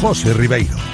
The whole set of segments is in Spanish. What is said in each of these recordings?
José Ribeiro.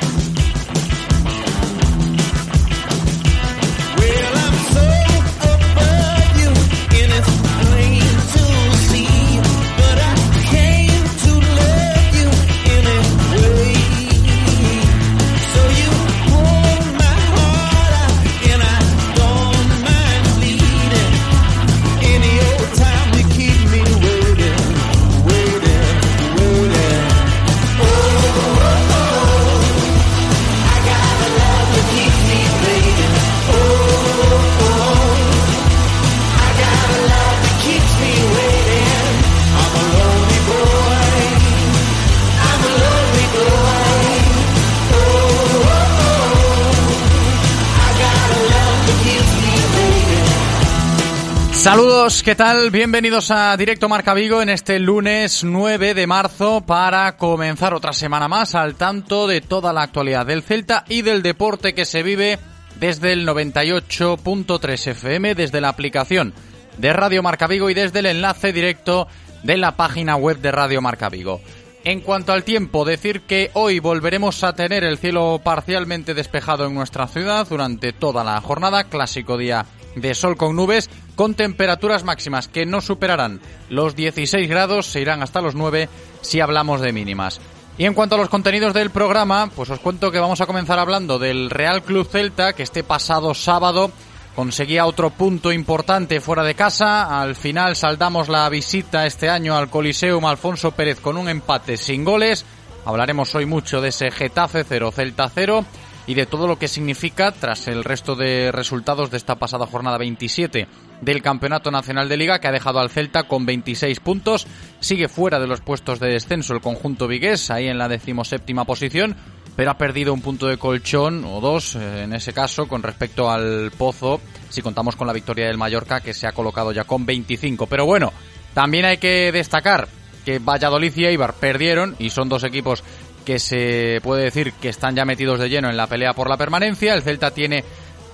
Saludos, ¿qué tal? Bienvenidos a Directo Marca Vigo en este lunes 9 de marzo para comenzar otra semana más al tanto de toda la actualidad del Celta y del deporte que se vive desde el 98.3 FM, desde la aplicación de Radio Marca Vigo y desde el enlace directo de la página web de Radio Marca Vigo. En cuanto al tiempo, decir que hoy volveremos a tener el cielo parcialmente despejado en nuestra ciudad durante toda la jornada, clásico día de sol con nubes, con temperaturas máximas que no superarán los 16 grados, se irán hasta los 9 si hablamos de mínimas. Y en cuanto a los contenidos del programa, pues os cuento que vamos a comenzar hablando del Real Club Celta, que este pasado sábado conseguía otro punto importante fuera de casa. Al final saldamos la visita este año al Coliseum Alfonso Pérez con un empate sin goles. Hablaremos hoy mucho de ese Getafe 0 Celta 0 y de todo lo que significa tras el resto de resultados de esta pasada jornada 27 del Campeonato Nacional de Liga que ha dejado al Celta con 26 puntos. Sigue fuera de los puestos de descenso el conjunto vigués, ahí en la decimoséptima posición, pero ha perdido un punto de colchón o dos eh, en ese caso con respecto al Pozo, si contamos con la victoria del Mallorca que se ha colocado ya con 25. Pero bueno, también hay que destacar que Valladolid y Eibar perdieron y son dos equipos que se puede decir que están ya metidos de lleno en la pelea por la permanencia. El Celta tiene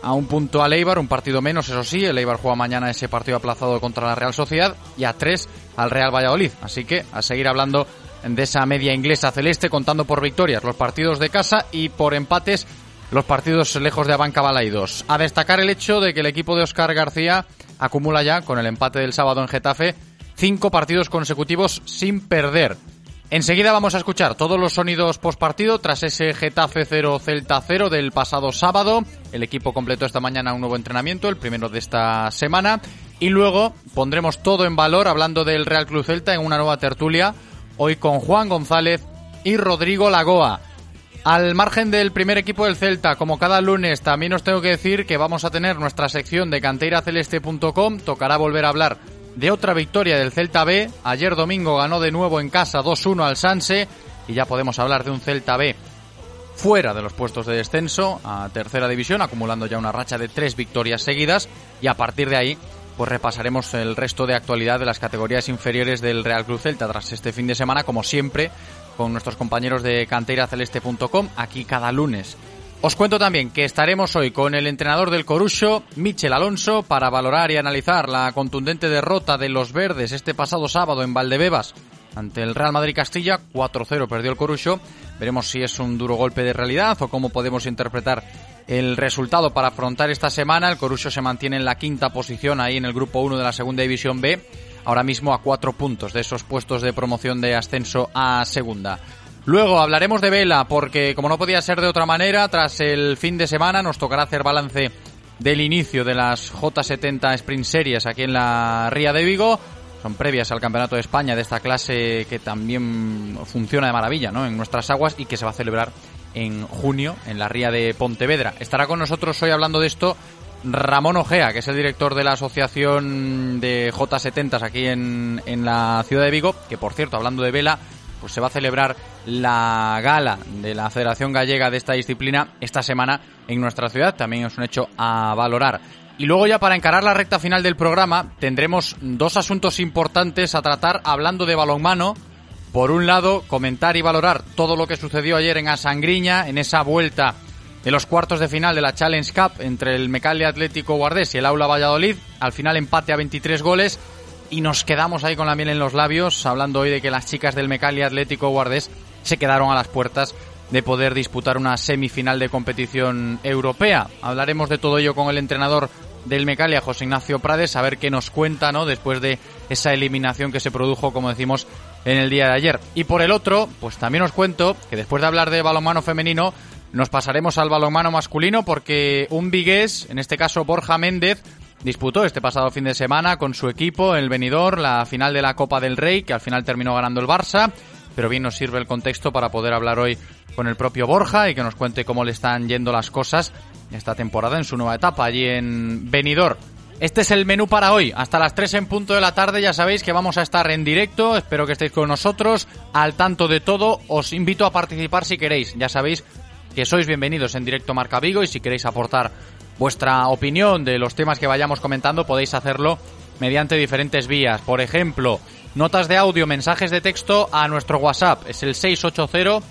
a un punto al Eibar, un partido menos, eso sí. El Eibar juega mañana ese partido aplazado contra la Real Sociedad y a tres al Real Valladolid. Así que a seguir hablando de esa media inglesa celeste, contando por victorias los partidos de casa y por empates los partidos lejos de Abanca Balaidos. A destacar el hecho de que el equipo de Oscar García acumula ya, con el empate del sábado en Getafe, cinco partidos consecutivos sin perder. Enseguida vamos a escuchar todos los sonidos post partido tras ese Getafe 0 Celta 0 del pasado sábado. El equipo completó esta mañana un nuevo entrenamiento, el primero de esta semana. Y luego pondremos todo en valor hablando del Real Club Celta en una nueva tertulia, hoy con Juan González y Rodrigo Lagoa. Al margen del primer equipo del Celta, como cada lunes, también os tengo que decir que vamos a tener nuestra sección de canteiraceleste.com. Tocará volver a hablar de otra victoria del Celta B. Ayer domingo ganó de nuevo en casa 2-1 al Sanse y ya podemos hablar de un Celta B fuera de los puestos de descenso a tercera división, acumulando ya una racha de tres victorias seguidas y a partir de ahí pues repasaremos el resto de actualidad de las categorías inferiores del Real Cruz Celta tras este fin de semana, como siempre, con nuestros compañeros de canteiraceleste.com, aquí cada lunes os cuento también que estaremos hoy con el entrenador del Corucho, Michel Alonso, para valorar y analizar la contundente derrota de los verdes este pasado sábado en Valdebebas ante el Real Madrid Castilla. 4-0 perdió el Corucho. Veremos si es un duro golpe de realidad o cómo podemos interpretar el resultado para afrontar esta semana. El Corucho se mantiene en la quinta posición ahí en el grupo 1 de la segunda división B, ahora mismo a cuatro puntos de esos puestos de promoción de ascenso a segunda. Luego hablaremos de Vela, porque como no podía ser de otra manera, tras el fin de semana nos tocará hacer balance del inicio de las J70 Sprint Series aquí en la Ría de Vigo. Son previas al Campeonato de España de esta clase que también funciona de maravilla ¿no? en nuestras aguas y que se va a celebrar en junio en la Ría de Pontevedra. Estará con nosotros hoy hablando de esto Ramón Ojea, que es el director de la asociación de J70 aquí en, en la ciudad de Vigo, que por cierto, hablando de vela, pues se va a celebrar la gala de la Federación Gallega de esta disciplina esta semana en nuestra ciudad. También es un hecho a valorar. Y luego ya para encarar la recta final del programa tendremos dos asuntos importantes a tratar hablando de balonmano. Por un lado, comentar y valorar todo lo que sucedió ayer en Asangriña, en esa vuelta de los cuartos de final de la Challenge Cup entre el Mecalle Atlético Guardés y el Aula Valladolid. Al final empate a 23 goles y nos quedamos ahí con la miel en los labios hablando hoy de que las chicas del Mecalle Atlético Guardés se quedaron a las puertas de poder disputar una semifinal de competición europea. Hablaremos de todo ello con el entrenador del Mecalia, José Ignacio Prades, a ver qué nos cuenta, ¿no? Después de esa eliminación que se produjo, como decimos, en el día de ayer. Y por el otro, pues también os cuento que después de hablar de balonmano femenino, nos pasaremos al balonmano masculino porque un vigués, en este caso Borja Méndez, disputó este pasado fin de semana con su equipo, el Benidorm, la final de la Copa del Rey, que al final terminó ganando el Barça, pero bien nos sirve el contexto para poder hablar hoy con el propio Borja y que nos cuente cómo le están yendo las cosas esta temporada en su nueva etapa allí en Benidorm. Este es el menú para hoy. Hasta las 3 en punto de la tarde ya sabéis que vamos a estar en directo. Espero que estéis con nosotros al tanto de todo. Os invito a participar si queréis. Ya sabéis que sois bienvenidos en directo Marca Vigo y si queréis aportar vuestra opinión de los temas que vayamos comentando podéis hacerlo mediante diferentes vías. Por ejemplo, notas de audio, mensajes de texto a nuestro WhatsApp. Es el 680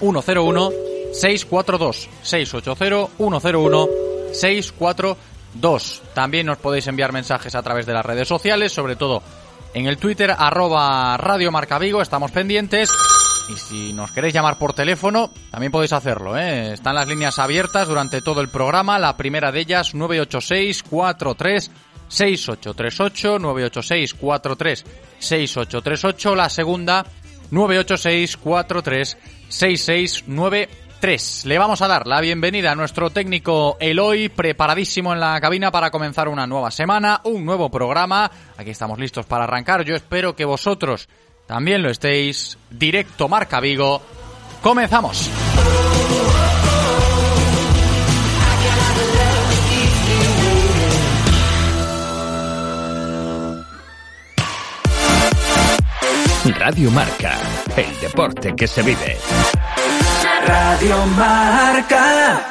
101 642 680 101 642. También nos podéis enviar mensajes a través de las redes sociales, sobre todo en el Twitter arroba Radio Marca Vigo, estamos pendientes. Y si nos queréis llamar por teléfono, también podéis hacerlo. ¿eh? Están las líneas abiertas durante todo el programa. La primera de ellas, 986 43 6838 986 43 6838. La segunda, 986 43 6693. Le vamos a dar la bienvenida a nuestro técnico Eloy, preparadísimo en la cabina para comenzar una nueva semana, un nuevo programa. Aquí estamos listos para arrancar. Yo espero que vosotros también lo estéis. Directo Marca Vigo. Comenzamos. Radio Marca, el deporte que se vive. Radio Marca.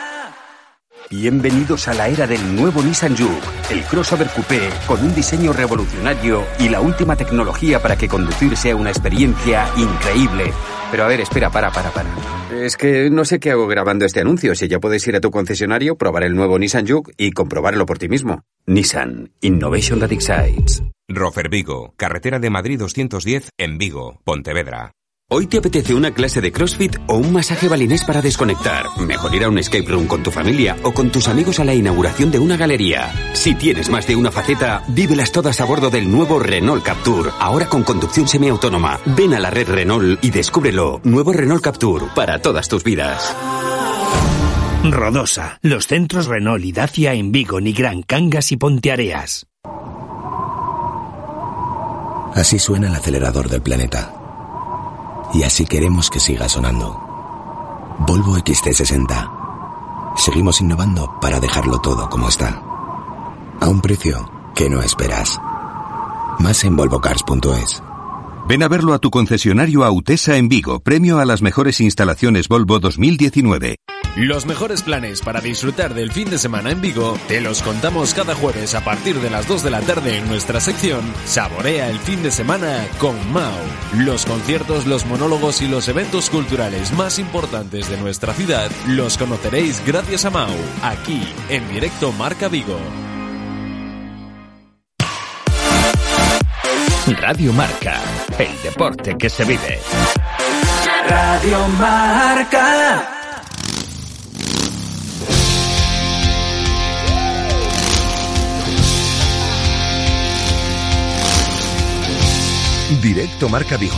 Bienvenidos a la era del nuevo Nissan Juke, el crossover coupé con un diseño revolucionario y la última tecnología para que conducir sea una experiencia increíble. Pero a ver, espera, para, para, para. Es que no sé qué hago grabando este anuncio. Si ya puedes ir a tu concesionario, probar el nuevo Nissan Juke y comprobarlo por ti mismo. Nissan, Innovation that excites. Rofer Vigo, carretera de Madrid 210 en Vigo, Pontevedra. ¿Hoy te apetece una clase de CrossFit o un masaje balinés para desconectar? Mejor ir a un escape room con tu familia o con tus amigos a la inauguración de una galería. Si tienes más de una faceta, vívelas todas a bordo del nuevo Renault Captur, ahora con conducción semiautónoma. Ven a la red Renault y descúbrelo. Nuevo Renault Captur, para todas tus vidas. Rodosa, los centros Renault y Dacia en Vigo, Nigrán, Cangas y Ponteareas. Así suena el acelerador del planeta. Y así queremos que siga sonando. Volvo XT60. Seguimos innovando para dejarlo todo como está. A un precio que no esperas. Más en volvocars.es. Ven a verlo a tu concesionario Autesa en Vigo, premio a las mejores instalaciones Volvo 2019. Los mejores planes para disfrutar del fin de semana en Vigo te los contamos cada jueves a partir de las 2 de la tarde en nuestra sección Saborea el fin de semana con Mau. Los conciertos, los monólogos y los eventos culturales más importantes de nuestra ciudad los conoceréis gracias a Mau, aquí en directo Marca Vigo. Radio Marca, el deporte que se vive. Radio Marca. Directo Marca Vigo.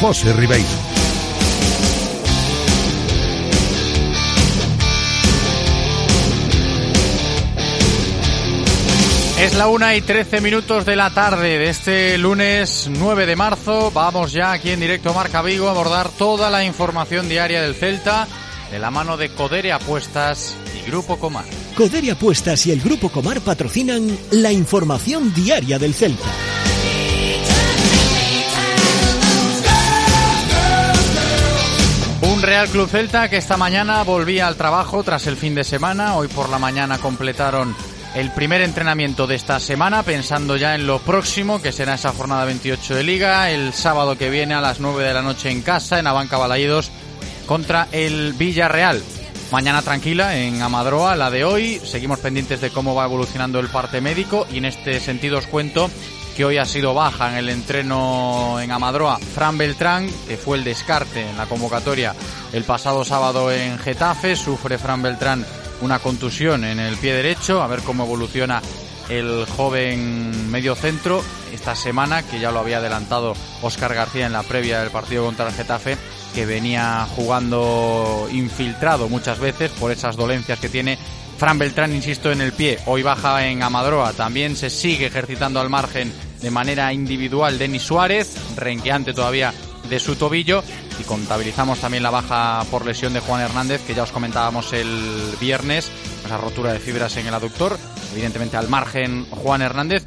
José Ribeiro. Es la una y 13 minutos de la tarde de este lunes 9 de marzo. Vamos ya aquí en directo Marca Vigo a abordar toda la información diaria del Celta de la mano de Codere Apuestas y Grupo Comar. Coderia Apuestas y el Grupo Comar patrocinan la información diaria del Celta. Un Real Club Celta que esta mañana volvía al trabajo tras el fin de semana. Hoy por la mañana completaron el primer entrenamiento de esta semana, pensando ya en lo próximo, que será esa jornada 28 de Liga, el sábado que viene a las 9 de la noche en casa, en Abanca Balaídos, contra el Villarreal. Mañana tranquila en Amadroa, la de hoy. Seguimos pendientes de cómo va evolucionando el parte médico y en este sentido os cuento que hoy ha sido baja en el entreno en Amadroa Fran Beltrán, que fue el descarte en la convocatoria el pasado sábado en Getafe. Sufre Fran Beltrán una contusión en el pie derecho, a ver cómo evoluciona el joven medio centro esta semana, que ya lo había adelantado Óscar García en la previa del partido contra el Getafe, que venía jugando infiltrado muchas veces por esas dolencias que tiene. Fran Beltrán, insisto, en el pie. Hoy baja en Amadroa. También se sigue ejercitando al margen de manera individual Denis Suárez, renqueante todavía de su tobillo y contabilizamos también la baja por lesión de Juan Hernández que ya os comentábamos el viernes, esa rotura de fibras en el aductor, evidentemente al margen Juan Hernández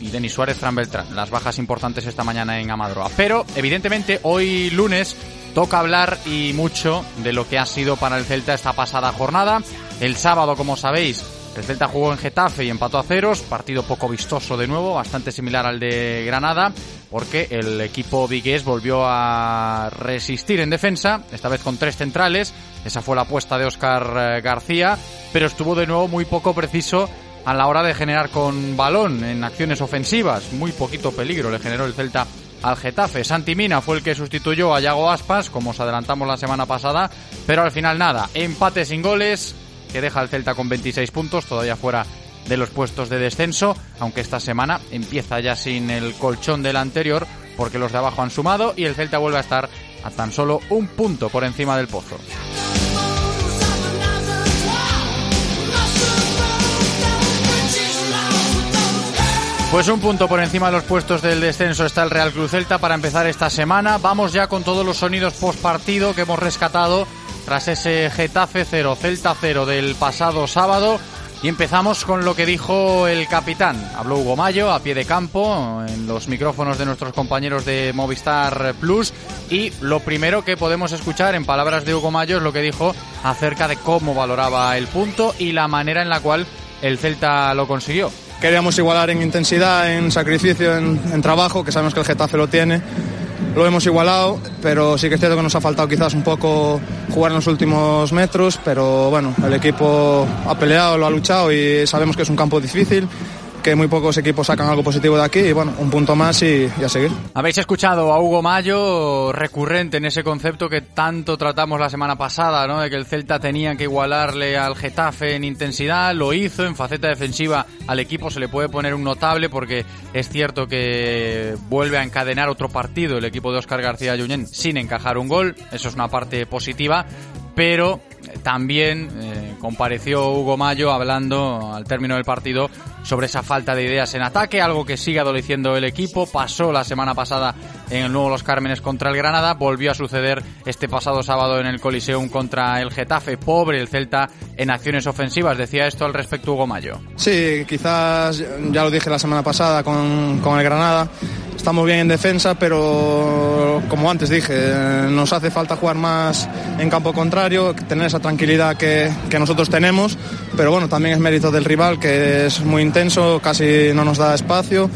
y Denis Suárez, Fran Beltrán, las bajas importantes esta mañana en Amadroa. Pero evidentemente hoy lunes toca hablar y mucho de lo que ha sido para el Celta esta pasada jornada. El sábado, como sabéis, el Celta jugó en Getafe y empató a ceros, partido poco vistoso de nuevo, bastante similar al de Granada, porque el equipo vigués volvió a resistir en defensa, esta vez con tres centrales, esa fue la apuesta de Óscar García, pero estuvo de nuevo muy poco preciso a la hora de generar con balón en acciones ofensivas, muy poquito peligro le generó el Celta al Getafe. Santi Mina fue el que sustituyó a Yago Aspas, como os adelantamos la semana pasada, pero al final nada, empate sin goles, que deja al Celta con 26 puntos, todavía fuera de los puestos de descenso, aunque esta semana empieza ya sin el colchón del anterior, porque los de abajo han sumado y el Celta vuelve a estar a tan solo un punto por encima del pozo. Pues un punto por encima de los puestos del descenso está el Real Cruz Celta para empezar esta semana. Vamos ya con todos los sonidos post partido que hemos rescatado tras ese Getafe 0, Celta 0 del pasado sábado. Y empezamos con lo que dijo el capitán. Habló Hugo Mayo a pie de campo en los micrófonos de nuestros compañeros de Movistar Plus. Y lo primero que podemos escuchar en palabras de Hugo Mayo es lo que dijo acerca de cómo valoraba el punto y la manera en la cual el Celta lo consiguió. Queríamos igualar en intensidad, en sacrificio, en, trabajo, que sabemos que el Getafe lo tiene. Lo hemos igualado, pero sí que es cierto que nos ha faltado quizás un poco jugar en los últimos metros, pero bueno, el equipo ha peleado, lo ha luchado y sabemos que es un campo difícil que muy pocos equipos sacan algo positivo de aquí y bueno, un punto más y, a seguir. Habéis escuchado a Hugo Mayo recurrente en ese concepto que tanto tratamos la semana pasada, ¿no? De que el Celta tenía que igualarle al Getafe en intensidad, lo hizo en faceta defensiva al equipo se le puede poner un notable porque es cierto que vuelve a encadenar otro partido el equipo de Oscar García Junyent sin encajar un gol, eso es una parte positiva, pero también eh, compareció Hugo Mayo hablando al término del partido sobre esa falta de ideas en ataque, algo que sigue adoleciendo el equipo. Pasó la semana pasada en el nuevo Los Cármenes contra el Granada, volvió a suceder este pasado sábado en el Coliseum contra el Getafe. Pobre el Celta en acciones ofensivas. Decía esto al respecto Hugo Mayo. Sí, quizás ya lo dije la semana pasada con, con el Granada estamos bien en defensa, pero como antes dije, nos hace falta jugar más en campo contrario, tener esa tranquilidad que, que, nosotros tenemos, pero bueno, también es mérito del rival que es muy intenso, casi no nos da espacio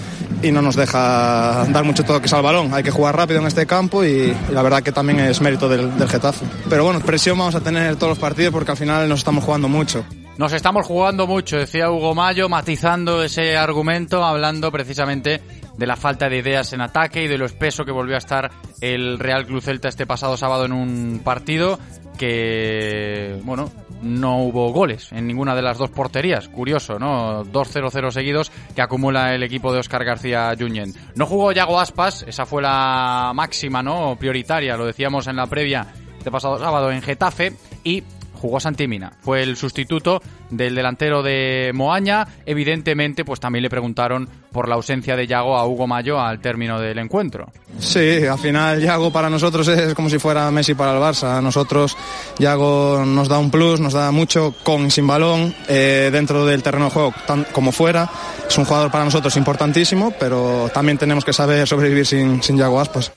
y no nos deja dar mucho toques al balón. Hay que jugar rápido en este campo y, y la verdad que también es mérito del, del Getafe. Pero bueno, presión vamos a tener todos los partidos porque al final nos estamos jugando mucho. Nos estamos jugando mucho, decía Hugo Mayo, matizando ese argumento, hablando precisamente de la falta de ideas en ataque y de lo espeso que volvió a estar el Real Club Celta este pasado sábado en un partido que, bueno, no hubo goles en ninguna de las dos porterías. Curioso, ¿no? 2-0-0 seguidos que acumula el equipo de Oscar García Junyent. No jugó Yago Aspas, esa fue la máxima, ¿no? Prioritaria, lo decíamos en la previa de pasado sábado en Getafe y jugó Santimina. Fue el sustituto del delantero de Moaña. Evidentemente, pues también le preguntaron por la ausencia de Yago a Hugo Mayo al término del encuentro. Sí, al final Yago para nosotros es como si fuera Messi para el Barça. A nosotros Yago nos da un plus, nos da mucho con y sin balón eh, dentro del terreno de juego como fuera. Es un jugador para nosotros importantísimo, pero también tenemos que saber sobrevivir sin, sin Yago Aspas.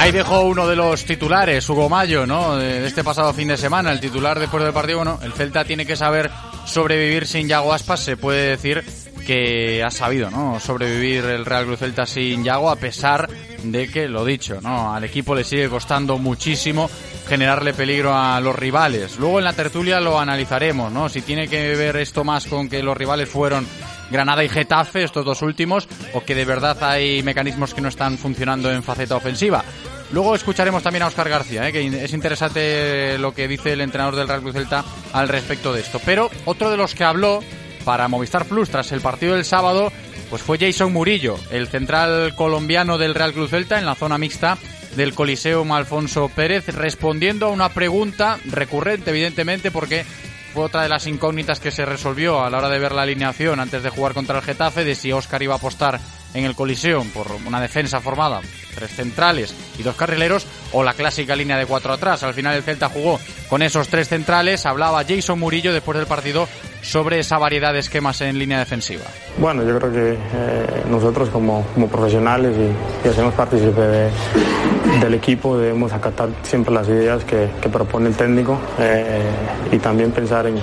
Ahí dejó uno de los titulares, Hugo Mayo, ¿no? De este pasado fin de semana, el titular después del partido. Bueno, el Celta tiene que saber sobrevivir sin Yago Aspas. Se puede decir que ha sabido, ¿no? Sobrevivir el Real Cruz Celta sin Yago, a pesar de que, lo dicho, ¿no? Al equipo le sigue costando muchísimo generarle peligro a los rivales. Luego en la tertulia lo analizaremos, ¿no? Si tiene que ver esto más con que los rivales fueron Granada y Getafe, estos dos últimos, o que de verdad hay mecanismos que no están funcionando en faceta ofensiva. Luego escucharemos también a Oscar García, ¿eh? que es interesante lo que dice el entrenador del Real Cruz Celta al respecto de esto. Pero otro de los que habló para Movistar Plus tras el partido del sábado, pues fue Jason Murillo, el central colombiano del Real Cruz Celta en la zona mixta del Coliseum Alfonso Pérez, respondiendo a una pregunta recurrente, evidentemente, porque fue otra de las incógnitas que se resolvió a la hora de ver la alineación antes de jugar contra el Getafe, de si Oscar iba a apostar en el Coliseum por una defensa formada, tres centrales y dos carrileros, o la clásica línea de cuatro atrás. Al final el Celta jugó con esos tres centrales. Hablaba Jason Murillo después del partido sobre esa variedad de esquemas en línea defensiva. Bueno, yo creo que eh, nosotros como, profesionales y, hacemos partícipe de, del equipo debemos acatar siempre las ideas que, que propone el técnico eh, y también pensar en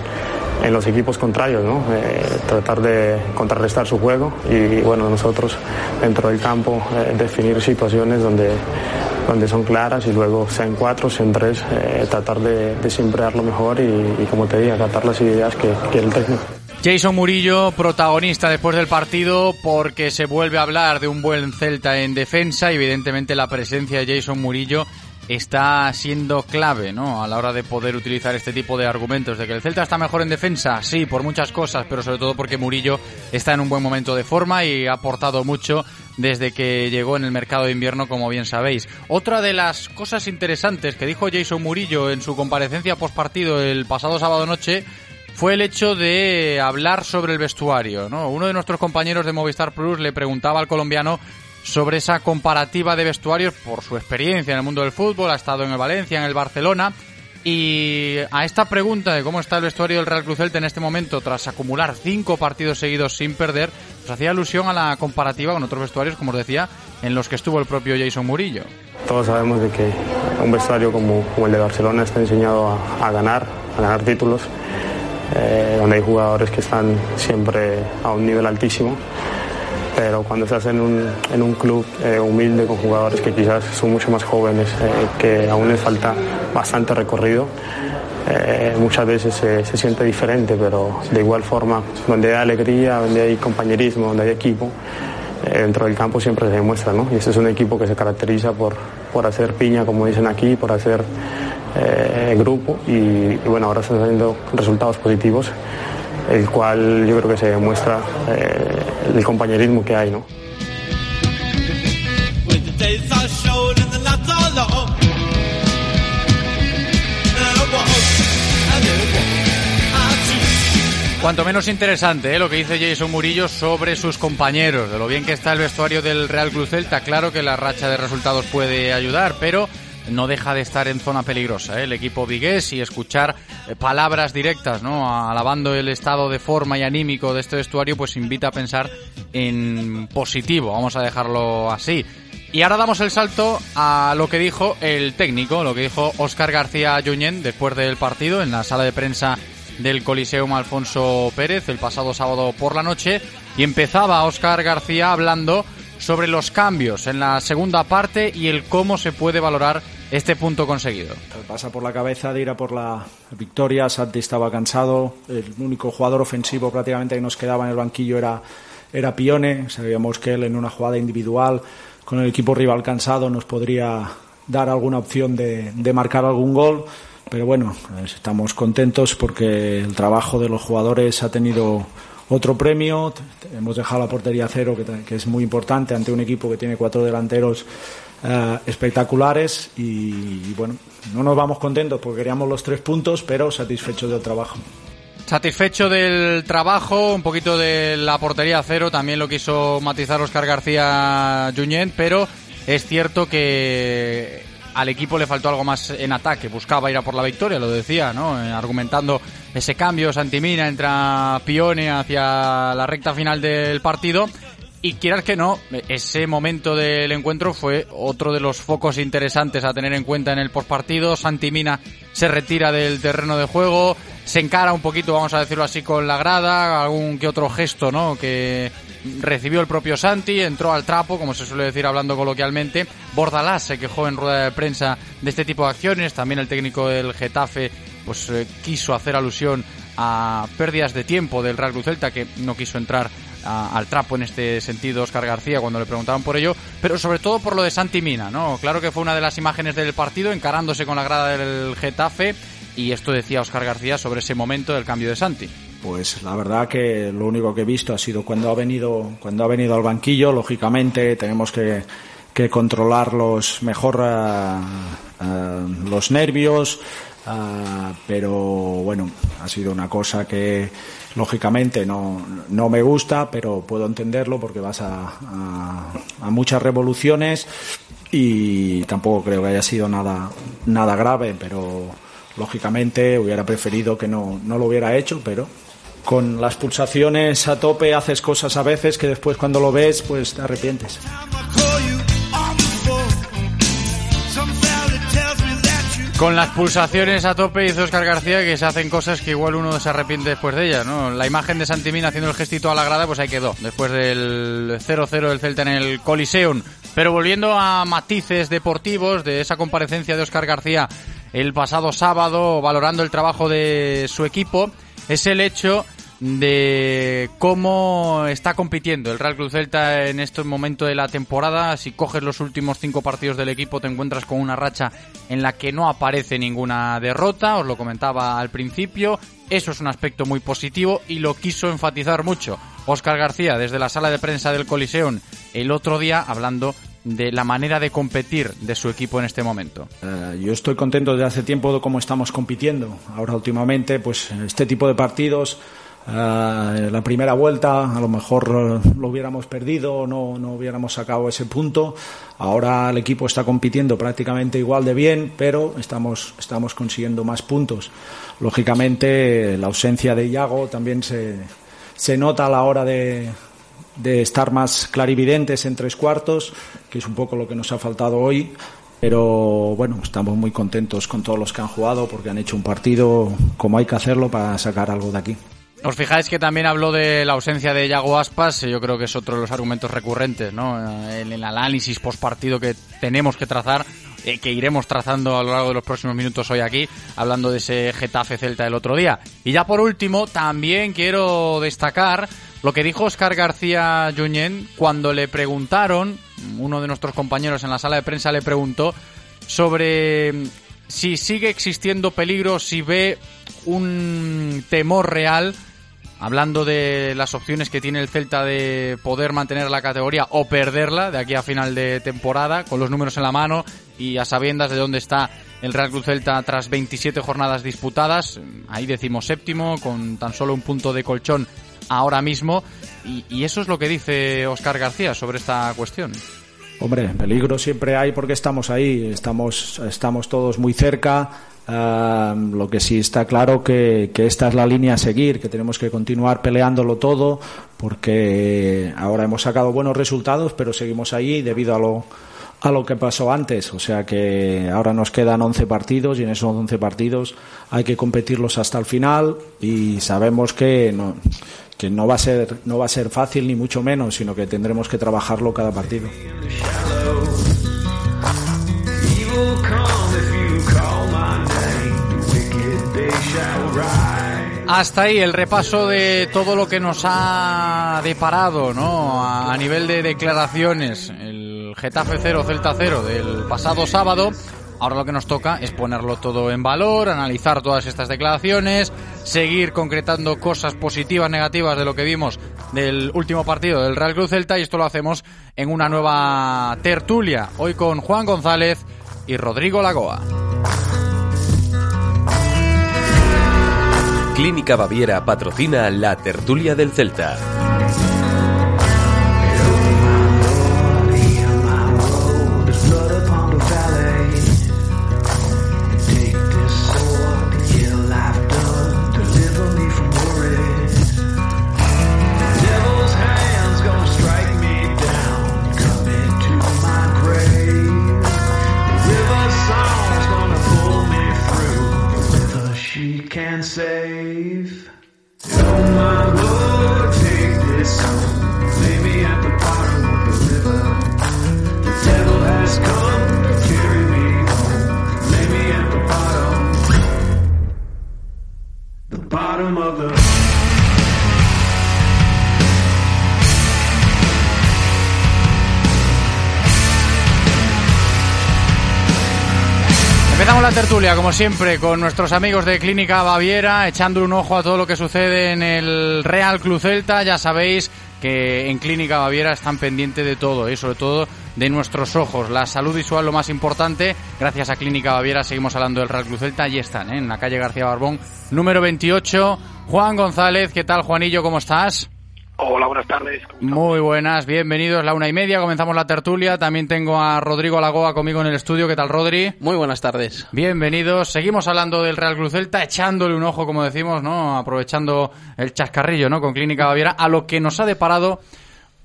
en los equipos contrarios, ¿no? Eh, tratar de contrarrestar su juego y bueno, nosotros dentro del campo eh, definir situaciones donde, donde son claras y luego sea en cuatro, sea en tres, eh, tratar de, de, lo mejor y, como te digo, acatar las ideas que quiere el técnico. Jason Murillo, protagonista después del partido, porque se vuelve a hablar de un buen Celta en defensa. Evidentemente, la presencia de Jason Murillo está siendo clave, ¿no? A la hora de poder utilizar este tipo de argumentos. De que el Celta está mejor en defensa, sí, por muchas cosas, pero sobre todo porque Murillo está en un buen momento de forma y ha aportado mucho desde que llegó en el mercado de invierno, como bien sabéis. Otra de las cosas interesantes que dijo Jason Murillo en su comparecencia post partido el pasado sábado noche fue el hecho de hablar sobre el vestuario, ¿no? Uno de nuestros compañeros de Movistar Plus le preguntaba al colombiano sobre esa comparativa de vestuarios por su experiencia en el mundo del fútbol, ha estado en el Valencia, en el Barcelona. Y a esta pregunta de cómo está el vestuario del Real Cruz Celta en este momento, tras acumular cinco partidos seguidos sin perder, pues hacía alusión a la comparativa con otros vestuarios, como os decía, en los que estuvo el propio Jason Murillo. Todos sabemos de que un vestuario como, el de Barcelona está enseñado a, a ganar, a ganar títulos, eh, donde hay jugadores que están siempre a un nivel altísimo pero cuando estás en un, en un club eh, humilde con jugadores que quizás son mucho más jóvenes, eh, que aún les falta bastante recorrido, eh, muchas veces se, se, siente diferente, pero de igual forma, donde hay alegría, donde hay compañerismo, donde hay equipo, dentro del campo siempre se demuestra, ¿no? Y este es un equipo que se caracteriza por, por hacer piña, como dicen aquí, por hacer grupo y, y bueno, ahora están teniendo resultados positivos el cual yo creo que se demuestra el compañerismo que hay, ¿no? Cuanto menos interesante ¿eh? lo que dice Jason Murillo sobre sus compañeros, de lo bien que está el vestuario del Real Cruz Celta. Claro que la racha de resultados puede ayudar, pero no deja de estar en zona peligrosa ¿eh? el equipo vigués y escuchar eh, palabras directas, ¿no? Alabando el estado de forma y anímico de este vestuario, pues invita a pensar en positivo, vamos a dejarlo así. Y ahora damos el salto a lo que dijo el técnico, lo que dijo Óscar García Junyent después del partido en la sala de prensa del Coliseum Alfonso Pérez el pasado sábado por la noche y empezaba Óscar García hablando sobre los cambios en la segunda parte y el cómo se puede valorar este punto conseguido. Pasa por la cabeza de ir a por la victoria. Santi estaba cansado. El único jugador ofensivo prácticamente que nos quedaba en el banquillo era, era Pione. Sabíamos que él en una jugada individual con el equipo rival cansado nos podría dar alguna opción de, de marcar algún gol. Pero bueno, estamos contentos porque el trabajo de los jugadores ha tenido otro premio. Hemos dejado la portería cero, que, que es muy importante ante un equipo que tiene cuatro delanteros eh, espectaculares y, bueno, no nos vamos contentos porque queríamos los tres puntos, pero satisfechos del trabajo. Satisfecho del trabajo, un poquito de la portería cero, también lo quiso matizar Oscar García Junyent, pero es cierto que al equipo le faltó algo más en ataque, buscaba ir a por la victoria, lo decía, ¿no? Eh, argumentando ese cambio, Santimina entra Pione hacia la recta final del partido y quieras que no, ese momento del encuentro fue otro de los focos interesantes a tener en cuenta en el postpartido. Santimina se retira del terreno de juego, se encara un poquito, vamos a decirlo así, con la grada, algún que otro gesto, ¿no? Que recibió el propio Santi, entró al trapo, como se suele decir hablando coloquialmente. Bordalás se quejó en rueda de prensa de este tipo de acciones. También el técnico del Getafe, pues eh, quiso hacer alusión a pérdidas de tiempo del Real Cruz Celta, que no quiso entrar al trapo en este sentido Oscar García cuando le preguntaban por ello, pero sobre todo por lo de Santi Mina, ¿no? Claro que fue una de las imágenes del partido encarándose con la grada del Getafe y esto decía Oscar García sobre ese momento del cambio de Santi. Pues la verdad que lo único que he visto ha sido cuando ha venido, cuando ha venido al banquillo, lógicamente tenemos que, que controlarlos mejor uh, uh, los nervios, uh, pero bueno, ha sido una cosa que lógicamente no, no me gusta, pero puedo entenderlo porque vas a, a, muchas revoluciones y tampoco creo que haya sido nada, nada grave, pero lógicamente hubiera preferido que no, no lo hubiera hecho, pero con las pulsaciones a tope haces cosas a veces que después cuando lo ves pues te arrepientes. Con las pulsaciones a tope dice Oscar García que se hacen cosas que igual uno se arrepiente después de ellas, ¿no? La imagen de Santimina haciendo el gestito a la grada pues ahí quedó, después del 0-0 del Celta en el Coliseum. Pero volviendo a matices deportivos de esa comparecencia de Oscar García el pasado sábado valorando el trabajo de su equipo, es el hecho de cómo está compitiendo el Real Cruz Celta en este momento de la temporada. Si coges los últimos cinco partidos del equipo, te encuentras con una racha en la que no aparece ninguna derrota. Os lo comentaba al principio. Eso es un aspecto muy positivo y lo quiso enfatizar mucho Óscar García desde la sala de prensa del Coliseum el otro día hablando de la manera de competir de su equipo en este momento? Uh, yo estoy contento desde hace tiempo de cómo estamos compitiendo. Ahora últimamente, pues este tipo de partidos Uh, la primera vuelta a lo mejor lo hubiéramos perdido, no, no hubiéramos sacado ese punto. Ahora el equipo está compitiendo prácticamente igual de bien, pero estamos, estamos consiguiendo más puntos. Lógicamente, la ausencia de Iago también se, se nota a la hora de, de estar más clarividentes en tres cuartos, que es un poco lo que nos ha faltado hoy. Pero bueno, estamos muy contentos con todos los que han jugado porque han hecho un partido como hay que hacerlo para sacar algo de aquí. Os fijáis que también habló de la ausencia de Yago Aspas, yo creo que es otro de los argumentos recurrentes, ¿no? En el análisis post partido que tenemos que trazar, eh, que iremos trazando a lo largo de los próximos minutos hoy aquí, hablando de ese Getafe Celta del otro día. Y ya por último, también quiero destacar lo que dijo Oscar García Junyent cuando le preguntaron, uno de nuestros compañeros en la sala de prensa le preguntó sobre si sigue existiendo peligro, si ve un temor real hablando de las opciones que tiene el Celta de poder mantener la categoría o perderla de aquí a final de temporada, con los números en la mano y a sabiendas de dónde está el Real Cruz Celta tras 27 jornadas disputadas, ahí decimos séptimo, con tan solo un punto de colchón ahora mismo, y, y eso es lo que dice Oscar García sobre esta cuestión. Hombre, peligro siempre hay porque estamos ahí, estamos, estamos todos muy cerca, Uh, lo que sí está claro que, que, esta es la línea a seguir, que tenemos que continuar peleándolo todo, porque ahora hemos sacado buenos resultados, pero seguimos ahí debido a lo, a lo que pasó antes. O sea que ahora nos quedan 11 partidos y en esos 11 partidos hay que competirlos hasta el final y sabemos que no, que no va a ser no va a ser fácil ni mucho menos, sino que tendremos que trabajarlo cada partido. Hasta ahí el repaso de todo lo que nos ha deparado, ¿no? A, nivel de declaraciones, el Getafe 0, Celta 0 del pasado sábado. Ahora lo que nos toca es ponerlo todo en valor, analizar todas estas declaraciones, seguir concretando cosas positivas, negativas de lo que vimos del último partido del Real Cruz Celta y esto lo hacemos en una nueva tertulia, hoy con Juan González y Rodrigo Lagoa. Clínica Baviera patrocina la tertulia del Celta. Tertulia, como siempre, con nuestros amigos de Clínica Baviera, echando un ojo a todo lo que sucede en el Real Club Celta. Ya sabéis que en Clínica Baviera están pendientes de todo, ¿eh? sobre todo de nuestros ojos. La salud visual lo más importante. Gracias a Clínica Baviera seguimos hablando del Real Club Celta. Allí están, ¿eh? en la calle García Barbón, número 28. Juan González, ¿qué tal Juanillo? ¿Cómo estás? Hola, buenas tardes. Muy buenas, bienvenidos. La una y media, comenzamos la tertulia. También tengo a Rodrigo Lagoa conmigo en el estudio. ¿Qué tal, Rodri? Muy buenas tardes. Bienvenidos. Seguimos hablando del Real Cruz Celta, echándole un ojo, como decimos, ¿no? Aprovechando el chascarrillo, ¿no? Con Clínica Baviera, a lo que nos ha deparado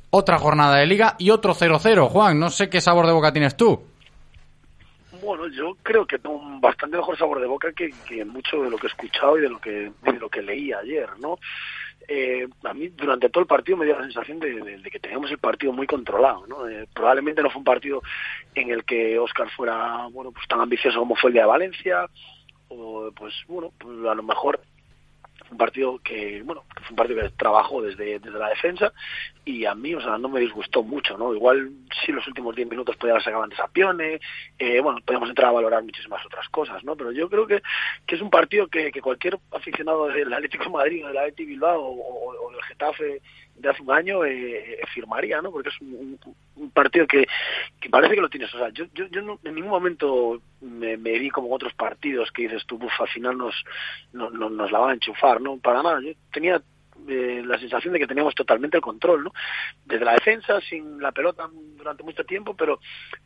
otra jornada de liga y otro 0-0. Juan, no sé qué sabor de boca tienes tú. Bueno, yo creo que tengo un bastante mejor sabor de boca que, que mucho de lo que he escuchado y de lo que, de lo que leí ayer, ¿no? Eh, a mí durante todo el partido me dio la sensación de, de, que teníamos el partido muy controlado. ¿no? Eh, probablemente no fue un partido en el que Oscar fuera bueno pues tan ambicioso como fue el día de Valencia, o pues bueno, pues a lo mejor un partido que bueno fue un partido que trabajó desde, desde la defensa y a mí o sea no me disgustó mucho no igual sí los últimos 10 minutos podía haber sacado antes a Pione eh, bueno podemos entrar a valorar muchísimas otras cosas no pero yo creo que, que es un partido que, que cualquier aficionado del Atlético de Madrid o del Atlético Bilbao o, o, o del Getafe de hace un año eh, firmaría, ¿no? Porque es un, un, partido que, que parece que lo tienes. O sea, yo, yo, yo no, en ningún momento me, me vi como otros partidos que dices tú, buf, al final nos, no, no, nos la van a enchufar, ¿no? Para nada. Yo tenía eh, la sensación de que teníamos totalmente el control, ¿no? Desde la defensa, sin la pelota durante mucho tiempo, pero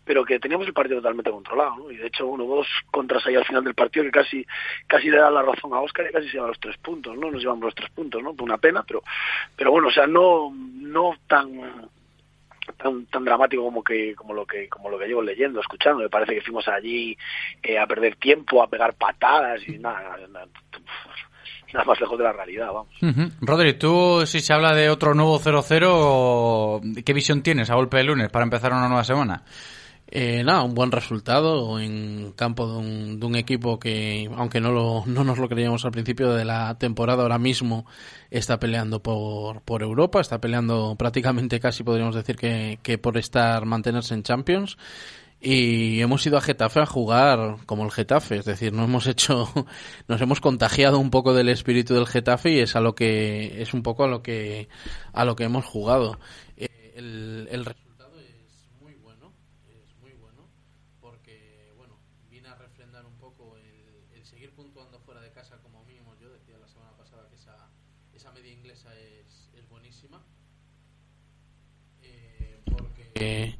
pero que teníamos el partido totalmente controlado, ¿no? Y de hecho, uno dos contras ahí al final del partido que casi casi le da la razón a Oscar y casi se lleva los tres puntos, ¿no? Nos llevamos los tres puntos, ¿no? Una pena, pero pero bueno, o sea, no no tan tan tan dramático como que como lo que como lo que llevo leyendo escuchando me parece que fuimos allí eh, a perder tiempo a pegar patadas y nada, nada nada más lejos de la realidad, vamos. Uh -huh. Rodri, tú, si se habla de otro nuevo 0-0, ¿qué visión tienes a golpe de lunes para empezar una nueva semana? Eh, nada, un buen resultado en campo de un, de un equipo que, aunque no, lo, no nos lo creíamos al principio de la temporada, ahora mismo está peleando por, por Europa, está peleando prácticamente casi podríamos decir que, que por estar, mantenerse en Champions y hemos ido a Getafe a jugar como el Getafe, es decir, no hemos hecho, nos hemos contagiado un poco del espíritu del Getafe y es a lo que es un poco a lo que a lo que hemos jugado. Eh, el, el resultado es muy bueno, es muy bueno porque bueno viene a refrendar un poco el, el seguir puntuando fuera de casa como mínimo. Yo decía la semana pasada que esa esa media inglesa es, es buenísima eh, porque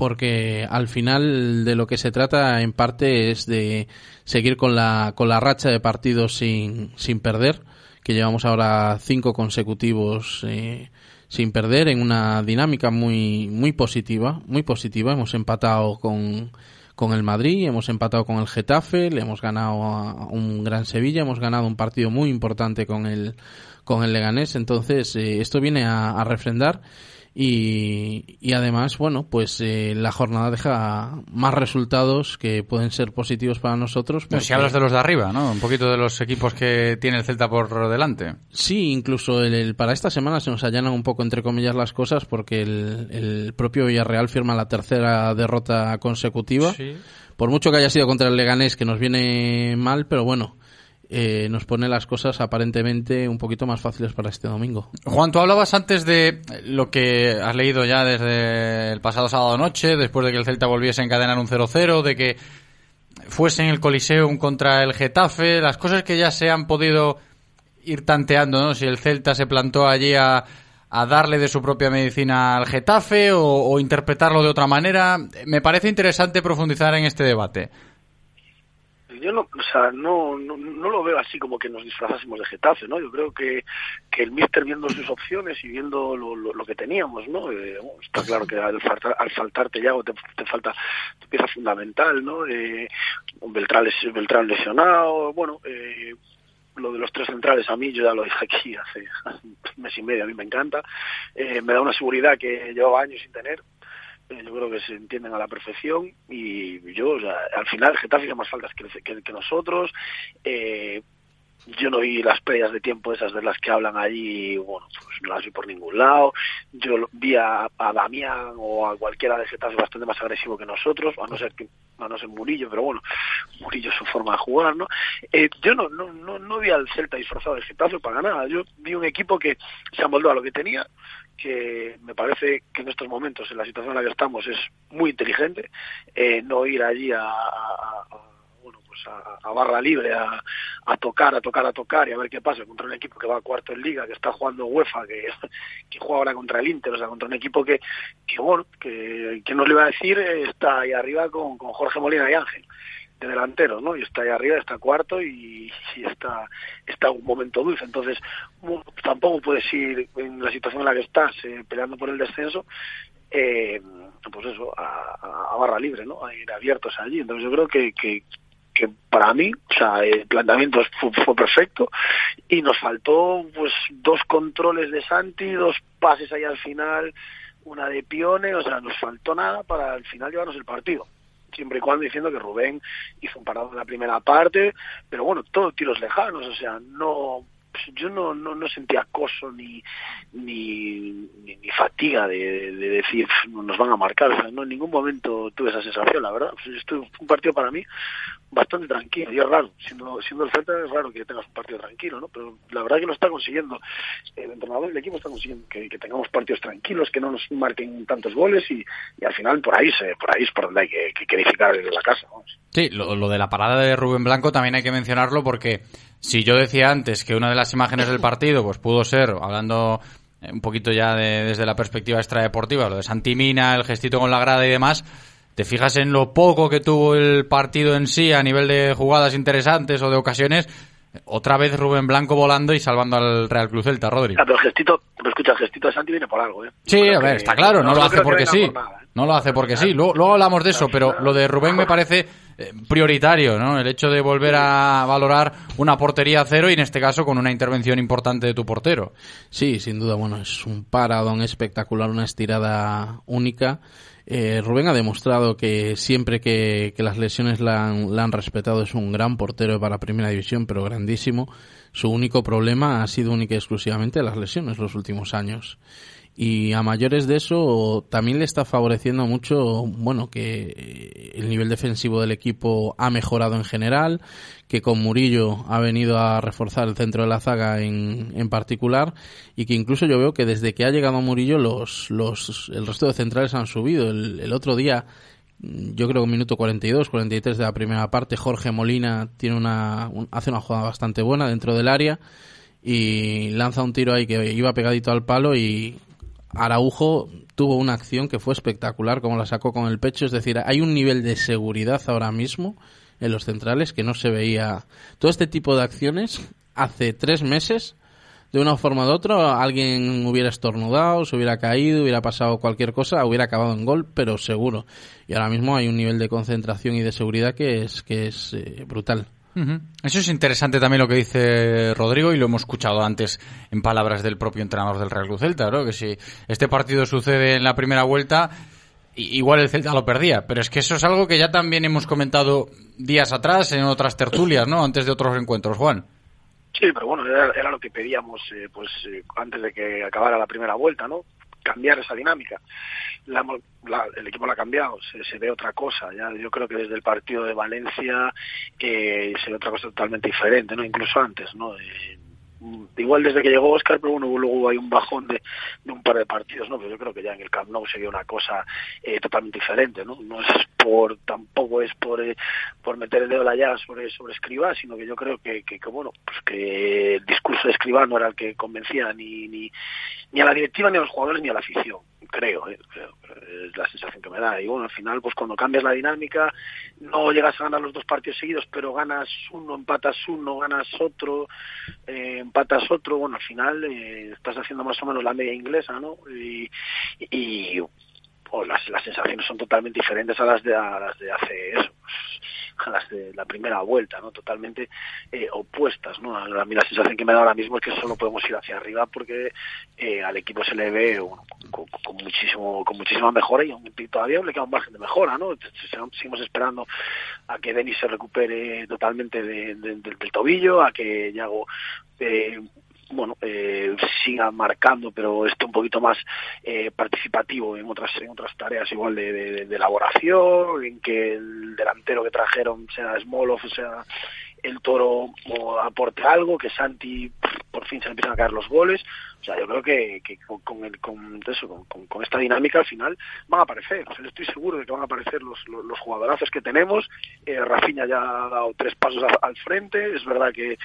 porque al final de lo que se trata en parte es de seguir con la, con la racha de partidos sin, sin perder, que llevamos ahora cinco consecutivos eh, sin perder en una dinámica muy, muy positiva, muy positiva. Hemos empatado con, con el Madrid, hemos empatado con el Getafe, le hemos ganado a un gran Sevilla, hemos ganado un partido muy importante con el, con el Leganés. Entonces, eh, esto viene a, a refrendar y, y, además, bueno, pues eh, la jornada deja más resultados que pueden ser positivos para nosotros. Porque... Si hablas de los de arriba, ¿no? Un poquito de los equipos que tiene el Celta por delante. Sí, incluso el, el, para esta semana se nos allanan un poco, entre comillas, las cosas porque el, el propio Villarreal firma la tercera derrota consecutiva. Sí por mucho que haya sido contra el Leganés, que nos viene mal, pero bueno, eh, nos pone las cosas aparentemente un poquito más fáciles para este domingo. Juan, tú hablabas antes de lo que has leído ya desde el pasado sábado noche, después de que el Celta volviese a encadenar un 0-0, de que fuese en el Coliseum contra el Getafe, las cosas que ya se han podido ir tanteando, ¿no? Si el Celta se plantó allí a, darle de su propia medicina al Getafe o interpretarlo de otra manera. Me parece interesante profundizar en este debate yo no, o sea, no, no, no, lo veo así como que nos disfrazásemos de Getafe, ¿no? Yo creo que, que el míster viendo sus opciones y viendo lo, lo, que teníamos, ¿no? Eh, está claro que al, faltar, al saltarte ya te, te falta tu pieza fundamental, ¿no? Eh, Beltrán, Beltrán lesionado, bueno, eh, lo de los tres centrales a mí, yo ya lo dije aquí hace, hace un mes y medio, a mí me encanta, eh, me da una seguridad que llevaba años sin tener, yo creo que se entienden a la perfección y yo, o sea, al final Getafe hizo más faltas que, que, que nosotros. Eh, yo no vi las pérdidas de tiempo esas de las que hablan allí, bueno, pues no las vi por ningún lado. Yo vi a, a Damián o a cualquiera de Getafe bastante más agresivo que nosotros, a no ser que no ser Murillo, pero bueno, Murillo es su forma de jugar, ¿no? Eh, yo no, no, no, no vi al Celta disfrazado de Getafe para nada. Yo vi un equipo que se amoldó a lo que tenía, que me parece que en estos momentos, en la situación en la que estamos, es muy inteligente. Eh, no ir allí a, bueno, pues a, barra libre, a, tocar, a tocar, a tocar y a ver qué pasa contra un equipo que va a cuarto en liga, que está jugando UEFA, que, que juega ahora contra el Inter, o sea, contra un equipo que, que bueno, que, que no le iba a decir, está ahí arriba con, con Jorge Molina y Ángel de delantero, ¿no? Y está ahí arriba, está cuarto y, y está está un momento dulce. Entonces, tampoco puedes ir en la situación en la que estás, eh, peleando por el descenso, eh, pues eso, a, a, barra libre, ¿no? A ir abiertos allí. Entonces yo creo que, que, que para mí, o sea, el planteamiento fue, fue, perfecto y nos faltó pues dos controles de Santi, dos pases ahí al final, una de Pione, o sea, nos faltó nada para al final llevarnos el partido siempre y cuando diciendo que Rubén hizo un parado en la primera parte, pero bueno, todo tiros lejanos, o sea, no yo no, no, no sentía acoso ni, ni, ni, fatiga de, de, decir nos van a marcar, o sea, no en ningún momento tuve esa sensación, la verdad. Pues esto un partido para mí bastante tranquilo, y raro, siendo, siendo el Celta es raro que tengas un partido tranquilo, ¿no? Pero la verdad que lo está consiguiendo, el entrenador del equipo está consiguiendo que, tengamos partidos tranquilos, que no nos marquen tantos goles y, y al final por ahí se, por ahí es por donde hay que, que, edificar la casa, vamos. Sí, lo de la parada de Rubén Blanco también hay que mencionarlo porque si yo decía antes que una de las imágenes del partido pues pudo ser, hablando un poquito ya de, desde la perspectiva extradeportiva, lo de Santimina, el gestito con la grada y demás, te fijas en lo poco que tuvo el partido en sí a nivel de jugadas interesantes o de ocasiones, otra vez Rubén Blanco volando y salvando al Real Cruz Celta, Rodri. Ah, pero el gestito, pero escucha, el gestito de Santi viene por algo, ¿eh? Sí, a ver, está claro, no, no lo hace porque sí. Por nada, ¿eh? No lo hace porque sí. Luego, luego hablamos de eso, pero lo de Rubén me parece eh, prioritario, ¿no? El hecho de volver a valorar una portería a cero y en este caso con una intervención importante de tu portero. Sí, sin duda, bueno, es un paradón espectacular, una estirada única. Eh, Rubén ha demostrado que siempre que, las lesiones la han, la respetado es un gran portero para primera división, pero grandísimo. Su único problema ha sido única y exclusivamente las lesiones los últimos años. Y a mayores de eso también le está favoreciendo mucho, bueno, que el nivel defensivo del equipo ha mejorado en general, que con Murillo ha venido a reforzar el centro de la zaga en, en particular y que incluso yo veo que desde que ha llegado Murillo los, los, el resto de centrales han subido. El, el otro día yo creo que minuto 42, 43 de la primera parte, Jorge Molina tiene una, un, hace una jugada bastante buena dentro del área y lanza un tiro ahí que iba pegadito al palo y Araujo tuvo una acción que fue espectacular, como la sacó con el pecho. Es decir, hay un nivel de seguridad ahora mismo en los centrales que no se veía. Todo este tipo de acciones hace tres meses, de una forma u otra, alguien hubiera estornudado, se hubiera caído, hubiera pasado cualquier cosa, hubiera acabado en gol, pero seguro. Y ahora mismo hay un nivel de concentración y de seguridad que es, que es eh, brutal. Eso es interesante también lo que dice Rodrigo y lo hemos escuchado antes en palabras del propio entrenador del Real Cruz Celta, ¿no? que si este partido sucede en la primera vuelta, igual el Celta lo perdía, pero es que eso es algo que ya también hemos comentado días atrás en otras tertulias, ¿no? antes de otros encuentros, Juan. Sí, pero bueno, era, era lo que pedíamos eh, pues eh, antes de que acabara la primera vuelta, ¿no? cambiar esa dinámica. La, el equipo la ha cambiado, se, ve otra cosa. Ya yo creo que desde el partido de Valencia eh, se ve otra cosa totalmente diferente, no incluso antes, no. Igual desde que llegó Oscar, pero bueno, luego hay un bajón de, un par de partidos, ¿no? Pero yo creo que ya en el Camp Nou sería una cosa eh, totalmente diferente, ¿no? No es por, tampoco es por, eh, por meter el dedo la llaga sobre, sobre Escribá, sino que yo creo que, que, bueno, pues que el discurso de Escribá no era el que convencía ni, ni, ni a la directiva, ni a los jugadores, ni a la afición creo, eh, creo, es la sensación que me da. Y bueno, al final, pues cuando cambias la dinámica, no llegas a ganar los dos partidos seguidos, pero ganas uno, empatas uno, ganas otro, eh, empatas otro, bueno, al final eh, estás haciendo más o menos la media inglesa, ¿no? Y, y o las, las sensaciones son totalmente diferentes a las de, a las de hace eso, a las de la primera vuelta, ¿no? Totalmente eh, opuestas, ¿no? A mí la sensación que me da ahora mismo es que solo podemos ir hacia arriba porque eh, al equipo se le ve con, muchísimo con muchísima mejora y, todavía le queda un margen de mejora, ¿no? Seguimos esperando a que Denis se recupere totalmente del tobillo, a que Yago eh, bueno, eh, siga marcando, pero esté un poquito más eh, participativo en otras en otras tareas igual de, elaboración, en que el delantero que trajeron sea Smolov, sea el Toro o aporte algo, que Santi por fin se le empiezan a caer los goles. O sea, yo creo que, con, el, con, eso, con, esta dinámica al final van a aparecer. Estoy seguro de que van a aparecer los, los, jugadorazos que tenemos. Eh, Rafinha ya ha dado tres pasos al frente. Es verdad que,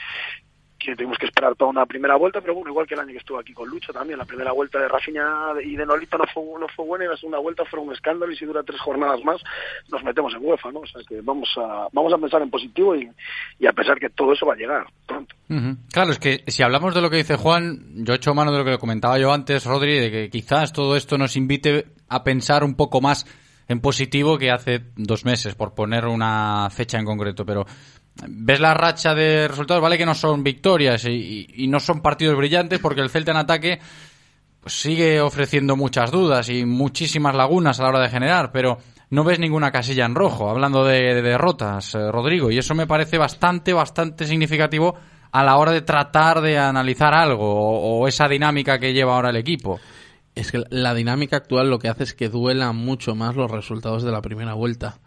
que tuvimos que esperar toda una primera vuelta, pero bueno, igual que el año que estuvo aquí con Lucho también, la primera vuelta de Rafinha y de Nolito no fue, no fue buena y la segunda vuelta fue un escándalo y si dura tres jornadas más nos metemos en UEFA, ¿no? O sea que vamos a, vamos a pensar en positivo y, a pensar que todo eso va a llegar pronto. Claro, es que si hablamos de lo que dice Juan, yo he hecho mano de lo que comentaba yo antes, Rodri, de que quizás todo esto nos invite a pensar un poco más en positivo que hace dos meses, por poner una fecha en concreto, pero ves la racha de resultados, vale que no son victorias y, no son partidos brillantes porque el Celta en ataque pues, sigue ofreciendo muchas dudas y muchísimas lagunas a la hora de generar, pero no ves ninguna casilla en rojo, hablando de, derrotas, eh, Rodrigo, y eso me parece bastante, bastante significativo a la hora de tratar de analizar algo o esa dinámica que lleva ahora el equipo. Es que la dinámica actual lo que hace es que duela mucho más los resultados de la primera vuelta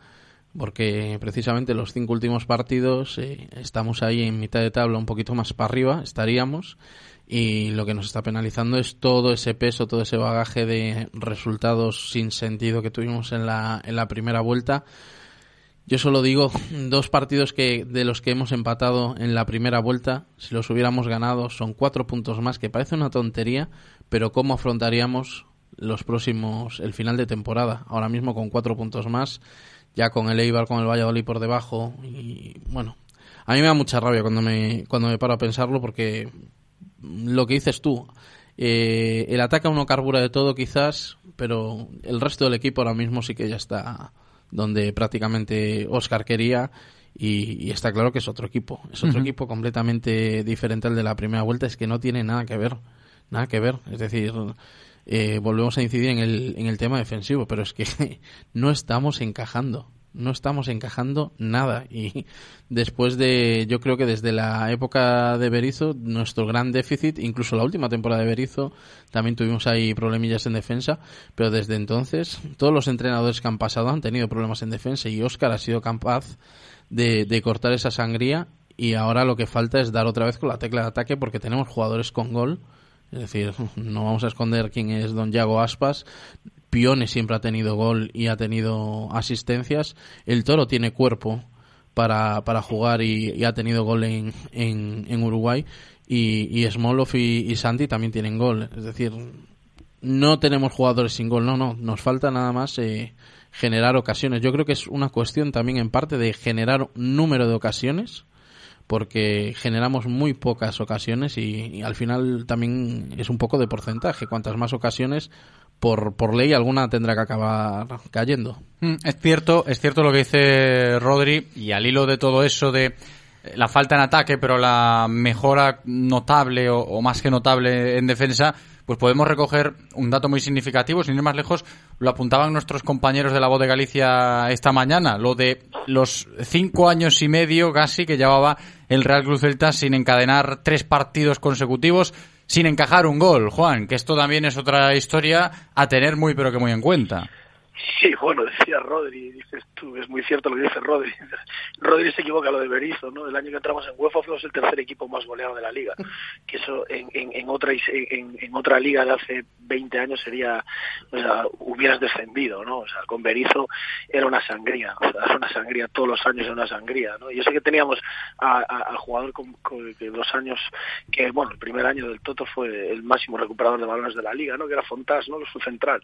porque precisamente los cinco últimos partidos eh, estamos ahí en mitad de tabla un poquito más para arriba, estaríamos, y lo que nos está penalizando es todo ese peso, todo ese bagaje de resultados sin sentido que tuvimos en la, en la primera vuelta. Yo solo digo dos partidos que de los que hemos empatado en la primera vuelta, si los hubiéramos ganado, son cuatro puntos más, que parece una tontería, pero cómo afrontaríamos los próximos, el final de temporada, ahora mismo con cuatro puntos más ya con el Eibar, con el Valladolid por debajo. Y bueno, a mí me da mucha rabia cuando me, cuando me paro a pensarlo porque lo que dices tú, eh, el ataque a uno carbura de todo quizás, pero el resto del equipo ahora mismo sí que ya está donde prácticamente Oscar quería y, está claro que es otro equipo, es otro equipo completamente diferente al de la primera vuelta, es que no tiene nada que ver, nada que ver, es decir, eh, volvemos a incidir en el, en el tema defensivo, pero es que no estamos encajando, no estamos encajando nada. Y después de, yo creo que desde la época de Berizzo, nuestro gran déficit, incluso la última temporada de Berizzo, también tuvimos ahí problemillas en defensa, pero desde entonces todos los entrenadores que han pasado han tenido problemas en defensa y Oscar ha sido capaz de, de cortar esa sangría y ahora lo que falta es dar otra vez con la tecla de ataque porque tenemos jugadores con gol es decir, no vamos a esconder quién es don Yago Aspas. Pione siempre ha tenido gol y ha tenido asistencias. El Toro tiene cuerpo para, para jugar y, ha tenido gol en, en, Uruguay. Y, y Smolov y, Santi también tienen gol. Es decir, no tenemos jugadores sin gol. No, no. Nos falta nada más eh, generar ocasiones. Yo creo que es una cuestión también en parte de generar número de ocasiones porque generamos muy pocas ocasiones y, al final también es un poco de porcentaje. Cuantas más ocasiones, por, por ley alguna tendrá que acabar cayendo. Mm, es cierto, es cierto lo que dice Rodri y al hilo de todo eso de la falta en ataque, pero la mejora notable o, más que notable en defensa, pues podemos recoger un dato muy significativo, sin ir más lejos, lo apuntaban nuestros compañeros de la Voz de Galicia esta mañana, lo de los cinco años y medio casi que llevaba el Real Cruz Celta sin encadenar tres partidos consecutivos sin encajar un gol, Juan, que esto también es otra historia a tener muy pero que muy en cuenta. Sí, bueno, decía Rodri, dices tú, es muy cierto lo que dice Rodri. Rodri se equivoca lo de Berizzo, ¿no? El año que entramos en UEFA fuimos el tercer equipo más goleado de la liga, que eso en, en, otra en, otra liga de hace 20 años sería, o sea, hubieras descendido, ¿no? O sea, con Berizzo era una sangría, o sea, era una sangría, todos los años era una sangría, ¿no? Yo sé que teníamos al jugador con, con, dos años, que, bueno, el primer año del Toto fue el máximo recuperador de balones de la liga, ¿no? Que era Fontás, ¿no? Su central.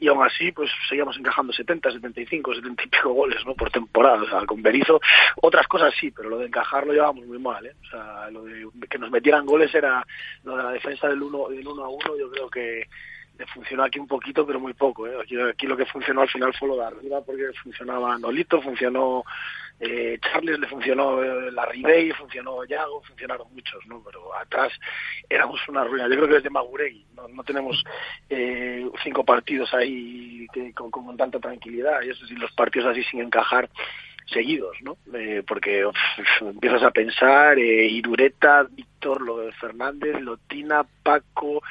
Y aún así, pues seguíamos encajando 70, 75, 70 y pico goles ¿no? por temporada. O sea, con Berizzo, otras cosas sí, pero lo de encajar lo llevábamos muy mal. ¿eh? O sea, lo de que nos metieran goles era lo de la defensa del 1 del uno a 1, yo creo que funcionó aquí un poquito, pero muy poco. ¿eh? Aquí, lo que funcionó al final fue lo de arriba, porque funcionaba Nolito, funcionó eh, Charles, le funcionó eh, la Ribey, funcionó Yago, funcionaron muchos, ¿no? Pero atrás éramos una ruina. Yo creo que desde Maguregui no, no tenemos eh, cinco partidos ahí que, con, con, tanta tranquilidad, y eso sí, los partidos así sin encajar seguidos, ¿no? Eh, porque empiezas a pensar, eh, Irureta, Víctor, lo de Fernández, Lotina, Paco,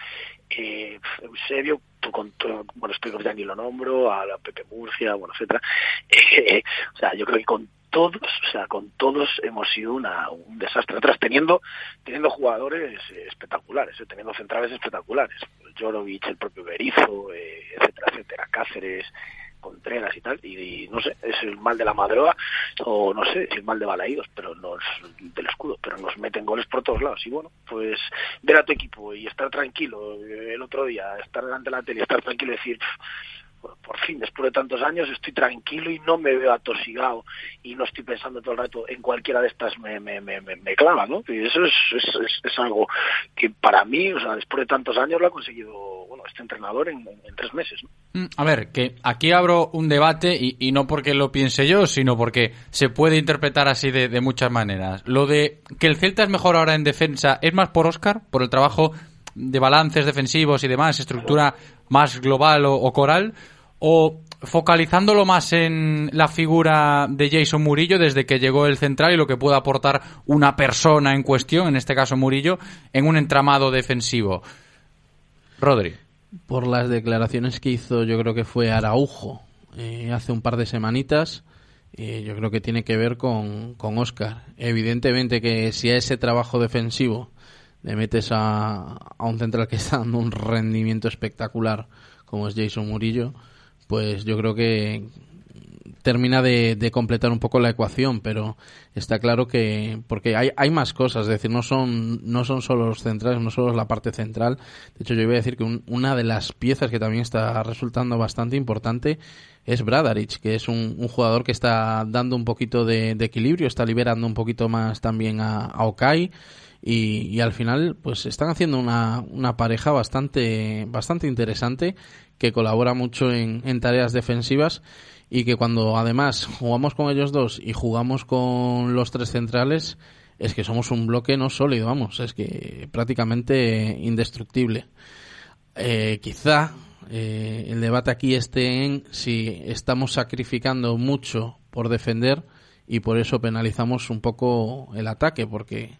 eh, Eusebio, con bueno, estoy ya ni lo nombro, a Pepe Murcia, bueno, etcétera. O sea, yo creo que con todos, o sea, con todos hemos sido una, un desastre. Atrás teniendo, teniendo jugadores espectaculares, eh, teniendo centrales espectaculares. Jorovic, el propio Berizzo, eh, etcétera, etcétera, Cáceres, Contreras y tal, y, no sé, es el mal de la Madroa o no sé, es el mal de Balaídos, pero nos, del escudo, pero nos meten goles por todos lados. Y bueno, pues ver a tu equipo y estar tranquilo el otro día, estar delante de la tele y estar tranquilo y decir, por fin, después de tantos años, estoy tranquilo y no me veo atosigado y no estoy pensando todo el rato en cualquiera de estas me, me, me, me clava, ¿no? Y eso es, es, algo que para mí, o sea, después de tantos años lo ha conseguido, bueno, este entrenador en, tres meses, ¿no? A ver, que aquí abro un debate y, no porque lo piense yo, sino porque se puede interpretar así de, de muchas maneras. Lo de que el Celta es mejor ahora en defensa, ¿es más por Oscar? ¿Por el trabajo de balances defensivos y demás, estructura más global o coral? O focalizándolo más en la figura de Jason Murillo desde que llegó el central y lo que puede aportar una persona en cuestión, en este caso Murillo, en un entramado defensivo. Rodri. Por las declaraciones que hizo, yo creo que fue Araujo eh, hace un par de semanitas. Eh, yo creo que tiene que ver con, con Oscar. Evidentemente que si a ese trabajo defensivo le metes a, a un central que está dando un rendimiento espectacular como es Jason Murillo, pues yo creo que termina de, completar un poco la ecuación, pero está claro que porque hay, hay más cosas, es decir, no son no son solo los centrales, no solo la parte central. De hecho, yo voy a decir que un, una de las piezas que también está resultando bastante importante es Bradaric, que es un, un jugador que está dando un poquito de, de, equilibrio, está liberando un poquito más también a, a Okai. Y, al final pues están haciendo una, una pareja bastante bastante interesante que colabora mucho en, en tareas defensivas y que cuando además jugamos con ellos dos y jugamos con los tres centrales es que somos un bloque no sólido, vamos, es que prácticamente indestructible. Eh, quizá eh, el debate aquí esté en si estamos sacrificando mucho por defender y por eso penalizamos un poco el ataque, porque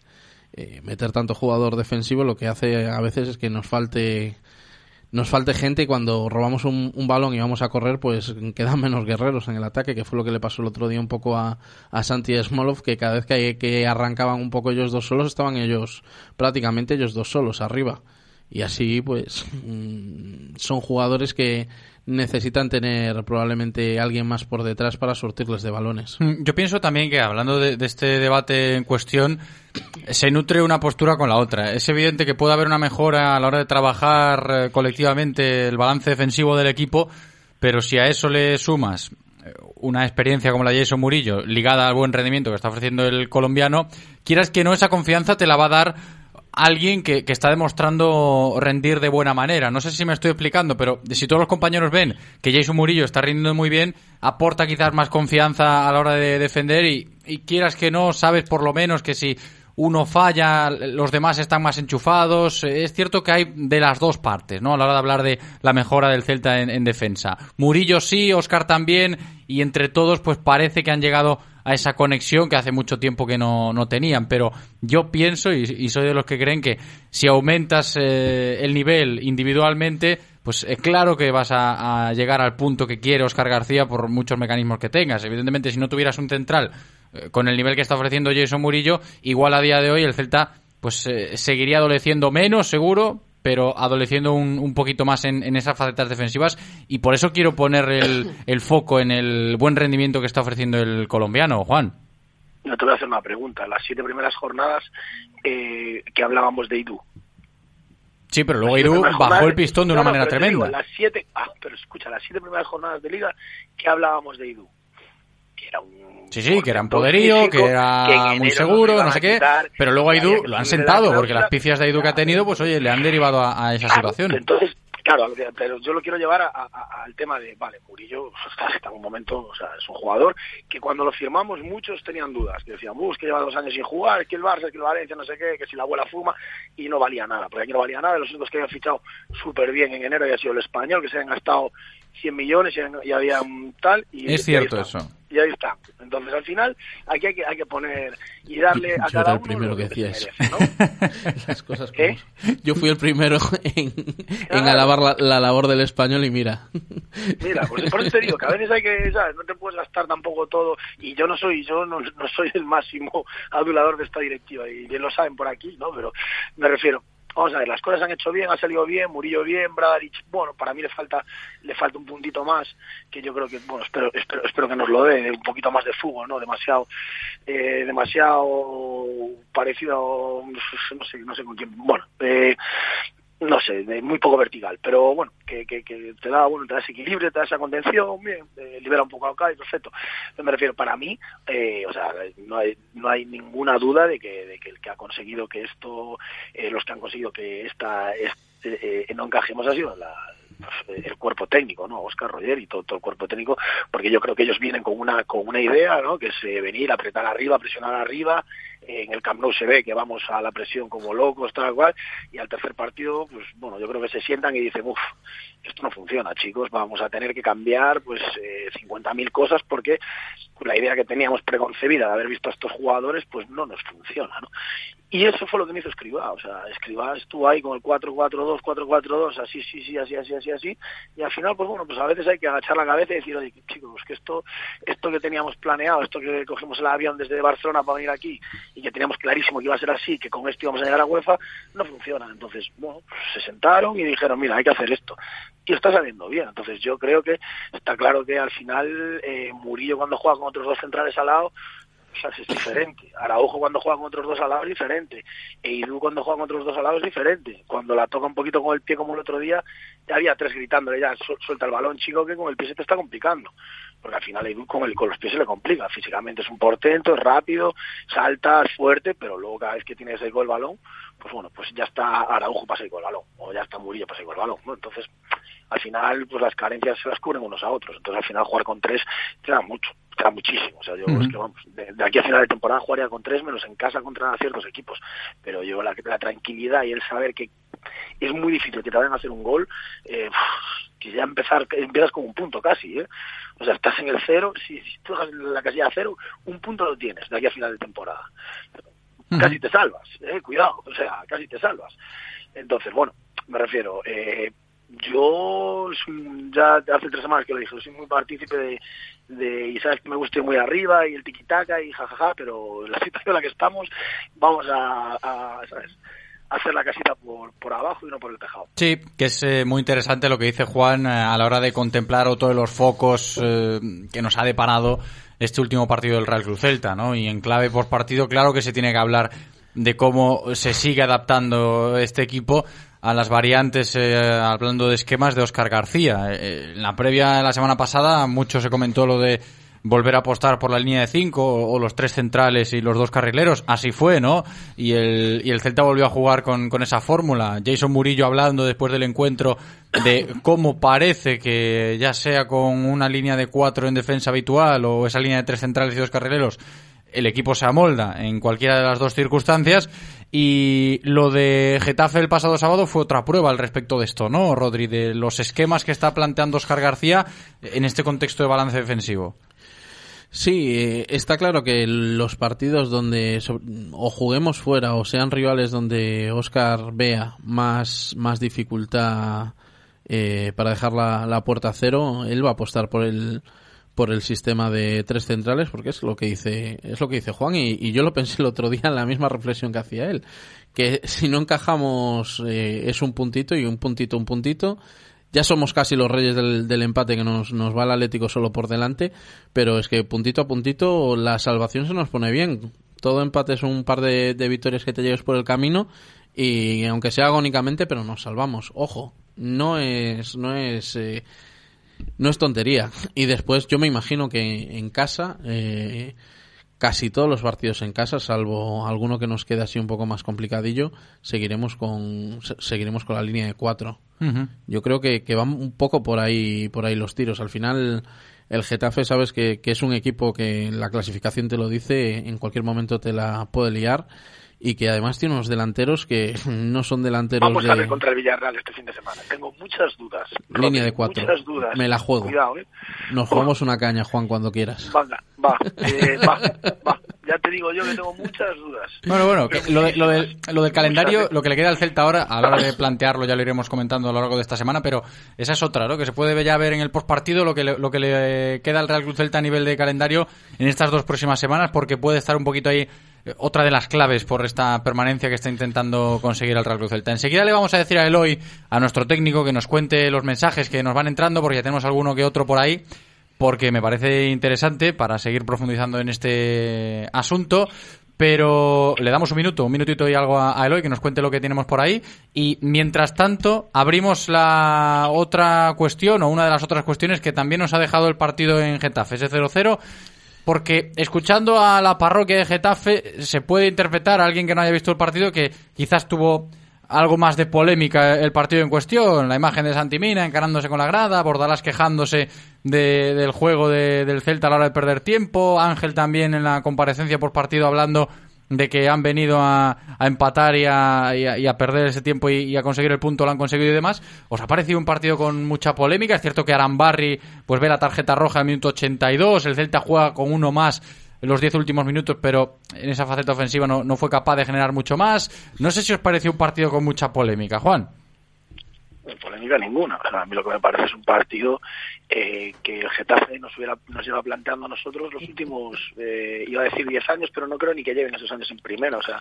eh, meter tanto jugador defensivo lo que hace a veces es que nos falte nos falte gente y cuando robamos un, balón y vamos a correr, pues quedan menos guerreros en el ataque, que fue lo que le pasó el otro día un poco a, a Santi Smolov, que cada vez que, que arrancaban un poco ellos dos solos, estaban ellos, prácticamente ellos dos solos arriba. Y así, pues, mmm, son jugadores que necesitan tener probablemente alguien más por detrás para surtirles de balones. Yo pienso también que hablando de, de, este debate en cuestión, se nutre una postura con la otra. Es evidente que puede haber una mejora a la hora de trabajar eh, colectivamente el balance defensivo del equipo, pero si a eso le sumas eh, una experiencia como la de Jason Murillo, ligada al buen rendimiento que está ofreciendo el colombiano, quieras que no, esa confianza te la va a dar alguien que, que, está demostrando rendir de buena manera. No sé si me estoy explicando, pero si todos los compañeros ven que Jason Murillo está rindiendo muy bien, aporta quizás más confianza a la hora de defender y, y quieras que no, sabes por lo menos que si uno falla, los demás están más enchufados. Es cierto que hay de las dos partes, ¿no? A la hora de hablar de la mejora del Celta en, en defensa. Murillo sí, Oscar también, y entre todos, pues parece que han llegado a esa conexión que hace mucho tiempo que no, no tenían. Pero yo pienso, y, soy de los que creen que si aumentas eh, el nivel individualmente, pues es claro que vas a, llegar al punto que quiere Oscar García por muchos mecanismos que tengas. Evidentemente, si no tuvieras un central eh, con el nivel que está ofreciendo Jason Murillo, igual a día de hoy el Celta pues eh, seguiría adoleciendo menos, seguro, pero adoleciendo un, un poquito más en, en, esas facetas defensivas y por eso quiero poner el, el, foco en el buen rendimiento que está ofreciendo el colombiano, Juan. No te voy a hacer una pregunta. Las siete primeras jornadas eh, que hablábamos de Idu, Sí, pero luego Iru bajó el pistón de una manera tremenda. las siete, ah, pero escucha, las siete primeras jornadas de liga que hablábamos de Idu. Que era un sí, sí, que era un poderío, que era muy seguro, no, sé qué. pero luego a lo han sentado, porque las pifias de Idu que ha tenido, pues oye, le han derivado a, esa situación. Entonces, Claro, pero yo lo quiero llevar al tema de, vale, Murillo está en un momento, o sea, es un jugador que cuando lo firmamos muchos tenían dudas, que decían, bus, que lleva dos años sin jugar, que el Barça, que el Valencia, no sé qué, que si la abuela fuma, y no valía nada, porque aquí no valía nada, los únicos que habían fichado súper bien en enero había sido el español, que se habían gastado 100 millones y, había un tal. Y, es cierto eso. Y ahí está. Entonces, al final, aquí hay que, hay que poner y darle a cada uno. primero que, decías. Las cosas Yo fui el primero en, alabar la, labor del español y mira. Mira, pues por eso te digo que a veces hay que, ¿sabes? No te puedes gastar tampoco todo. Y yo no soy, yo no, no soy el máximo adulador de esta directiva. Y bien lo saben por aquí, ¿no? Pero me refiero, vamos a ver, las cosas han hecho bien, ha salido bien, Murillo bien, Bradaric, bueno, para mí le falta le falta un puntito más, que yo creo que, bueno, espero espero, espero que nos lo dé, un poquito más de fútbol, ¿no? Demasiado eh, demasiado parecido, no sé, no sé con quién, bueno, eh, no sé, muy poco vertical, pero bueno, que, que, que, te da bueno, te da ese equilibrio, te da esa contención, bien, eh, libera un poco a Ocay, perfecto. Me refiero, para mí, eh, o sea, no hay, no hay ninguna duda de que, de que el que ha conseguido que esto, eh, los que han conseguido que esta, este, no encajemos ha sido la, el cuerpo técnico, ¿no? Oscar Roger y todo, el cuerpo técnico, porque yo creo que ellos vienen con una con una idea, ¿no? Que es venir, apretar arriba, presionar arriba, en el Camp se ve que vamos a la presión como locos, tal cual, y al tercer partido, pues bueno, yo creo que se sientan y dicen, uff, esto no funciona, chicos, vamos a tener que cambiar pues eh, 50.000 cosas porque la idea que teníamos preconcebida de haber visto a estos jugadores, pues no nos funciona, ¿no? Y eso fue lo que me hizo Escribá, o sea, Escribá estuvo ahí con el 4-4-2, 4-4-2, así, sí, sí, así, así, así, así, y al final, pues bueno, pues a veces hay que agachar la cabeza y decir, oye, chicos, que esto, esto que teníamos planeado, esto que cogimos el avión desde Barcelona para venir aquí, y que teníamos clarísimo que iba a ser así, que con esto íbamos a llegar a UEFA, no funciona. Entonces, bueno, pues se sentaron y dijeron, mira, hay que hacer esto. Y está saliendo bien. Entonces yo creo que está claro que al final eh, Murillo cuando juega con otros dos centrales al lado, es diferente. Araujo cuando juega con otros dos al lado es diferente. E Idu cuando juega con otros dos al lado es diferente. Cuando la toca un poquito con el pie como el otro día, ya había tres gritándole ya, suelta el balón, chico, que con el pie se te está complicando. Porque al final Idu con, el, con los pies se le complica. Físicamente es un portento, es rápido, salta, es fuerte, pero luego cada vez que tiene ese gol el balón, pues bueno, pues ya está Araujo para ir con el balón. O ya está Murillo para ir con el balón. Entonces, al final, pues las carencias se las cubren unos a otros. Entonces, al final, jugar con tres te da mucho queda muchísimo. O sea, yo es que vamos, de, aquí a final de temporada jugaría con tres menos en casa contra ciertos equipos. Pero yo la, la tranquilidad y el saber que es muy difícil que te vayan a hacer un gol, eh, que ya empezar, empiezas con un punto casi, ¿eh? O sea, estás en el cero, si, tú hagas la casilla cero, un punto lo tienes de aquí a final de temporada. Casi te salvas, eh, cuidado, o sea, casi te salvas. Entonces, bueno, me refiero, eh, yo ya hace tres semanas que lo dije, soy muy partícipe de, de y sabes que me guste muy arriba y el tiquitaca y jajaja, pero en la situación en la que estamos vamos a, hacer la casita por, por abajo y no por el tejado. Sí, que es eh, muy interesante lo que dice Juan eh, a la hora de contemplar otro de los focos eh, que nos ha deparado este último partido del Real Cruz Celta, ¿no? Y en clave por partido, claro que se tiene que hablar de cómo se sigue adaptando este equipo a las variantes, eh, hablando de esquemas de Oscar García. Eh, en la previa de la semana pasada mucho se comentó lo de volver a apostar por la línea de cinco o, los tres centrales y los dos carrileros. Así fue, ¿no? Y el, y el Celta volvió a jugar con, con esa fórmula. Jason Murillo hablando después del encuentro de cómo parece que ya sea con una línea de cuatro en defensa habitual o esa línea de tres centrales y dos carrileros, el equipo se amolda en cualquiera de las dos circunstancias. Y lo de Getafe el pasado sábado fue otra prueba al respecto de esto, ¿no, Rodri? De los esquemas que está planteando Oscar García en este contexto de balance defensivo. Sí, eh, está claro que los partidos donde o juguemos fuera o sean rivales donde Oscar vea más, más dificultad eh, para dejar la, la puerta a cero, él va a apostar por el por el sistema de tres centrales porque es lo que dice es lo que dice Juan y, yo lo pensé el otro día en la misma reflexión que hacía él que si no encajamos eh, es un puntito y un puntito un puntito ya somos casi los reyes del, empate que nos, nos va el Atlético solo por delante, pero es que puntito a puntito la salvación se nos pone bien. Todo empate es un par de, victorias que te lleves por el camino y aunque sea agónicamente, pero nos salvamos. Ojo, no es, no es, eh, no es tontería. Y después yo me imagino que en casa, eh, casi todos los partidos en casa, salvo alguno que nos quede así un poco más complicadillo, seguiremos con, seguiremos con la línea de cuatro. Yo creo que, que van un poco por ahí, por ahí los tiros. Al final, el Getafe sabes que, que, es un equipo que la clasificación te lo dice, en cualquier momento te la puede liar y que además tiene unos delanteros que no son delanteros Vamos a ver contra el Villarreal este fin de semana. Tengo muchas dudas. Línea de cuatro. Muchas dudas. Me la juego. Cuidado, ¿eh? Nos jugamos una caña, Juan, cuando quieras. Venga, va, eh, va, va. Ya te digo yo que tengo muchas dudas. Bueno, bueno, lo, lo, del, lo del calendario, lo que le queda al Celta ahora, a la hora de plantearlo ya lo iremos comentando a lo largo de esta semana, pero esa es otra, ¿no? Que se puede ya ver en el postpartido lo que le, lo que le queda al Real Cruz Celta a nivel de calendario en estas dos próximas semanas, porque puede estar un poquito ahí otra de las claves por esta permanencia que está intentando conseguir el Real Cruz Celta. Enseguida le vamos a decir a Eloy, a nuestro técnico, que nos cuente los mensajes que nos van entrando, porque ya tenemos alguno que otro por ahí, porque me parece interesante para seguir profundizando en este asunto. Pero le damos un minuto, un minutito y algo a, Eloy que nos cuente lo que tenemos por ahí. Y mientras tanto, abrimos la otra cuestión o una de las otras cuestiones que también nos ha dejado el partido en Getafe, ese 0-0 porque escuchando a la parroquia de Getafe se puede interpretar a alguien que no haya visto el partido que quizás tuvo algo más de polémica el partido en cuestión, la imagen de Santimina encarándose con la grada, Bordalás quejándose del juego del Celta a la hora de perder tiempo, Ángel también en la comparecencia por partido hablando de que han venido a, empatar y a, perder ese tiempo y, a conseguir el punto, lo han conseguido y demás. ¿Os ha parecido un partido con mucha polémica? Es cierto que Arambarri pues ve la tarjeta roja en el minuto 82, el Celta juega con uno más en los 10 últimos minutos, pero en esa faceta ofensiva no, no fue capaz de generar mucho más. No sé si os pareció un partido con mucha polémica, Juan polémica ninguna. a mí lo que me parece es un partido eh, que el Getafe nos, hubiera, nos lleva planteando a nosotros los últimos, eh, iba a decir 10 años, pero no creo ni que lleven esos años en primera. O sea,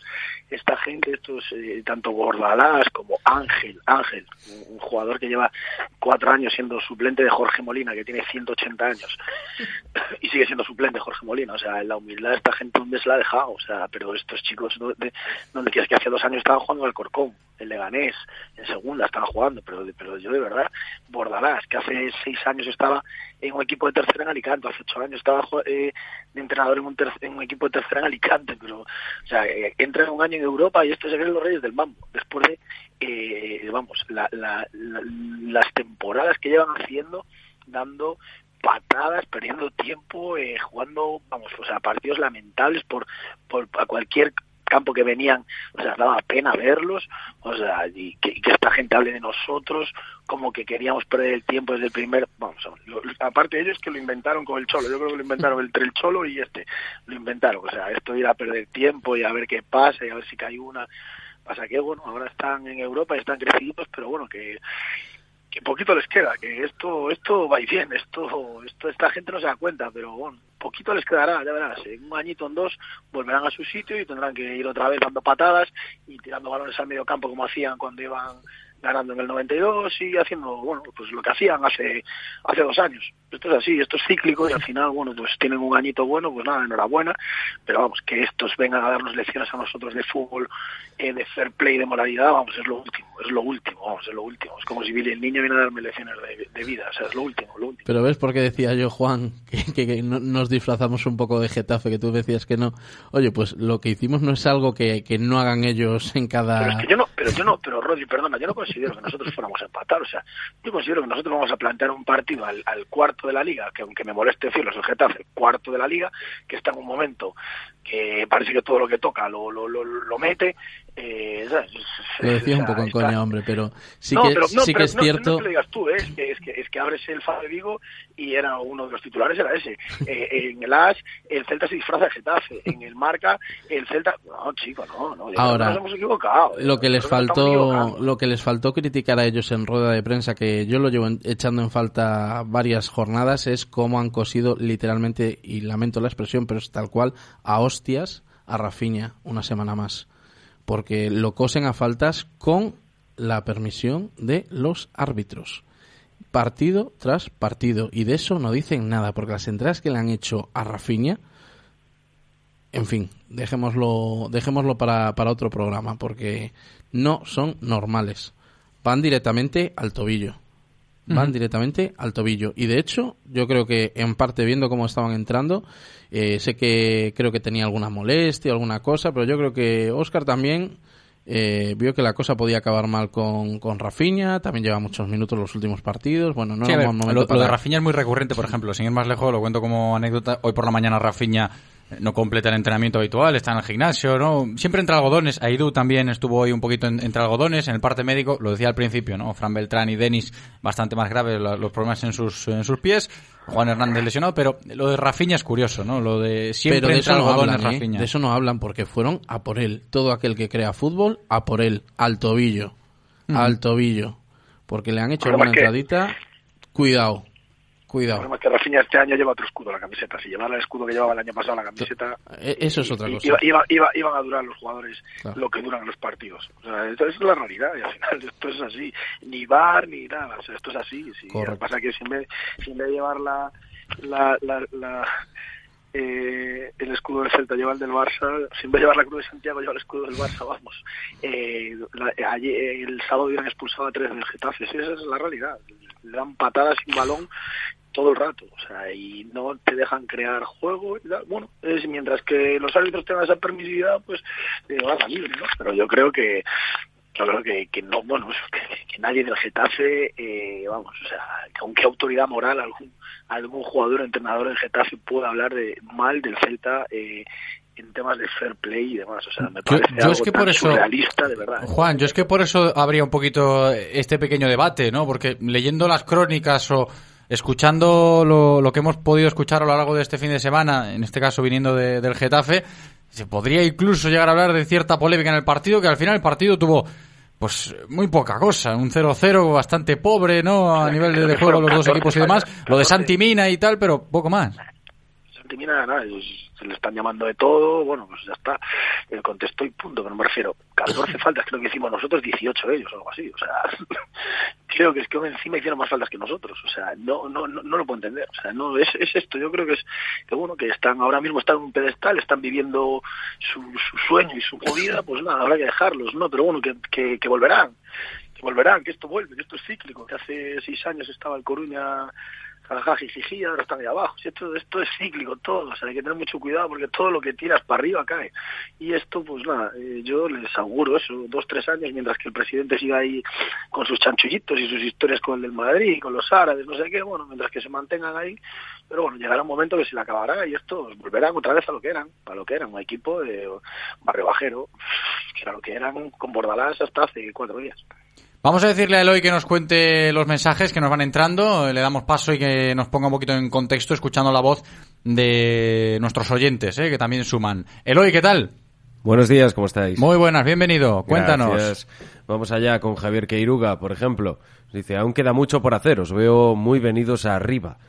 esta gente, estos, eh, tanto Bordalás como Ángel, Ángel, un jugador que lleva cuatro años siendo suplente de Jorge Molina, que tiene 180 años, y sigue siendo suplente Jorge Molina. O sea, la humildad de esta gente, ¿dónde se la ha dejado? O sea, pero estos chicos, ¿dónde, dónde quieres que hace dos años estaban jugando al Corcón? el Leganés, en segunda estaban jugando, pero, pero yo de verdad, Bordalás, que hace seis años estaba en un equipo de tercera en Alicante, hace ocho años estaba eh, de entrenador en un, en un equipo de tercera en Alicante, pero, o sea, eh, entra en un año en Europa y esto se creen los reyes del mambo, después de, eh, vamos, las temporadas que llevan haciendo, dando patadas, perdiendo tiempo, jugando, vamos, o sea, partidos lamentables por, por a cualquier campo que venían, o sea, daba pena verlos, o sea, y que, esta gente hable de nosotros como que queríamos perder el tiempo desde el primer, vamos, aparte de ellos que lo inventaron con el Cholo, yo creo que lo inventaron entre el Cholo y este, lo inventaron, o sea, esto de ir a perder tiempo y a ver qué pasa y a ver si cae una, pasa que, bueno, ahora están en Europa y están crecidos, pero bueno, que que poquito les queda, que esto esto va y bien, esto, esto esta gente no se da cuenta, pero bueno, poquito les quedará, ya verás, en un añito en dos volverán a su sitio y tendrán que ir otra vez dando patadas y tirando balones al medio campo como hacían cuando iban ganando en el 92 y haciendo, bueno, pues lo que hacían hace, hace dos años. Esto es así, esto es cíclico y al final, bueno, pues tienen un añito bueno, pues nada, enhorabuena, pero vamos, que estos vengan a darnos lecciones a nosotros de fútbol, eh, de fair play, de moralidad, vamos, es lo último, es lo último, vamos, es lo último. Es como si el niño viene a darme lecciones de, vida, o sea, es lo último, lo último. Pero ves por qué decía yo, Juan, que, nos disfrazamos un poco de Getafe, que tú decías que no. Oye, pues lo que hicimos no es algo que, que no hagan ellos en cada... Pero es que yo no, pero yo no, pero Rodri, perdona, yo no considero que nosotros fuéramos a empatar, o sea, yo considero que nosotros vamos a plantear un partido al, al cuarto de la liga, que aunque me moleste decirlo, es el Getafe, cuarto de la liga, que está en un momento que parece que todo lo que toca lo, lo, lo, mete, eh, Lo decía un poco en coña, hombre, pero sí que, sí que es cierto. No, te lo digas tú, ¿eh? es, que, es, que, es que abres el Faro de Vigo y era uno de los titulares, era ese. Eh, en el As, el Celta se disfraza de Getafe. En el Marca, el Celta. No, chico, no, no. Ahora, nos hemos equivocado. Lo que les faltó, lo que les faltó criticar a ellos en rueda de prensa, que yo lo llevo echando en falta varias jornadas, es cómo han cosido literalmente, y lamento la expresión, pero es tal cual, a hostias a Rafiña una semana más porque lo cosen a faltas con la permisión de los árbitros. Partido tras partido. Y de eso no dicen nada, porque las entradas que le han hecho a Rafiña, en fin, dejémoslo, dejémoslo para, para otro programa, porque no son normales. Van directamente al tobillo. Van directamente al tobillo. Y de hecho, yo creo que en parte viendo cómo estaban entrando, eh, sé que creo que tenía alguna molestia, alguna cosa, pero yo creo que Oscar también eh, vio que la cosa podía acabar mal con, con Rafinha, también lleva muchos minutos los últimos partidos. Bueno, no lo, de Rafinha es muy recurrente, por ejemplo, sin ir más lejos, lo cuento como anécdota. Hoy por la mañana Rafinha no completa el entrenamiento habitual, está en el gimnasio, ¿no? Siempre entre algodones. Aidu también estuvo hoy un poquito entre algodones en el parte médico, lo decía al principio, ¿no? Fran Beltrán y Denis bastante más graves los problemas en sus, en sus pies. Juan Hernández lesionado, pero lo de Rafiña es curioso, ¿no? Lo de siempre de eso no hablan, ¿eh? De eso no hablan porque fueron a por él. Todo aquel que crea fútbol, a por él. Al tobillo. Al tobillo. Porque le han hecho una entradita. Cuidado. Cuidado. El que Rafinha este año lleva otro escudo la camiseta. Si llevara el escudo que llevaba el año pasado la camiseta. E-, eso es otra cosa. Iba, iba, iban a durar los jugadores lo que duran los partidos. O sea, esto es la realidad y al final esto es así. Ni bar ni nada. O sea, esto es así. Sí. Lo que pasa es que sin vez, sin de llevar la. la, la, eh, el escudo del Celta lleva el del Barça, vez llevar la cruz de Santiago lleva el escudo del Barça, vamos. Eh, el sábado hubieran expulsado a tres del Getafe, esa es la realidad. Le dan patadas sin balón todo el rato, o sea, y no te dejan crear juego y. Bueno, es mientras que los árbitros tengan esa permisividad, pues eh, van a libre, ¿no? Pero yo creo que yo creo que, que no, bueno, que, nadie del Getafe, eh, vamos, o sea, que aunque autoridad moral algún algún jugador entrenador del Getafe pueda hablar de mal del Celta eh, en temas de fair play y demás. O sea, me parece yo, algo es que por eso, de verdad. Juan, yo es que por eso habría un poquito este pequeño debate, ¿no? Porque leyendo las crónicas o escuchando lo, lo, que hemos podido escuchar a lo largo de este fin de semana, en este caso viniendo del Getafe, se podría incluso llegar a hablar de cierta polémica en el partido, que al final el partido tuvo pues muy poca cosa, un 0-0 bastante pobre, ¿no? A nivel de, de juego los dos equipos y demás, lo de Santi Mina y tal, pero poco más. Santi Mina, nada, se le están llamando de todo, bueno, pues ya está, el contexto y punto, pero me refiero, 14 faltas creo que hicimos nosotros, 18 ellos o algo así, o sea, creo que es que encima hicieron más faltas que nosotros, o sea, no no no, no lo puedo entender, o sea, no, es, es esto, yo creo que es, que bueno, que están, ahora mismo están en un pedestal, están viviendo su, su sueño y su vida, pues nada, habrá que dejarlos, ¿no? Pero bueno, que, que, que volverán, que volverán, que esto vuelve, que esto es cíclico, que hace seis años estaba el Coruña y ahora están ahí abajo. Esto, esto es cíclico todo, hay que tener mucho cuidado porque todo lo que tiras para arriba cae. Y esto, pues nada, eh, yo les auguro eso, dos, tres años, mientras que el presidente siga ahí con sus chanchullitos y sus historias con el del Madrid, con los árabes, no sé qué, bueno, mientras que se mantengan ahí, pero bueno, llegará un momento que se le acabará y esto volverán otra vez a lo que eran, para lo que eran, un equipo de barrio bajero, que era lo que eran con Bordalás hasta hace cuatro días. Vamos a decirle a Eloy que nos cuente los mensajes que nos van entrando, le damos paso y que nos ponga un poquito en contexto escuchando la voz de nuestros oyentes, ¿eh? que también suman. Eloy, ¿qué tal? Buenos días, ¿cómo estáis? Muy buenas, bienvenido. Cuéntanos. Vamos allá con Javier Queiruga, por ejemplo. Dice, aún queda mucho por hacer, os veo muy venidos arriba.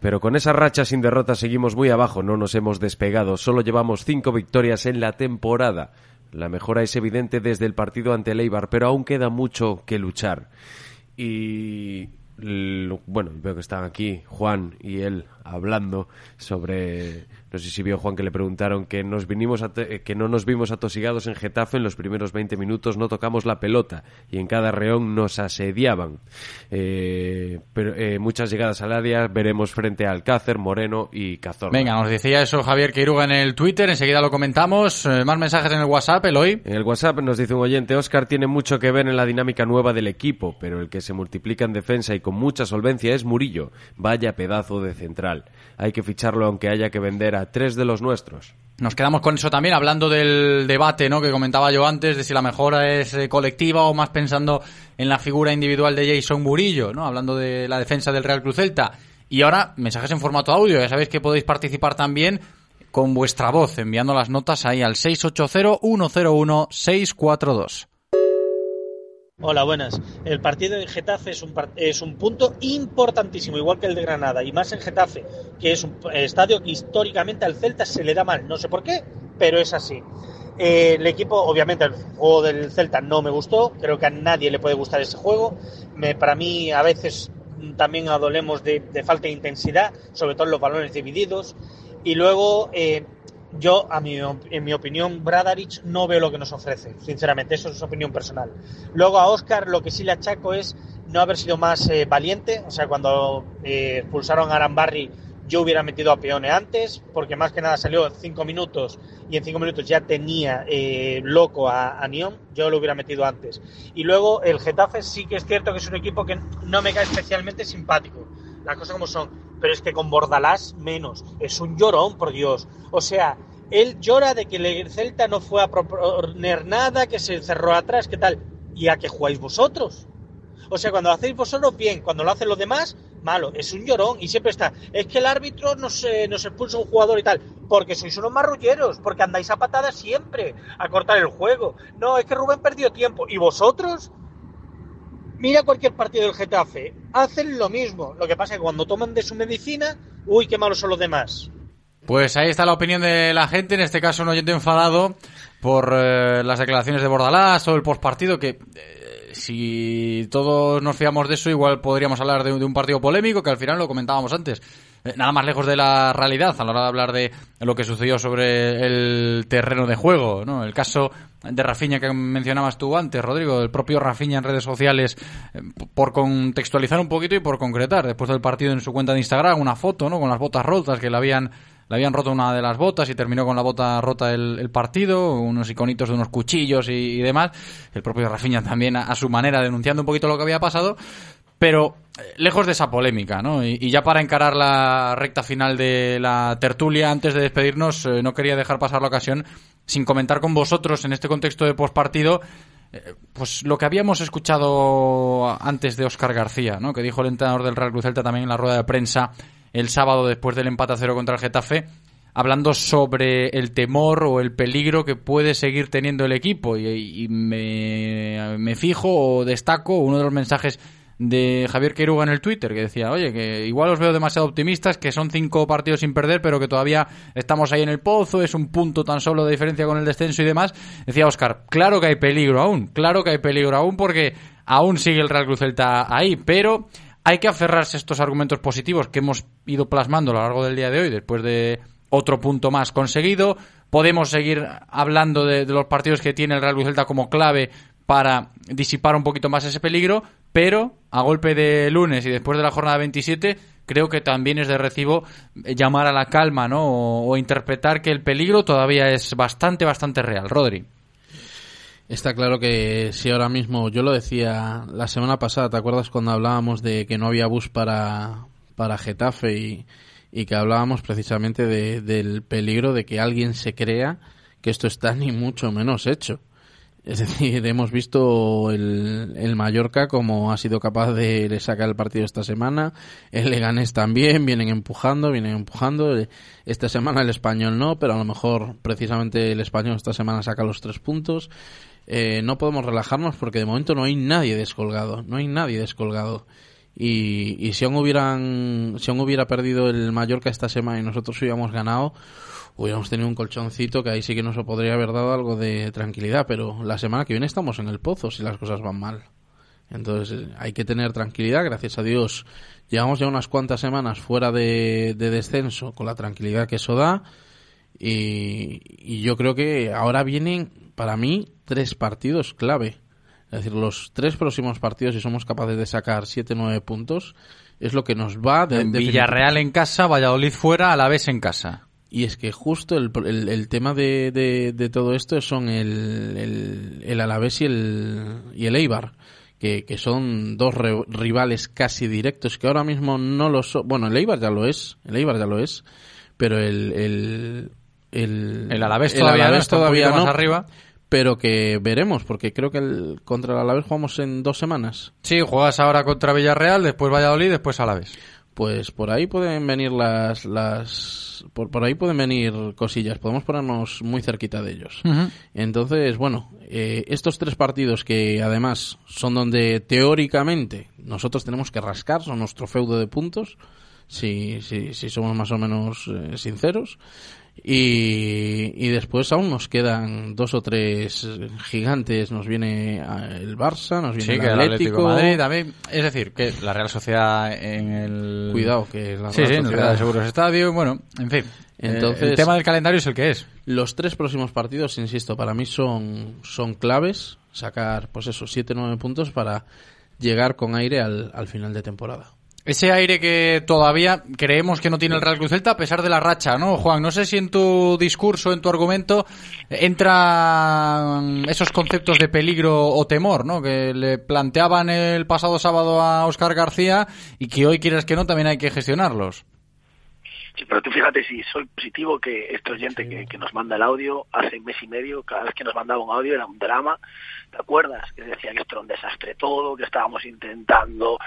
Pero con esa racha sin derrota seguimos muy abajo, no nos hemos despegado, solo llevamos cinco victorias en la temporada. La mejora es evidente desde el partido ante el pero aún queda mucho que luchar. Y bueno, veo que están aquí Juan y él hablando sobre no sé si vio Juan que le preguntaron que nos vinimos que no nos vimos atosigados en Getafe en los primeros 20 minutos no tocamos la pelota y en cada reón nos asediaban. Eh, pero eh, muchas llegadas al área veremos frente a Alcácer Moreno y Cazorla. Venga nos decía eso Javier Quiruga en el Twitter enseguida lo comentamos. Eh, más mensajes en el WhatsApp Eloy. En el WhatsApp nos dice un oyente Oscar tiene mucho que ver en la dinámica nueva del equipo pero el que se multiplica en defensa y con mucha solvencia es Murillo. Vaya pedazo de central. Hay que ficharlo aunque haya que vender a tres de los nuestros. Nos quedamos con eso también, hablando del debate ¿no? que comentaba yo antes, de si la mejora es eh, colectiva o más pensando en la figura individual de Jason Murillo, ¿no? hablando de la defensa del Real Cruz Celta. Y ahora, mensajes en formato audio, ya sabéis que podéis participar también con vuestra voz, enviando las notas ahí al 680-101-642. Hola, buenas. El partido de Getafe es un, es un punto importantísimo, igual que el de Granada, y más en Getafe, que es un estadio que históricamente al Celta se le da mal. No sé por qué, pero es así. Eh, el equipo, obviamente, el juego del Celta no me gustó. Creo que a nadie le puede gustar ese juego. Para mí, a veces también adolemos de, de falta de intensidad, sobre todo en los balones divididos. Y luego, eh, yo, a mi, en mi opinión, Bradarich no veo lo que nos ofrece, sinceramente, eso es opinión personal. Luego a Oscar lo que sí le achaco es no haber sido más eh, valiente, o sea, cuando eh, expulsaron a Arambarri yo hubiera metido a Peone antes, porque más que nada salió cinco minutos y en cinco minutos ya tenía eh, loco a, a Nion, yo lo hubiera metido antes. Y luego el Getafe sí que es cierto que es un equipo que no me cae especialmente simpático, las cosas como son, pero es que con Bordalás menos, es un llorón, por Dios. O sea, él llora de que el Celta no fue a proponer nada, que se cerró atrás, ¿qué tal? ¿Y a qué jugáis vosotros? O sea, cuando lo hacéis vosotros, bien, cuando lo hacen los demás, malo. Es un llorón y siempre está. Es que el árbitro nos, eh, nos expulsa un jugador y tal. Porque sois unos marrulleros, porque andáis a patadas siempre a cortar el juego. No, es que Rubén perdió tiempo. ¿Y vosotros? Mira cualquier partido del Getafe. Hacen lo mismo. Lo que pasa es que cuando toman de su medicina, uy, qué malos son los demás. Pues ahí está la opinión de la gente, en este caso un oyente enfadado por eh, las declaraciones de Bordalás o el postpartido, que eh, si todos nos fiamos de eso, igual podríamos hablar de, de, un partido polémico, que al final lo comentábamos antes. Eh, nada más lejos de la realidad a la hora de hablar de lo que sucedió sobre el terreno de juego, ¿no? El caso de Rafiña que mencionabas tú antes, Rodrigo, el propio Rafiña en redes sociales, eh, por contextualizar un poquito y por concretar, después del partido en su cuenta de Instagram, una foto, ¿no? Con las botas rotas que le habían le habían roto una de las botas y terminó con la bota rota el, el partido, unos iconitos de unos cuchillos y, demás. El propio Rafinha también a, su manera denunciando un poquito lo que había pasado. Pero eh, lejos de esa polémica, ¿no? Y, ya para encarar la recta final de la tertulia, antes de despedirnos, eh, no quería dejar pasar la ocasión sin comentar con vosotros en este contexto de postpartido eh, pues lo que habíamos escuchado antes de Óscar García, ¿no? Que dijo el entrenador del Real Cruz Celta también en la rueda de prensa el sábado después del empate a cero contra el Getafe, hablando sobre el temor o el peligro que puede seguir teniendo el equipo. Y, me, fijo o destaco uno de los mensajes de Javier Queiruga en el Twitter, que decía, oye, que igual os veo demasiado optimistas, que son cinco partidos sin perder, pero que todavía estamos ahí en el pozo, es un punto tan solo de diferencia con el descenso y demás. Decía Oscar, claro que hay peligro aún, claro que hay peligro aún porque aún sigue el Real Cruz Celta ahí, pero hay que aferrarse a estos argumentos positivos que hemos ido plasmando a lo largo del día de hoy, después de otro punto más conseguido. Podemos seguir hablando de, de los partidos que tiene el Real Cruz Celta como clave para disipar un poquito más ese peligro, pero a golpe de lunes y después de la jornada 27 creo que también es de recibo llamar a la calma, ¿no? O, o interpretar que el peligro todavía es bastante, bastante real. Rodri. Está claro que si ahora mismo, yo lo decía la semana pasada, ¿te acuerdas cuando hablábamos de que no había bus para, para Getafe y, y que hablábamos precisamente de, del peligro de que alguien se crea que esto está ni mucho menos hecho? Es decir, hemos visto el, el Mallorca como ha sido capaz de, sacar el partido esta semana, el Leganés también, vienen empujando, vienen empujando. Esta semana el español no, pero a lo mejor precisamente el español esta semana saca los tres puntos. Eh, no podemos relajarnos porque de momento no hay nadie descolgado, no hay nadie descolgado. Y, y si aún hubieran, si aún hubiera perdido el Mallorca esta semana y nosotros hubiéramos ganado, hubiéramos tenido un colchoncito que ahí sí que nos podría haber dado algo de tranquilidad, pero la semana que viene estamos en el pozo si las cosas van mal. Entonces hay que tener tranquilidad, gracias a Dios. Llevamos ya unas cuantas semanas fuera de, de descenso con la tranquilidad que eso da y, y yo creo que ahora vienen para mí tres partidos clave. Es decir, los tres próximos partidos, si somos capaces de sacar 7-9 puntos, es lo que nos va de, Villarreal en casa, Valladolid fuera, a la vez en casa. Y es que justo el, el, el tema de, de, de, todo esto son el, el, el Alavés y el, y el Eibar, que, que son dos re, rivales casi directos, que ahora mismo no lo son. Bueno, el Eibar ya lo es, el Eibar ya lo es, pero el, el, El, El Alavés todavía no, todavía no, arriba. Pero que veremos, porque creo que el, contra el Alavés jugamos en dos semanas. Sí, juegas ahora contra Villarreal, después Valladolid, después Alavés. Pues por ahí pueden venir las, las por, por ahí pueden venir cosillas. Podemos ponernos muy cerquita de ellos. Entonces, bueno, eh, estos tres partidos que además son donde teóricamente nosotros tenemos que rascar, son nuestro feudo de puntos, si, si, si somos más o menos eh, sinceros. Y, y después aún nos quedan dos o tres gigantes. Nos viene eh, el Barça, nos viene Sí, el que el Atlético Atlético. Madrid también. Es decir, que la Real Sociedad en el... Cuidado, que la Sí, Real sí, en el Sociedad- Real Seguros Estadio, bueno, en fin. Entonces, Eh, el tema del calendario es el que es. Los tres próximos partidos, insisto, para mí son, son claves. Sacar, pues eso, 7-9 puntos para llegar con aire al, al final de temporada. Ese aire que todavía creemos que no tiene el Real Cruz Celta a pesar de la racha, ¿no, Juan? No sé si en tu discurso, en tu argumento, entran esos conceptos de peligro o temor, ¿no? Que le planteaban el pasado sábado a Óscar García y que hoy, quieras que no, también hay que gestionarlos. Sí, pero tú fíjate si soy positivo que este oyente que, que nos manda el audio hace un mes y medio, cada vez que nos mandaba un audio era un drama. ¿Te acuerdas? Que decía que esto era un desastre todo, que estábamos intentando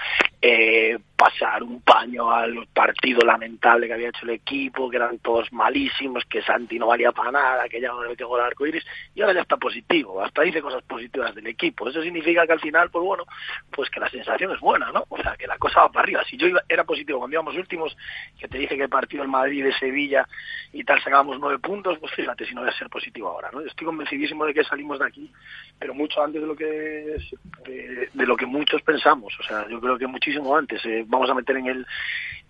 pasar al partido lamentable que había hecho el equipo, que eran todos malísimos, que Santi no valía para nada, que ya no le metió gol al arco iris, y ahora ya está positivo, hasta dice cosas positivas del equipo. Eso significa que al final, pues bueno, pues que la sensación es buena, ¿no? O sea, que la cosa va para arriba. Si yo iba- era positivo cuando íbamos últimos, que te dije que el partido en Madrid de Sevilla y tal sacábamos nueve puntos, pues fíjate si no voy a ser positivo ahora, ¿no? Estoy convencidísimo de que salimos de aquí, pero mucho antes de lo que de, de lo que muchos pensamos. O sea, yo creo que muchísimo antes. Eh, vamos a meter en el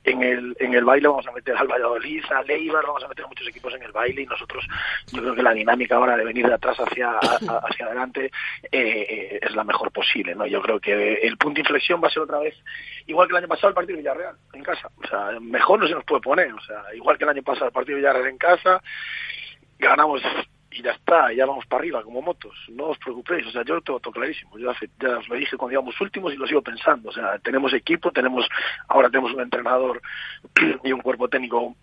en el, en el baile vamos a meter al Valladolid, al Eibar, vamos a meter a muchos equipos en el baile y nosotros, yo creo que la dinámica ahora de venir de atrás hacia, a- hacia adelante eh, es la mejor posible, ¿no? Yo creo que el punto de inflexión va a ser otra vez, igual que el año pasado el partido de Villarreal, en casa. O sea, mejor no se nos puede poner, o sea, igual que el año pasado el partido de Villarreal en casa, ganamos y ya está, ya vamos para arriba como motos, no os preocupéis, o sea, yo lo tengo todo clarísimo, yo hace- ya os lo dije cuando íbamos últimos y lo sigo pensando, o sea, tenemos equipo, tenemos, ahora tenemos un entrenador y un cuerpo técnico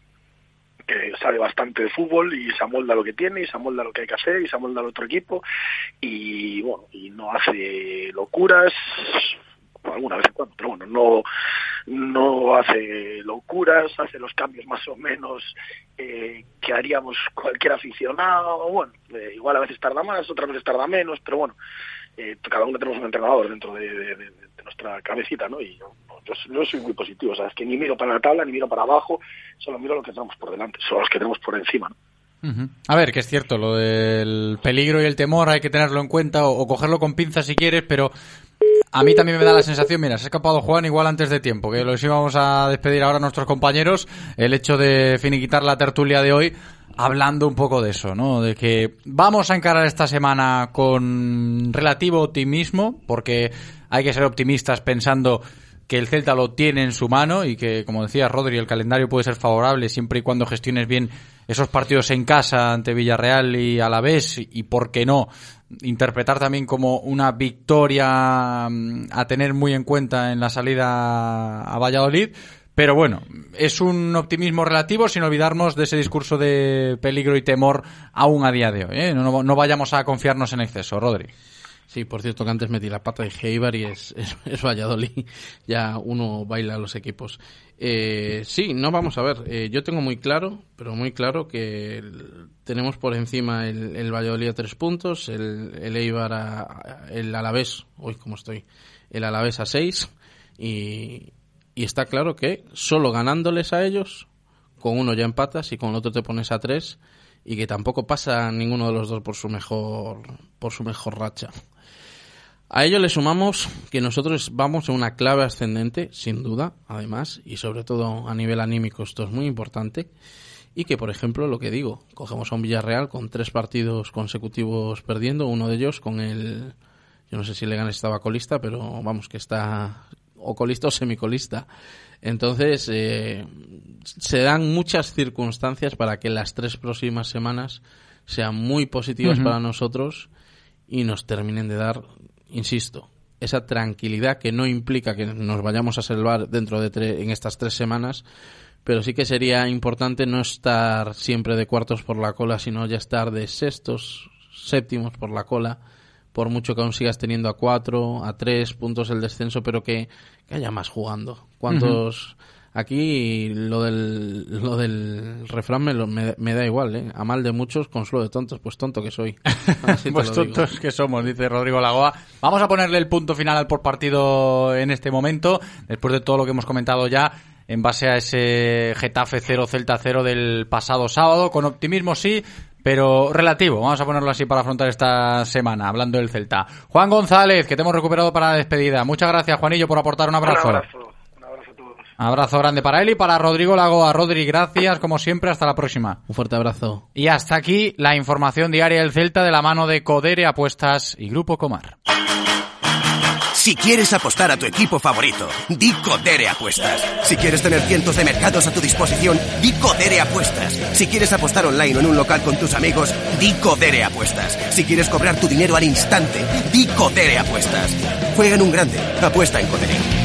que sabe bastante de fútbol y se amolda lo que tiene y se amolda lo que hay que hacer y se amolda al otro equipo y bueno, y no hace locuras alguna vez en cuando, pero bueno, no, no hace locuras, hace los cambios más o menos eh, que haríamos cualquier aficionado, bueno, eh, igual a veces tarda más, otras veces tarda menos, pero bueno, eh, cada uno tenemos un entrenador dentro de, nuestra cabecita, ¿no? Y yo, yo, yo soy muy positivo, o sea, es que ni miro para la tabla, ni miro para abajo, solo miro lo que tenemos por delante, solo los que tenemos por encima, ¿no? A ver, que es cierto, lo del peligro y el temor hay que tenerlo en cuenta o, o cogerlo con pinzas si quieres, pero a mí también me da la sensación, mira, se ha escapado Juan igual antes de tiempo, que los íbamos a despedir ahora a nuestros compañeros, el hecho de finiquitar la tertulia de hoy hablando un poco de eso, ¿no? De que vamos a encarar esta semana con relativo optimismo, porque hay que ser optimistas pensando que el Celta lo tiene en su mano y que, como decía Rodri, el calendario puede ser favorable siempre y cuando gestiones bien esos partidos en casa ante Villarreal y Alavés y, por qué no, interpretar también como una victoria mm, a tener muy en cuenta en la salida a Valladolid. Pero bueno, es un optimismo relativo sin olvidarnos de ese discurso de peligro y temor aún a día de hoy. ¿eh? No, no- vayamos a confiarnos en exceso, Rodri. Sí, por cierto que antes metí la pata de Eibar y es, es, es Valladolid. Ya uno baila a los equipos. Eh, sí, no vamos a ver. eh, yo tengo muy claro, pero muy claro que tenemos por encima el, Valladolid a tres puntos, el, el Eibar a, el Alavés, uy, cómo estoy, el Alavés a seis y, y está claro que solo ganándoles a ellos, con uno ya empatas y con el otro te pones a tres y que tampoco pasa ninguno de los dos por su mejor por su mejor racha. A ello le sumamos que nosotros vamos en una clave ascendente, sin duda, además, y sobre todo a nivel anímico esto es muy importante, y que, por ejemplo, lo que digo, cogemos a un Villarreal con tres partidos consecutivos perdiendo, uno de ellos con el, yo no sé si Leganés estaba colista, pero vamos, que está o colista o semicolista. Entonces, eh, se dan muchas circunstancias para que las tres próximas semanas sean muy positivas para nosotros y nos terminen de dar, insisto, esa tranquilidad que no implica que nos vayamos a salvar dentro de tre- en estas tres semanas, pero sí que sería importante no estar siempre de cuartos por la cola, sino ya estar de sextos, séptimos por la cola, por mucho que aún sigas teniendo a cuatro, a tres puntos el descenso, pero que, haya más jugando. ¿Cuántos...? Aquí lo del, lo del refrán me, me, da igual, ¿eh? A mal de muchos, consuelo de tontos, pues tonto que soy. pues tontos que somos, dice Rodrigo Lagoa. Vamos a ponerle el punto final al por partido en este momento, después de todo lo que hemos comentado ya en base a ese Getafe 0 Celta 0 del pasado sábado, con optimismo sí, pero relativo, vamos a ponerlo así para afrontar esta semana, hablando del Celta. Juan González, que te hemos recuperado para la despedida. Muchas gracias, Juanillo, por aportar un abrazo. Un abrazo. Abrazo grande para él y para Rodrigo Lagoa. Rodri, gracias como siempre. Hasta la próxima. Un fuerte abrazo. Y hasta aquí la información diaria del Celta de la mano de Codere Apuestas y Grupo Comar. Si quieres apostar a tu equipo favorito, di Codere Apuestas. Si quieres tener cientos de mercados a tu disposición, di Codere Apuestas. Si quieres apostar online o en un local con tus amigos, di Codere Apuestas. Si quieres cobrar tu dinero al instante, di Codere Apuestas. Juega en un grande, apuesta en Codere.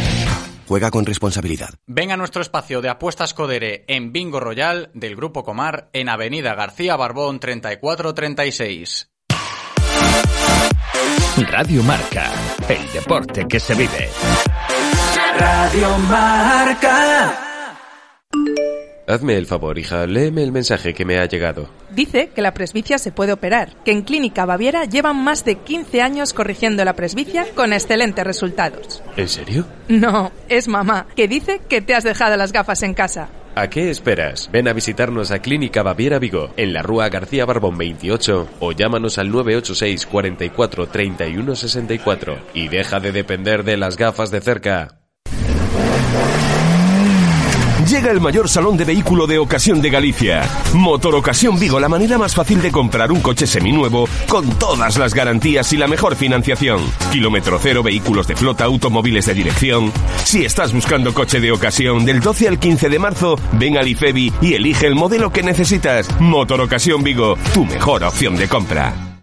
Juega con responsabilidad. Venga a nuestro espacio de apuestas Codere en Bingo Royal del Grupo Comar en Avenida García Barbón 3436. Radio Marca, el deporte que se vive. Radio Marca. Hazme el favor, hija, léeme el mensaje que me ha llegado. Dice que la presbicia se puede operar, que en Clínica Baviera llevan más de 15 años corrigiendo la presbicia con excelentes resultados. ¿En serio? No, es mamá, que dice que te has dejado las gafas en casa. ¿A qué esperas? Ven a visitarnos a Clínica Baviera Vigo, en la Rúa García Barbón 28, o llámanos al 986 44 31 64 y deja de depender de las gafas de cerca. Llega el mayor salón de vehículo de ocasión de Galicia. Motor Ocasión Vigo, la manera más fácil de comprar un coche seminuevo con todas las garantías y la mejor financiación. Kilómetro cero, vehículos de flota, automóviles de dirección. Si estás buscando coche de ocasión, del 12 al 15 de marzo, ven al IFEBI y elige el modelo que necesitas. Motor Ocasión Vigo, tu mejor opción de compra.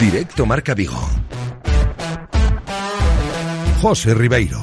Directo Marca Vigo. José Ribeiro.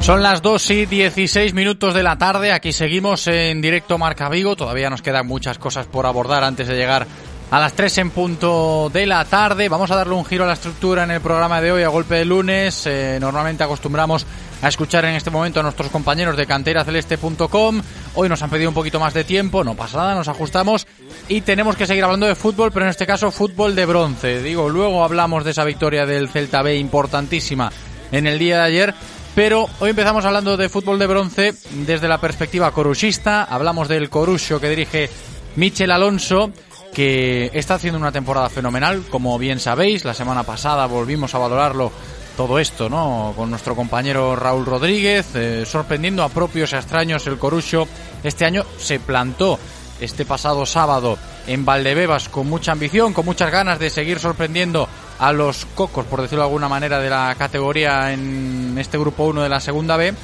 Son las 2 y 16 minutos de la tarde. Aquí seguimos en directo Marca Vigo. Todavía nos quedan muchas cosas por abordar antes de llegar a las 3 en punto de la tarde. Vamos a darle un giro a la estructura en el programa de hoy a golpe de lunes. Eh, normalmente acostumbramos a escuchar en este momento a nuestros compañeros de canteraceleste.com. Hoy nos han pedido un poquito más de tiempo, no pasa nada, nos ajustamos y tenemos que seguir hablando de fútbol, pero en este caso fútbol de bronce. Digo, luego hablamos de esa victoria del Celta B importantísima en el día de ayer. Pero hoy empezamos hablando de fútbol de bronce desde la perspectiva coruchista. Hablamos del Corusio que dirige Michel Alonso, que está haciendo una temporada fenomenal, como bien sabéis. La semana pasada volvimos a valorarlo todo esto, ¿no? Con nuestro compañero Raúl Rodríguez, eh, sorprendiendo a propios y extraños el Corucho. Este año se plantó este pasado sábado en Valdebebas con mucha ambición, con muchas ganas de seguir sorprendiendo a los cocos, por decirlo de alguna manera, de la categoría en este grupo 1 de la segunda B.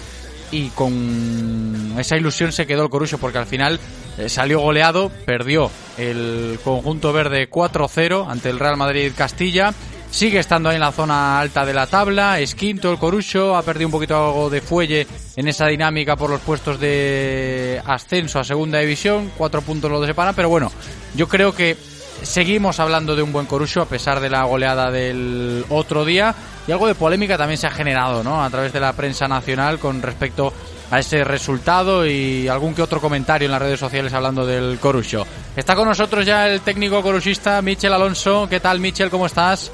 Y con esa ilusión se quedó el Corucho porque al final eh, salió goleado, perdió el conjunto verde 4-0 ante el Real Madrid Castilla Sigue estando ahí en la zona alta de la tabla, es quinto el Corucho, ha perdido un poquito algo de fuelle en esa dinámica por los puestos de ascenso a segunda división, cuatro puntos lo separan, pero bueno, yo creo que seguimos hablando de un buen Corucho a pesar de la goleada del otro día y algo de polémica también se ha generado ¿no? a través de la prensa nacional con respecto a ese resultado y algún que otro comentario en las redes sociales hablando del Corucho. Está con nosotros ya el técnico coruchista Michel Alonso. ¿Qué tal Michel? ¿Cómo estás?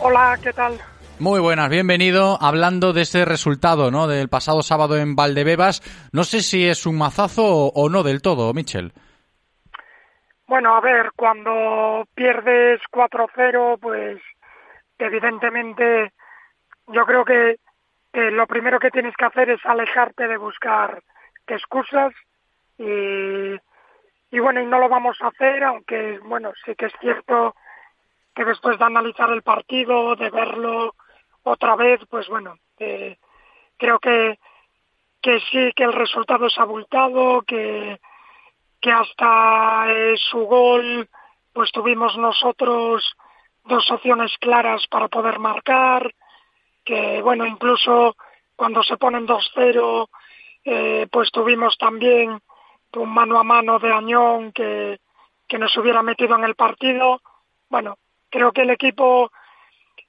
Hola, ¿qué tal? Muy buenas, bienvenido. Hablando de ese resultado, ¿no? Del pasado sábado en Valdebebas. No sé si es un mazazo o no del todo, Michel. Bueno, a ver, cuando pierdes 4-0, pues evidentemente yo creo que lo primero que tienes que hacer es alejarte de buscar excusas y, y bueno, y no lo vamos a hacer, aunque bueno, sí que es cierto que después de analizar el partido, de verlo otra vez, pues bueno, eh, creo que, que sí que el resultado es abultado, que, que hasta eh, su gol pues tuvimos nosotros dos opciones claras para poder marcar, que bueno, incluso cuando se ponen 2-0, eh, pues tuvimos también un mano a mano de Añón que, que nos hubiera metido en el partido. Bueno, creo que el equipo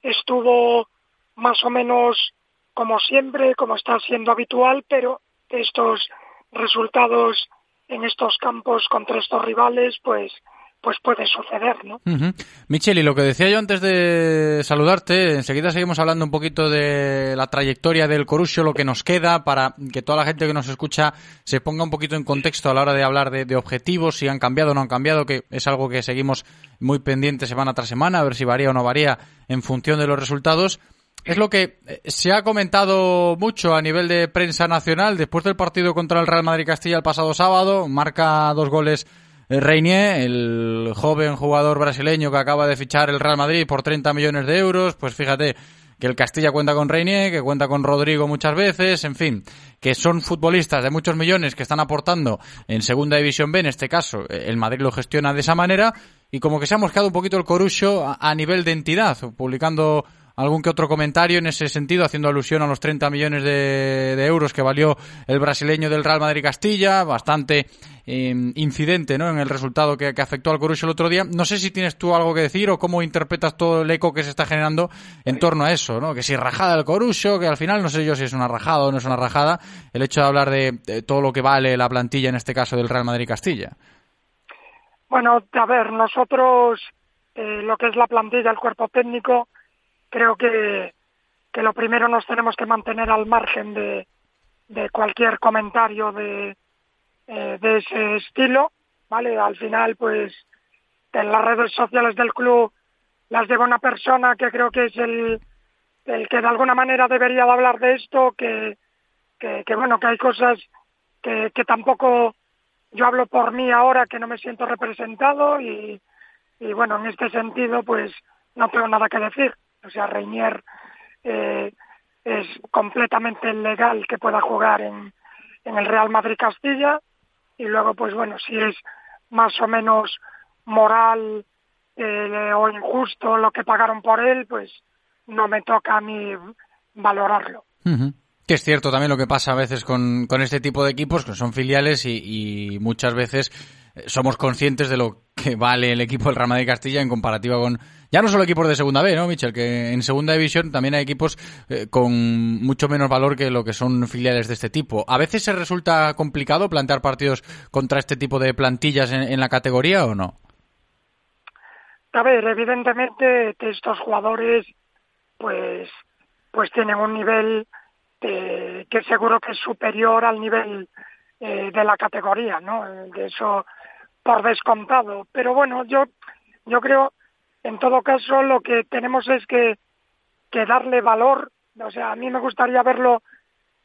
estuvo más o menos como siempre, como está siendo habitual, pero estos resultados en estos campos contra estos rivales, pues pues puede suceder, ¿no? Michel, y lo que decía yo antes de saludarte, enseguida seguimos hablando un poquito de la trayectoria del Corusio, lo que nos queda, para que toda la gente que nos escucha se ponga un poquito en contexto a la hora de hablar de, objetivos, si han cambiado o no han cambiado, que es algo que seguimos muy pendientes semana tras semana, a ver si varía o no varía en función de los resultados. Es lo que eh, se ha comentado mucho a nivel de prensa nacional después del partido contra el Real Madrid Castilla el pasado sábado, marca dos goles Reinier, el joven jugador brasileño que acaba de fichar el Real Madrid por 30 millones de euros, pues fíjate que el Castilla cuenta con Reinier, que cuenta con Rodrigo muchas veces, en fin, que son futbolistas de muchos millones que están aportando en Segunda División B, en este caso, el Madrid lo gestiona de esa manera, y como que se ha mosqueado un poquito el corucho a, nivel de entidad, publicando algún que otro comentario en ese sentido, haciendo alusión a los 30 millones de, euros que valió el brasileño del Real Madrid Castilla, bastante em, incidente ¿no? en el resultado que, afectó al Corucho el otro día. No sé si tienes tú algo que decir o cómo interpretas todo el eco que se está generando en torno a eso, ¿no? que si rajada el Corucho, que al final no sé yo si es una rajada o no es una rajada, el hecho de hablar de, todo lo que vale la plantilla, en este caso del Real Madrid Castilla. Bueno, a ver, nosotros eh, lo que es la plantilla, el cuerpo técnico, creo que, que lo primero nos tenemos que mantener al margen de, de cualquier comentario de, eh, de ese estilo, ¿vale? Al final, pues, en las redes sociales del club las lleva una persona que creo que es el, el que de alguna manera debería de hablar de esto, que, que, que bueno, que hay cosas que, que tampoco yo hablo por mí ahora que no me siento representado y, y bueno, en este sentido, pues, no tengo nada que decir. O sea, Reinier eh, es completamente legal que pueda jugar en, en el Real Madrid Castilla y luego, pues bueno, si es más o menos moral eh, o injusto lo que pagaron por él, pues no me toca a mí valorarlo. Que es cierto también lo que pasa a veces con, con este tipo de equipos, que son filiales y, y muchas veces somos conscientes de lo que vale el equipo del Real Madrid Castilla en comparativa con ya no solo equipos de segunda B, ¿no, Michel? Que en segunda división también hay equipos eh, con mucho menos valor que lo que son filiales de este tipo. ¿A veces se resulta complicado plantear partidos contra este tipo de plantillas en, la categoría o no? A ver, evidentemente estos jugadores pues pues tienen un nivel eh, que seguro que es superior al nivel eh, de la categoría, ¿no? De eso por descontado. Pero bueno, yo yo creo en todo caso, lo que tenemos es que, que darle valor, o sea, a mí me gustaría verlo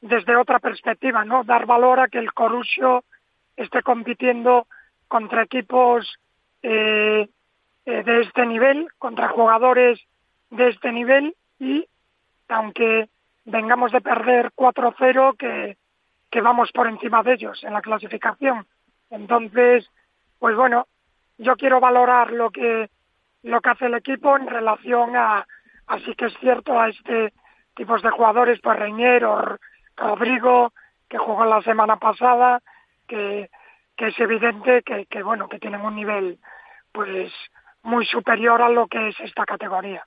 desde otra perspectiva, ¿no? Dar valor a que el Corusio esté compitiendo contra equipos eh, eh, de este nivel, contra jugadores de este nivel y aunque vengamos de perder 4-0, que, que vamos por encima de ellos en la clasificación. Entonces, pues bueno, yo quiero valorar lo que lo que hace el equipo en relación a, así que es cierto, a este tipos de jugadores, pues Reñero, Rodrigo, que jugó la semana pasada, que, que es evidente que, que, bueno, que tienen un nivel, pues, muy superior a lo que es esta categoría.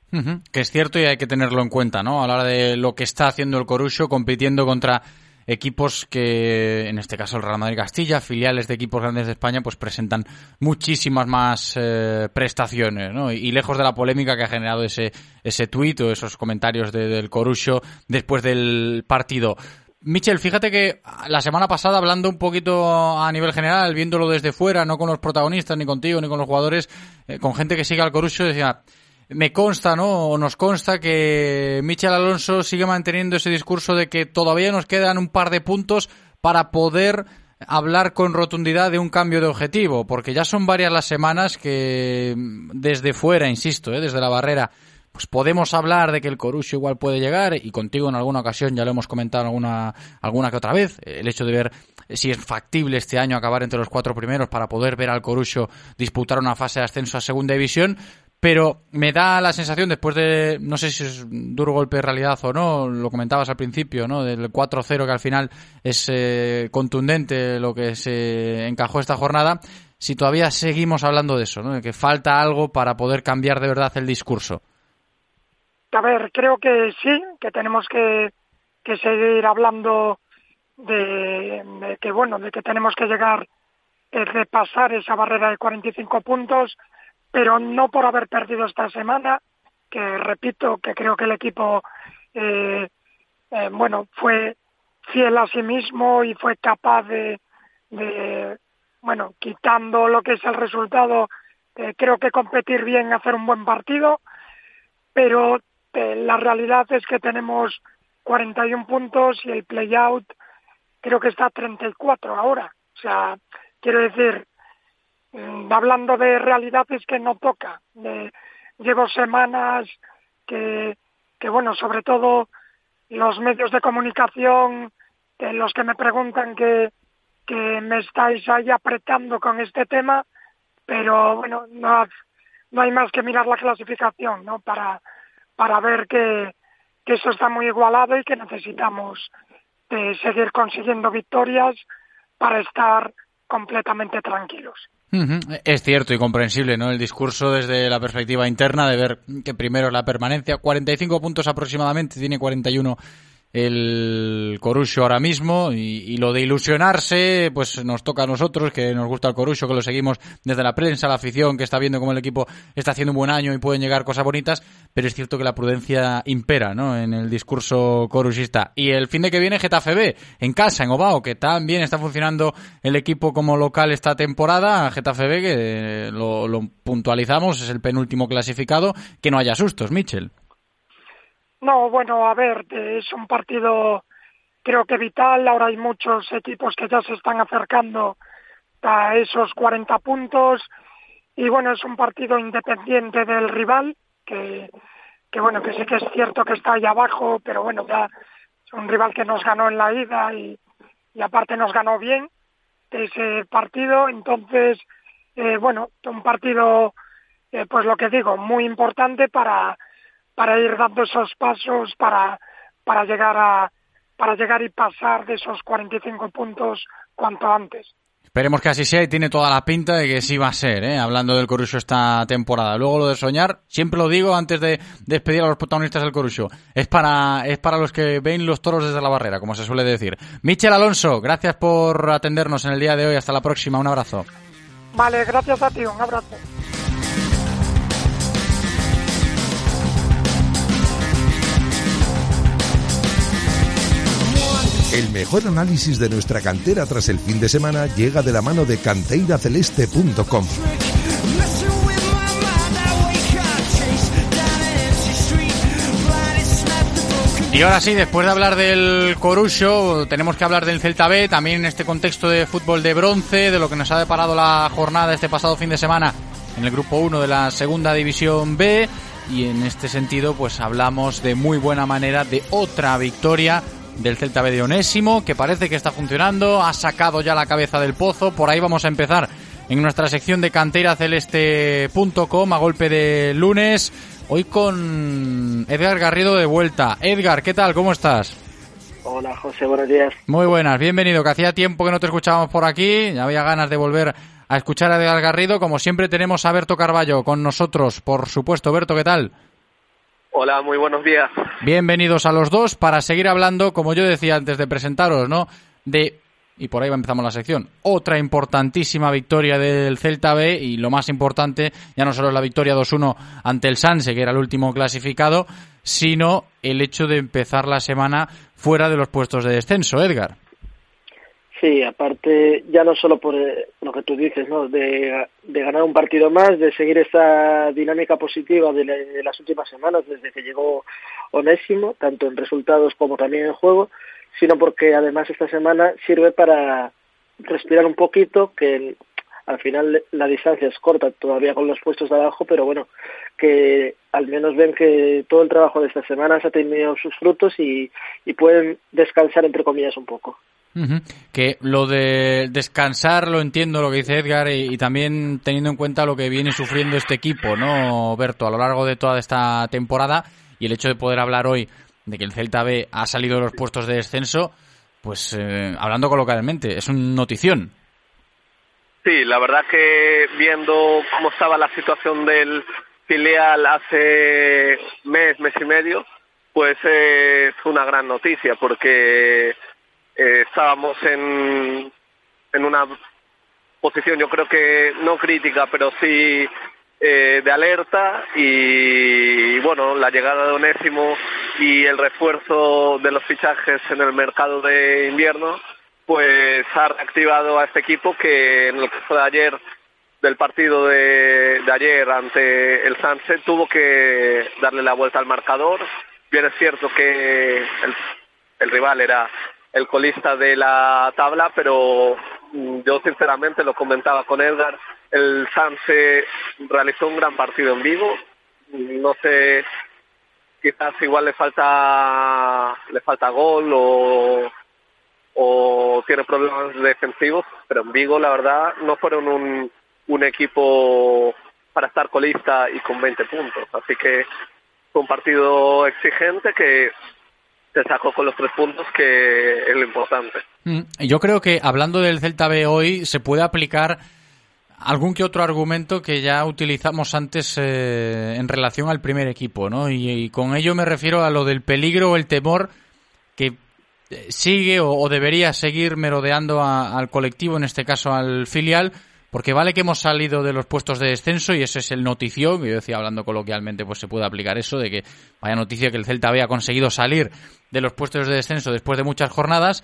Que es cierto y hay que tenerlo en cuenta, ¿no? A la hora de lo que está haciendo el Corucho compitiendo contra equipos que, en este caso el Real Madrid Castilla, filiales de equipos grandes de España, pues presentan muchísimas más eh, prestaciones, ¿no? Y, lejos de la polémica que ha generado ese, ese tuit o esos comentarios del Corucho después del partido. Michel, fíjate que la semana pasada, hablando un poquito a nivel general, viéndolo desde fuera, no con los protagonistas, ni contigo, ni con los jugadores, eh, con gente que sigue al Corucho, decía, me consta, ¿no? O nos consta que Michel Alonso sigue manteniendo ese discurso de que todavía nos quedan un par de puntos para poder hablar con rotundidad de un cambio de objetivo, porque ya son varias las semanas que desde fuera, insisto, ¿eh? desde la barrera, pues podemos hablar de que el Corucho igual puede llegar y contigo en alguna ocasión ya lo hemos comentado alguna alguna que otra vez el hecho de ver si es factible este año acabar entre los cuatro primeros para poder ver al Corucho disputar una fase de ascenso a segunda división pero me da la sensación después de, no sé si es duro golpe de realidad o no, lo comentabas al principio, ¿no? Del 4-0 que al final es eh, contundente lo que se encajó esta jornada, si todavía seguimos hablando de eso, ¿no? De que falta algo para poder cambiar de verdad el discurso. A ver, creo que sí, que tenemos que, que seguir hablando de, que, bueno, de que tenemos que llegar, a repasar esa barrera de 45 puntos, pero no por haber perdido esta semana, que repito que creo que el equipo, eh, eh, bueno, fue fiel a sí mismo y fue capaz de, de bueno, quitando lo que es el resultado, eh, creo que competir bien, hacer un buen partido, pero eh, la realidad es que tenemos 41 puntos y el play-out creo que está a 34 ahora. O sea, quiero decir, hablando de realidades que no toca. llevo semanas que, que, bueno, sobre todo los medios de comunicación, los que me preguntan que, que me estáis ahí apretando con este tema, pero bueno, no, no hay más que mirar la clasificación, ¿no? Para, para ver que, que eso está muy igualado y que necesitamos de seguir consiguiendo victorias para estar completamente tranquilos. Es cierto y comprensible, ¿no? El discurso desde la perspectiva interna de ver que primero la permanencia, 45 puntos aproximadamente, tiene 41 el Corucho ahora mismo y, lo de ilusionarse pues nos toca a nosotros que nos gusta el Corucho que lo seguimos desde la prensa la afición que está viendo cómo el equipo está haciendo un buen año y pueden llegar cosas bonitas pero es cierto que la prudencia impera ¿no? en el discurso coruchista. Y el fin de que viene Getafe B en casa en Obao que también está funcionando el equipo como local esta temporada. Getafe B que lo, lo puntualizamos es el penúltimo clasificado que no haya sustos Michel no, bueno, a ver, es un partido creo que vital. Ahora hay muchos equipos que ya se están acercando a esos 40 puntos. Y bueno, es un partido independiente del rival, que, que bueno, que sí que es cierto que está ahí abajo, pero bueno, ya es un rival que nos ganó en la ida y, aparte nos ganó bien ese partido. Entonces, eh, bueno, un partido, eh, pues lo que digo, muy importante para para ir dando esos pasos para, para llegar a para llegar y pasar de esos 45 puntos cuanto antes. Esperemos que así sea y tiene toda la pinta de que sí va a ser, ¿eh? hablando del Corucho esta temporada. Luego lo de soñar, siempre lo digo antes de despedir a los protagonistas del Corucho, es para, es para los que ven los toros desde la barrera, como se suele decir. Michel Alonso, gracias por atendernos en el día de hoy. Hasta la próxima. Un abrazo. Vale, gracias a ti. Un abrazo. El mejor análisis de nuestra cantera tras el fin de semana llega de la mano de canteiraceleste.com. Y ahora sí, después de hablar del Corucho, tenemos que hablar del Celta B, también en este contexto de fútbol de bronce, de lo que nos ha deparado la jornada este pasado fin de semana en el grupo 1 de la Segunda División B. Y en este sentido, pues hablamos de muy buena manera de otra victoria del Celta B de Onésimo, que parece que está funcionando, ha sacado ya la cabeza del pozo, por ahí vamos a empezar en nuestra sección de canteraceleste.com a golpe de lunes, hoy con Edgar Garrido de vuelta. Edgar, ¿qué tal? ¿Cómo estás? Hola José, buenos días. Muy buenas, bienvenido, que hacía tiempo que no te escuchábamos por aquí, ya había ganas de volver a escuchar a Edgar Garrido, como siempre tenemos a Berto Carballo con nosotros, por supuesto. Berto, ¿qué tal? Hola, muy buenos días. Bienvenidos a los dos para seguir hablando, como yo decía antes de presentaros, ¿no? De, y por ahí empezamos la sección, otra importantísima victoria del Celta B y lo más importante, ya no solo es la victoria 2-1 ante el Sanse, que era el último clasificado, sino el hecho de empezar la semana fuera de los puestos de descenso, Edgar. Sí, aparte, ya no solo por eh, lo que tú dices, ¿no? De, ganar un partido más, de seguir esta dinámica positiva de, de, las últimas semanas, desde que llegó Onésimo, tanto en resultados como también en juego, sino porque además esta semana sirve para respirar un poquito, que al final la distancia es corta todavía con los puestos de abajo, pero bueno, que al menos ven que todo el trabajo de esta semana ha tenido sus frutos y, y pueden descansar entre comillas un poco. Que lo de descansar lo entiendo lo que dice Edgar y, también teniendo en cuenta lo que viene sufriendo este equipo, ¿no, Berto, a lo largo de toda esta temporada y el hecho de poder hablar hoy de que el Celta B ha salido de los puestos de descenso, pues eh, hablando coloquialmente, es una notición. Sí, la verdad que viendo cómo estaba la situación del filial hace mes, mes y medio, pues es una gran noticia porque eh, estábamos en, en una posición yo creo que no crítica, pero sí eh, de alerta y, bueno, la llegada de Onésimo y el refuerzo de los fichajes en el mercado de invierno pues ha reactivado a este equipo que en el caso de ayer del partido de, ayer ante el Sunset tuvo que darle la vuelta al marcador. Bien es cierto que el, el rival era el colista de la tabla, pero mm, yo sinceramente lo comentaba con Edgar, el Sanse realizó un gran partido en vivo, no sé, quizás igual le falta le falta gol o o tiene problemas defensivos, pero en Vigo la verdad no fueron un, un equipo para estar colista y con 20 puntos. Así que fue un partido exigente que se sacó con los tres puntos, que es lo importante. Mm, yo creo que hablando del Celta B hoy se puede aplicar algún que otro argumento que ya utilizamos antes eh, en relación al primer equipo, ¿no? y, con ello me refiero a lo del peligro o el temor que sigue o, debería seguir merodeando al colectivo, en este caso al filial, porque vale que hemos salido de los puestos de descenso y ese es el notición, yo decía hablando coloquialmente, pues se puede aplicar eso, de que vaya noticia que el Celta había conseguido salir de los puestos de descenso después de muchas jornadas,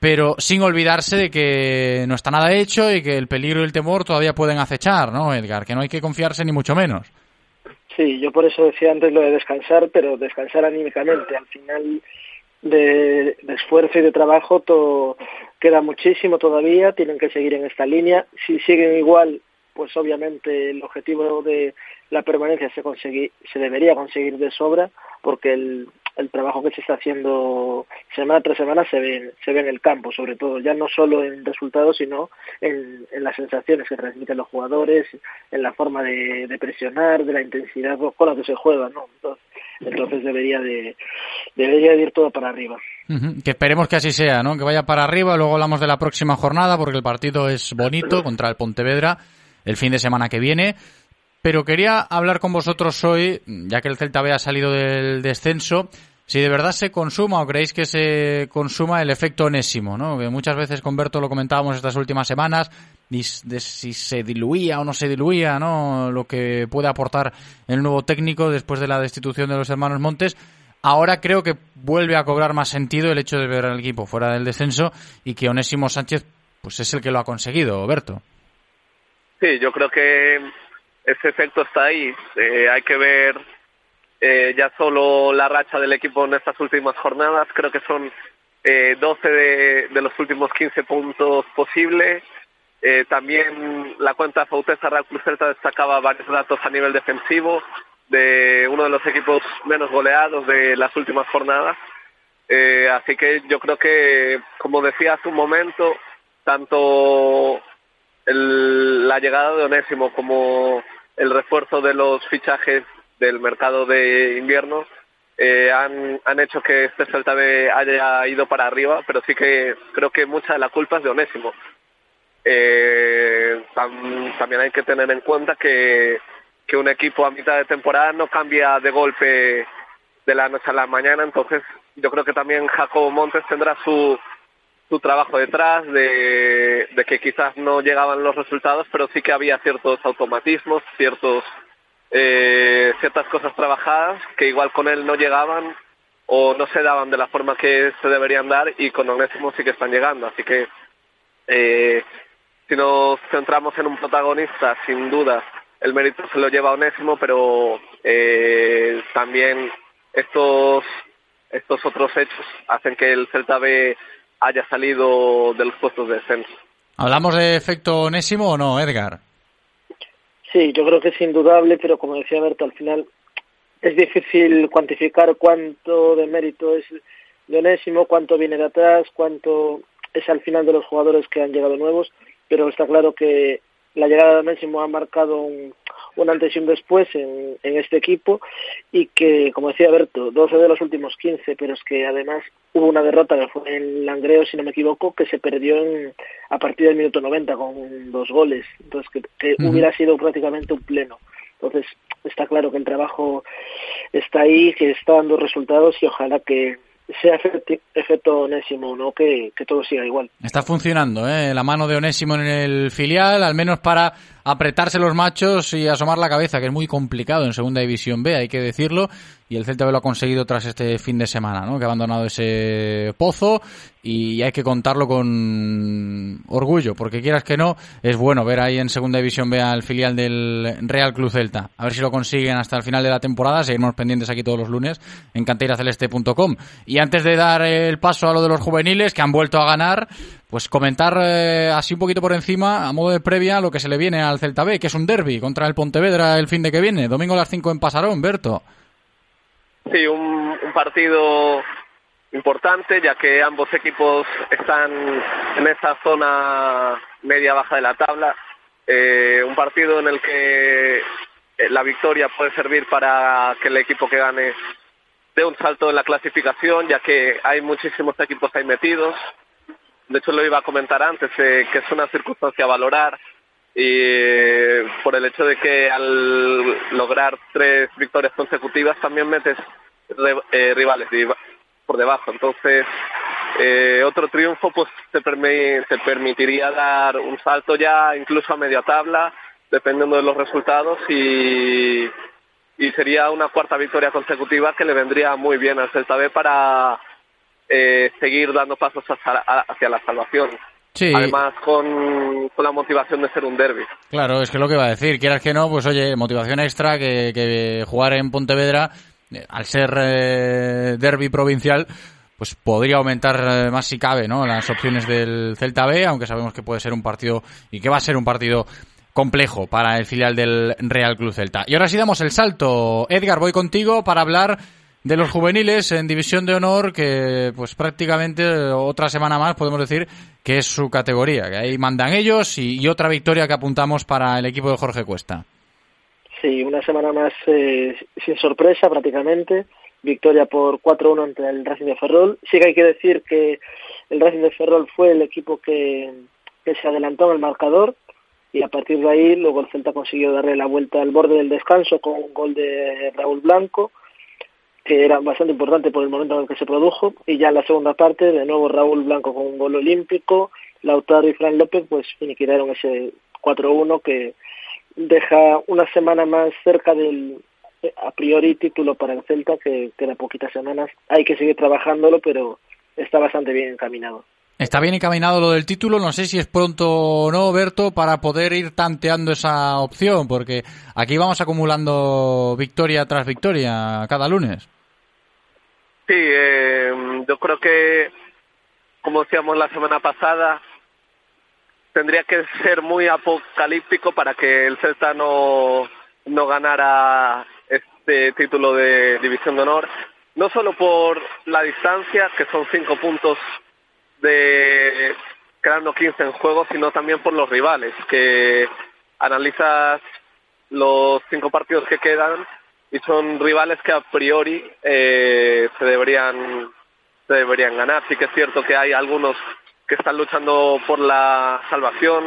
pero sin olvidarse de que no está nada hecho y que el peligro y el temor todavía pueden acechar, ¿no, Edgar? Que no hay que confiarse ni mucho menos. Sí, yo por eso decía antes lo de descansar, pero descansar anímicamente. Al final de, esfuerzo y de trabajo todo, queda muchísimo todavía, tienen que seguir en esta línea. Si siguen igual, pues obviamente el objetivo de la permanencia se, se debería conseguir de sobra, porque el, el trabajo que se está haciendo semana tras semana se ve, se ve en el campo, sobre todo, ya no solo en resultados, sino en, en las sensaciones que transmiten los jugadores, en la forma de, de presionar, de la intensidad con la que se juega, ¿no? Entonces, entonces debería de, debería ir todo para arriba. Que esperemos que así sea, ¿no? Que vaya para arriba, luego hablamos de la próxima jornada, porque el partido es bonito contra el Pontevedra el fin de semana que viene. Pero quería hablar con vosotros hoy, ya que el Celta B ha salido del descenso, si de verdad se consuma o creéis que se consuma el efecto onésimo, ¿no? Que muchas veces con Berto lo comentábamos estas últimas semanas, de si se diluía o no se diluía, ¿no? Lo que puede aportar el nuevo técnico después de la destitución de los hermanos Montes. Ahora creo que vuelve a cobrar más sentido el hecho de ver al equipo fuera del descenso y que Onésimo Sánchez pues es el que lo ha conseguido, Berto. Sí, yo creo que ese efecto está ahí. Eh, hay que ver eh, ya solo la racha del equipo en estas últimas jornadas. Creo que son eh, 12 de, de, los últimos 15 puntos posibles. Eh, también la cuenta Fautesa Real Cruz Celta destacaba varios datos a nivel defensivo de uno de los equipos menos goleados de las últimas jornadas. Así que yo creo que, como decía hace un momento, tanto el, la llegada de Onésimo como el refuerzo de los fichajes del mercado de invierno eh, han, han hecho que este Celta haya ido para arriba, pero sí que creo que mucha de la culpa es de Onésimo. Eh, también hay que tener en cuenta que, que un equipo a mitad de temporada no cambia de golpe de la noche a la mañana, entonces yo creo que también Jacobo Montes tendrá su, su trabajo detrás, de, de que quizás no llegaban los resultados, pero sí que había ciertos automatismos, ciertos eh, ciertas cosas trabajadas que igual con él no llegaban o no se daban de la forma que se deberían dar y con Onésimo sí que están llegando. Así que eh, si nos centramos en un protagonista, sin duda el mérito se lo lleva Onésimo, pero eh, también estos, estos otros hechos hacen que el Celta B haya salido de los puestos de descenso. ¿Hablamos de efecto Onésimo o no, Edgar? Sí, yo creo que es indudable, pero como decía Berto, al final es difícil cuantificar cuánto de mérito es de Onésimo, cuánto viene de atrás, cuánto es al final de los jugadores que han llegado nuevos, pero está claro que la llegada de Onésimo ha marcado un, un antes y un después en, en, este equipo y que, como decía Berto, 12 de los últimos 15, pero es que además hubo una derrota que fue en Langreo, si no me equivoco, que se perdió en, a partir del minuto 90 con dos goles, entonces que, que uh -huh. hubiera sido prácticamente un pleno. Entonces está claro que el trabajo está ahí, que está dando resultados y ojalá que sea efecto Onésimo, ¿no? Que, que, todo siga igual. Está funcionando, ¿eh? La mano de Onésimo en el filial, al menos para apretarse los machos y asomar la cabeza, que es muy complicado en Segunda División B, hay que decirlo, y el Celta B lo ha conseguido tras este fin de semana, ¿no? Que ha abandonado ese pozo y hay que contarlo con orgullo, porque quieras que no, es bueno ver ahí en Segunda División B al filial del Real Club Celta. A ver si lo consiguen hasta el final de la temporada, seguiremos pendientes aquí todos los lunes en canteiraceleste.com. Y antes de dar el paso a lo de los juveniles, que han vuelto a ganar, pues comentar eh, así un poquito por encima, a modo de previa, lo que se le viene al Celta B, que es un derby contra el Pontevedra el fin de que viene, domingo a las 5 en Pasarón, Berto. Sí, un, un partido importante, ya que ambos equipos están en esa zona media-baja de la tabla. Eh, un partido en el que la victoria puede servir para que el equipo que gane dé un salto en la clasificación, ya que hay muchísimos equipos ahí metidos. De hecho, lo iba a comentar antes, eh, que es una circunstancia a valorar y por el hecho de que al lograr tres victorias consecutivas también metes eh, rivales por debajo. Entonces, eh, otro triunfo pues te, permi te permitiría dar un salto ya incluso a media tabla, dependiendo de los resultados y, y sería una cuarta victoria consecutiva que le vendría muy bien al Celta B para eh, seguir dando pasos hacia, hacia la salvación. Sí. Además, con, con, la motivación de ser un derby. Claro, es que lo que va a decir, quieras que no, pues oye, motivación extra que, que jugar en Pontevedra, eh, al ser eh, derby provincial, pues podría aumentar eh, más si cabe, ¿no? Las opciones del Celta B, aunque sabemos que puede ser un partido y que va a ser un partido complejo para el filial del Real Club Celta. Y ahora sí damos el salto. Edgar, voy contigo para hablar de los juveniles en División de Honor, que pues prácticamente otra semana más podemos decir que es su categoría, que ahí mandan ellos y, otra victoria que apuntamos para el equipo de Jorge Cuesta. Sí, una semana más eh, sin sorpresa prácticamente, victoria por 4-1 ante el Racing de Ferrol. Sí que hay que decir que el Racing de Ferrol fue el equipo que, que se adelantó en el marcador y a partir de ahí luego el Celta consiguió darle la vuelta al borde del descanso con un gol de Raúl Blanco era bastante importante por el momento en el que se produjo, y ya en la segunda parte, de nuevo Raúl Blanco con un gol olímpico, Lautaro y Fran López pues finiquitaron ese 4-1 que deja una semana más cerca del a priori título para el Celta, que queda poquitas semanas, hay que seguir trabajándolo, pero está bastante bien encaminado. Está bien encaminado lo del título, no sé si es pronto o no, Berto, para poder ir tanteando esa opción, porque aquí vamos acumulando victoria tras victoria cada lunes. Sí, eh, yo creo que, como decíamos la semana pasada, tendría que ser muy apocalíptico para que el Celta no, no ganara este título de División de Honor, no solo por la distancia, que son cinco puntos de quedando 15 en juego, sino también por los rivales, que analizas los cinco partidos que quedan y son rivales que a priori eh, se deberían se deberían ganar. Sí que es cierto que hay algunos que están luchando por la salvación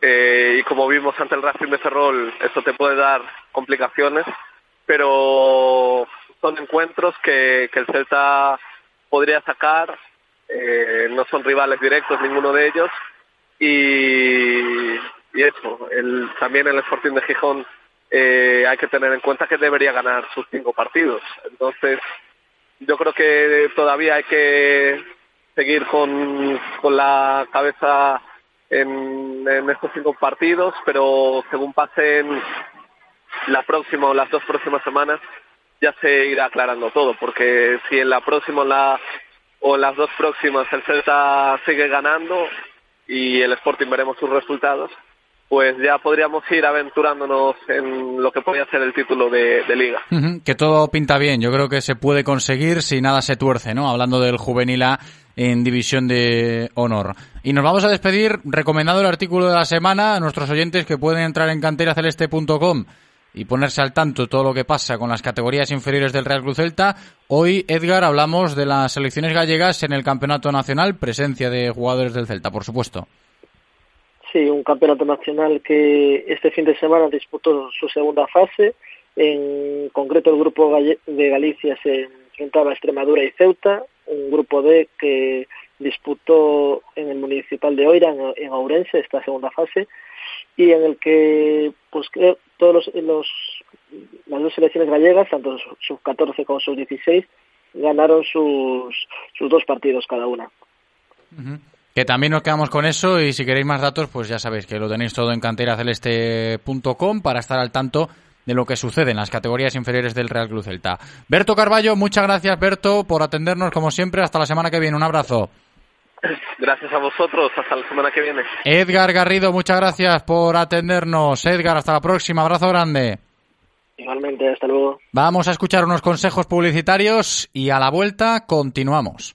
eh, y como vimos ante el Racing de Ferrol, eso te puede dar complicaciones, pero son encuentros que, que el Celta podría sacar, eh, no son rivales directos ninguno de ellos y, y eso, el, también el Sporting de Gijón eh, hay que tener en cuenta que debería ganar sus cinco partidos. Entonces, yo creo que todavía hay que seguir con, con la cabeza en, en estos cinco partidos, pero según pasen la próxima o las dos próximas semanas ya se irá aclarando todo, porque si en la próxima o, en las dos próximas el Celta sigue ganando y el Sporting veremos sus resultados, pues ya podríamos ir aventurándonos en lo que podría ser el título de, liga. Que todo pinta bien, yo creo que se puede conseguir si nada se tuerce, ¿no? Hablando del juvenil A en división de honor. Y nos vamos a despedir recomendando el artículo de la semana a nuestros oyentes que pueden entrar en canteraceleste.com y ponerse al tanto todo lo que pasa con las categorías inferiores del Real Cruz Celta. Hoy, Edgar, hablamos de las selecciones gallegas en el Campeonato Nacional, presencia de jugadores del Celta, por supuesto. Sí, un campeonato nacional que este fin de semana disputó su segunda fase. En concreto, el grupo de Galicia se enfrentaba a Extremadura y Ceuta, un grupo D que disputó en el municipal de Oira, en, Ourense, esta segunda fase, y en el que pues todos los, los las dos selecciones gallegas, tanto sub 14 como sub 16, ganaron sus, sus dos partidos cada una. Que también nos quedamos con eso y si queréis más datos, pues ya sabéis que lo tenéis todo en canteraceleste.com para estar al tanto de lo que sucede en las categorías inferiores del Real Cruz Celta. Berto Carballo, muchas gracias Berto por atendernos como siempre. Hasta la semana que viene. Un abrazo. Gracias a vosotros. Hasta la semana que viene. Edgar Garrido, muchas gracias por atendernos. Edgar, hasta la próxima. Abrazo grande. Igualmente, hasta luego. Vamos a escuchar unos consejos publicitarios y a la vuelta continuamos.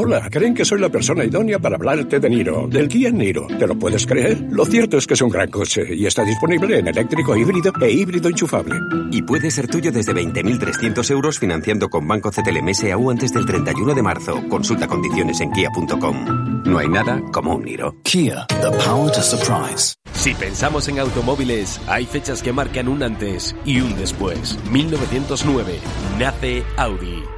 Hola, creen que soy la persona idónea para hablarte de Niro, del Kia Niro. ¿Te lo puedes creer? Lo cierto es que es un gran coche y está disponible en eléctrico híbrido e híbrido enchufable. Y puede ser tuyo desde 20.300 euros financiando con Banco CTLM SAU antes del 31 de marzo. Consulta condiciones en kia.com. No hay nada como un Niro. Kia, the power to surprise. Si pensamos en automóviles, hay fechas que marcan un antes y un después. 1909 nace Audi.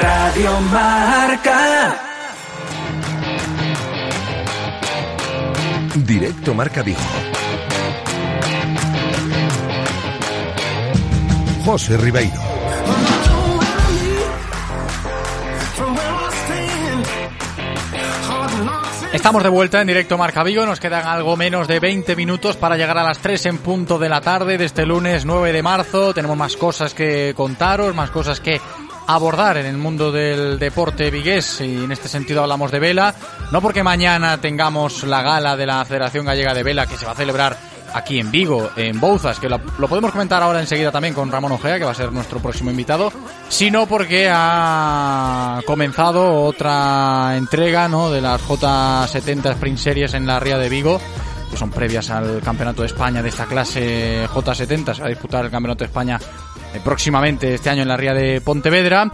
Radio Marca. Directo Marca Vigo. José Ribeiro. Estamos de vuelta en directo Marca Vigo, nos quedan algo menos de 20 minutos para llegar a las 3 en punto de la tarde de este lunes 9 de marzo. Tenemos más cosas que contaros, más cosas que abordar en el mundo del deporte vigués y en este sentido hablamos de vela, no porque mañana tengamos la gala de la Federación Gallega de Vela que se va a celebrar aquí en Vigo, en Bouzas, que lo, podemos comentar ahora enseguida también con Ramón Ojea, que va a ser nuestro próximo invitado, sino porque ha comenzado otra entrega ¿no? de las J70 Sprint Series en la Ría de Vigo, que son previas al Campeonato de España de esta clase J70, se va a disputar el Campeonato de España próximamente este año en la Ría de Pontevedra.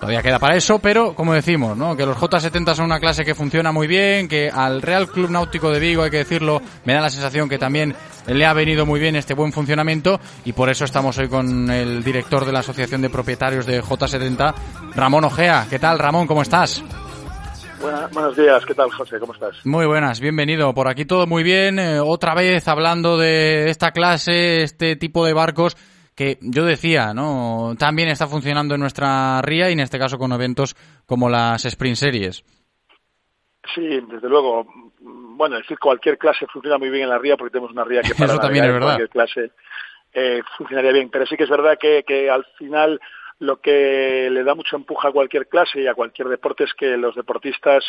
Todavía queda para eso, pero como decimos, ¿no? que los J70 son una clase que funciona muy bien, que al Real Club Náutico de Vigo, hay que decirlo, me da la sensación que también le ha venido muy bien este buen funcionamiento y por eso estamos hoy con el director de la Asociación de Propietarios de J70, Ramón Ojea. ¿Qué tal, Ramón? ¿Cómo estás? buenos días, ¿qué tal, José? ¿Cómo estás? Muy buenas, bienvenido. Por aquí todo muy bien. Eh, otra vez hablando de esta clase, este tipo de barcos que yo decía, ¿no? También está funcionando en nuestra ría y en este caso con eventos como las Sprint Series. Sí, desde luego. Bueno, es decir, cualquier clase funciona muy bien en la ría porque tenemos una ría que para Eso también es verdad. cualquier clase eh, funcionaría bien. Pero sí que es verdad que, que al final lo que le da mucho empuje a cualquier clase y a cualquier deporte es que los deportistas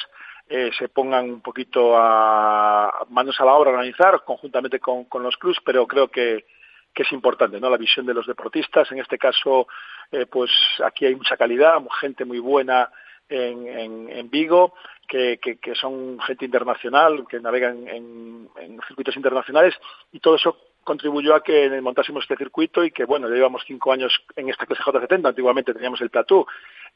eh, se pongan un poquito a manos a la obra a organizar conjuntamente con, con los clubs, pero creo que, que es importante, ¿no? La visión de los deportistas, en este caso, eh, pues aquí hay mucha calidad, gente muy buena en, Vigo, que, son gente internacional, que navegan en, en, circuitos internacionales, y todo eso contribuyó a que montásemos este circuito y que, bueno, ya llevamos cinco años en esta clase J70, antiguamente teníamos el Platú,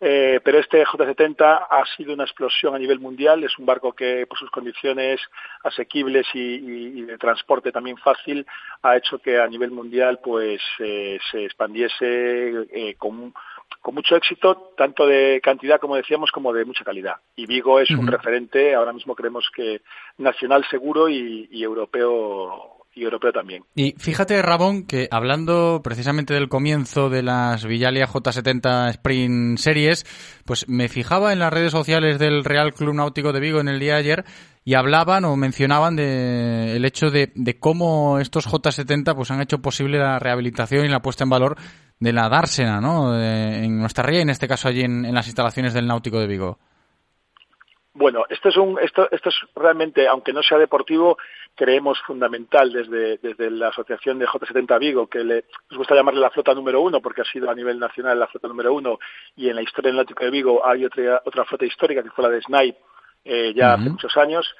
eh, pero este J70 ha sido una explosión a nivel mundial, es un barco que por sus condiciones asequibles y, y, y de transporte también fácil ha hecho que a nivel mundial pues eh, se expandiese eh, con, con mucho éxito, tanto de cantidad, como decíamos, como de mucha calidad. Y Vigo es uh -huh. un referente, ahora mismo creemos que nacional seguro y, y europeo y europeo también. Y fíjate, Rabón, que hablando precisamente del comienzo de las Villalia J70 Sprint Series, pues me fijaba en las redes sociales del Real Club Náutico de Vigo en el día de ayer y hablaban o mencionaban de el hecho de, de cómo estos J70 pues han hecho posible la rehabilitación y la puesta en valor de la dársena, ¿no? De, en nuestra ría y en este caso allí en, en las instalaciones del Náutico de Vigo. Bueno, esto es un, esto, esto es realmente, aunque no sea deportivo, creemos fundamental desde, desde la asociación de J70 Vigo, que le, nos gusta llamarle la flota número uno, porque ha sido a nivel nacional la flota número uno, y en la historia del Náutico de Vigo hay otra, otra flota histórica que fue la de Snipe, eh, ya uh -huh. hace muchos años,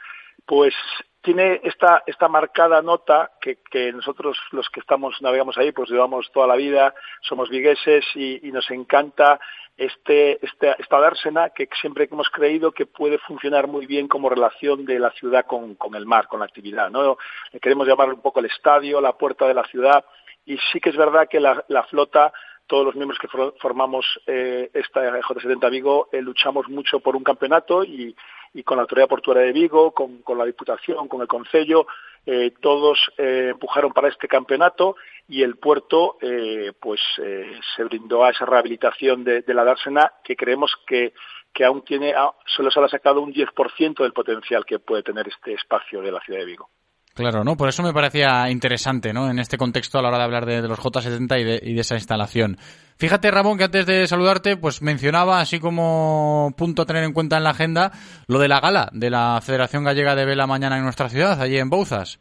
pues tiene esta, esta marcada nota que, que nosotros los que estamos, navegamos ahí, pues llevamos toda la vida, somos vigueses y, y nos encanta este, este, esta dársena que siempre hemos creído que puede funcionar muy bien como relación de la ciudad con, con el mar, con la actividad. ¿no? Queremos llamar un poco el estadio, la puerta de la ciudad, y sí que es verdad que la, la flota todos los miembros que formamos eh, esta J70 Vigo eh, luchamos mucho por un campeonato y, y con la Autoridad Portuaria de Vigo, con, con la Diputación, con el Concello, eh, todos eh, empujaron para este campeonato y el puerto eh, pues eh, se brindó a esa rehabilitación de, de la dársena que creemos que, que aún tiene, solo se ha sacado un 10% del potencial que puede tener este espacio de la ciudad de Vigo. Claro, ¿no? Por eso me parecía interesante, ¿no? En este contexto a la hora de hablar de, de los J70 y de, y de, esa instalación. Fíjate, Ramón, que antes de saludarte, pues mencionaba, así como punto a tener en cuenta en la agenda, lo de la gala de la Federación Gallega de Vela mañana en nuestra ciudad, allí en Bouzas.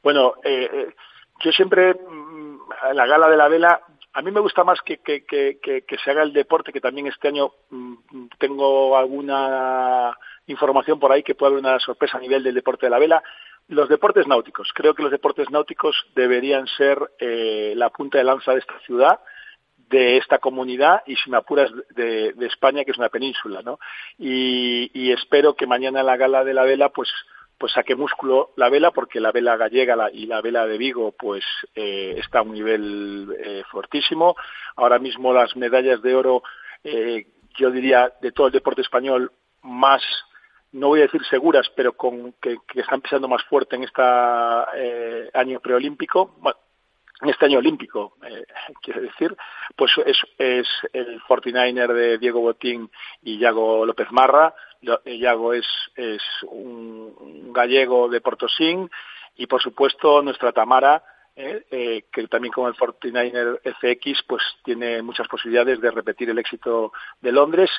Bueno, eh, yo siempre, mm, la gala de la vela, a mí me gusta más que, que, que, que, se haga el deporte, que también este año mmm, tengo alguna información por ahí que puede haber una sorpresa a nivel del deporte de la vela los deportes náuticos. Creo que los deportes náuticos deberían ser eh, la punta de lanza de esta ciudad, de esta comunidad y, si me apuras, de, de España, que es una península, ¿no? Y, y, espero que mañana la gala de la vela, pues pues saque músculo la vela, porque la vela gallega y la vela de Vigo, pues eh, está a un nivel eh, fuertísimo. Ahora mismo las medallas de oro, eh, yo diría, de todo el deporte español, más no voy a decir seguras, pero con que, están pisando más fuerte en este año preolímpico, bueno, en este año olímpico, quiero decir, pues es, es el 49er de Diego Botín y Yago López Marra. Yago es, es un, gallego de Portosín y, por supuesto, nuestra Tamara, eh, eh, que también con el 49er FX pues tiene muchas posibilidades de repetir el éxito de Londres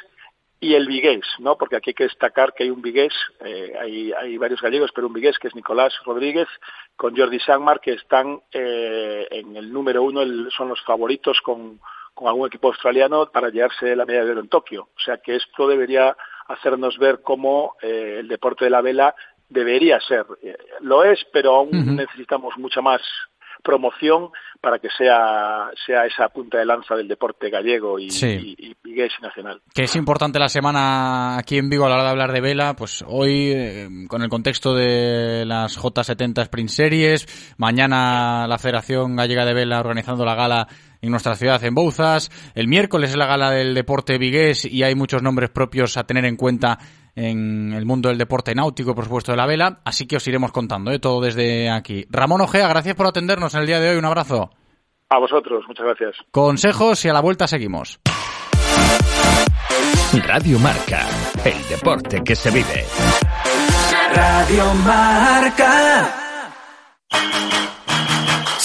y el vigués, ¿no? Porque aquí hay que destacar que hay un vigués, eh, hay, hay varios gallegos, pero un vigués que es Nicolás Rodríguez con Jordi Sangmar que están eh, en el número uno, son los favoritos con, con algún equipo australiano para llevarse la medalla de oro en Tokio. O sea que esto debería hacernos ver cómo eh, el deporte de la vela debería ser. Eh, lo es, pero aún uh -huh. necesitamos mucha más promoción para que sea, sea esa punta de lanza del deporte gallego y, Sí. y, y- y nacional. Que es importante la semana aquí en Vigo a la hora de hablar de vela, pues hoy eh, con el contexto de las J70 Sprint Series, mañana la Federación Gallega de Vela organizando la gala en nuestra ciudad en Bouzas, el miércoles es la gala del deporte vigués y hay muchos nombres propios a tener en cuenta en el mundo del deporte náutico, por supuesto de la vela, así que os iremos contando ¿eh? todo desde aquí. Ramón Ojea, gracias por atendernos en el día de hoy, un abrazo. A vosotros, muchas gracias. Consejos y a la vuelta seguimos. Radio Marca, el deporte que se vive. Radio Marca.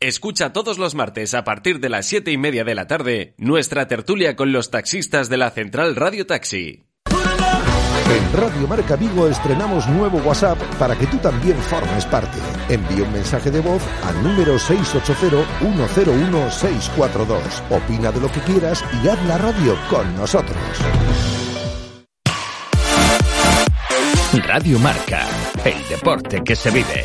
Escucha todos los martes a partir de las siete y media de la tarde nuestra tertulia con los taxistas de la Central Radio Taxi. En Radio Marca Vigo estrenamos nuevo WhatsApp para que tú también formes parte. Envía un mensaje de voz al número 680-101-642. Opina de lo que quieras y haz la radio con nosotros. Radio Marca, el deporte que se vive.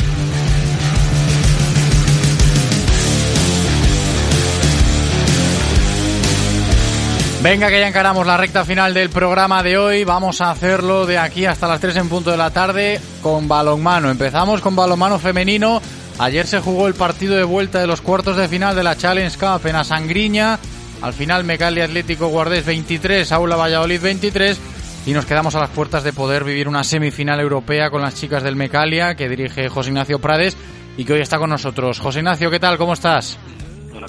Venga, que ya encaramos la recta final del programa de hoy. Vamos a hacerlo de aquí hasta las 3 en punto de la tarde con balonmano. Empezamos con balonmano femenino. Ayer se jugó el partido de vuelta de los cuartos de final de la Challenge Cup en Asangriña. Al final, Mecali Atlético Guardés 23, Aula Valladolid 23. Y nos quedamos a las puertas de poder vivir una semifinal europea con las chicas del Mecalia, que dirige José Ignacio Prades y que hoy está con nosotros. José Ignacio, ¿qué tal? ¿Cómo estás?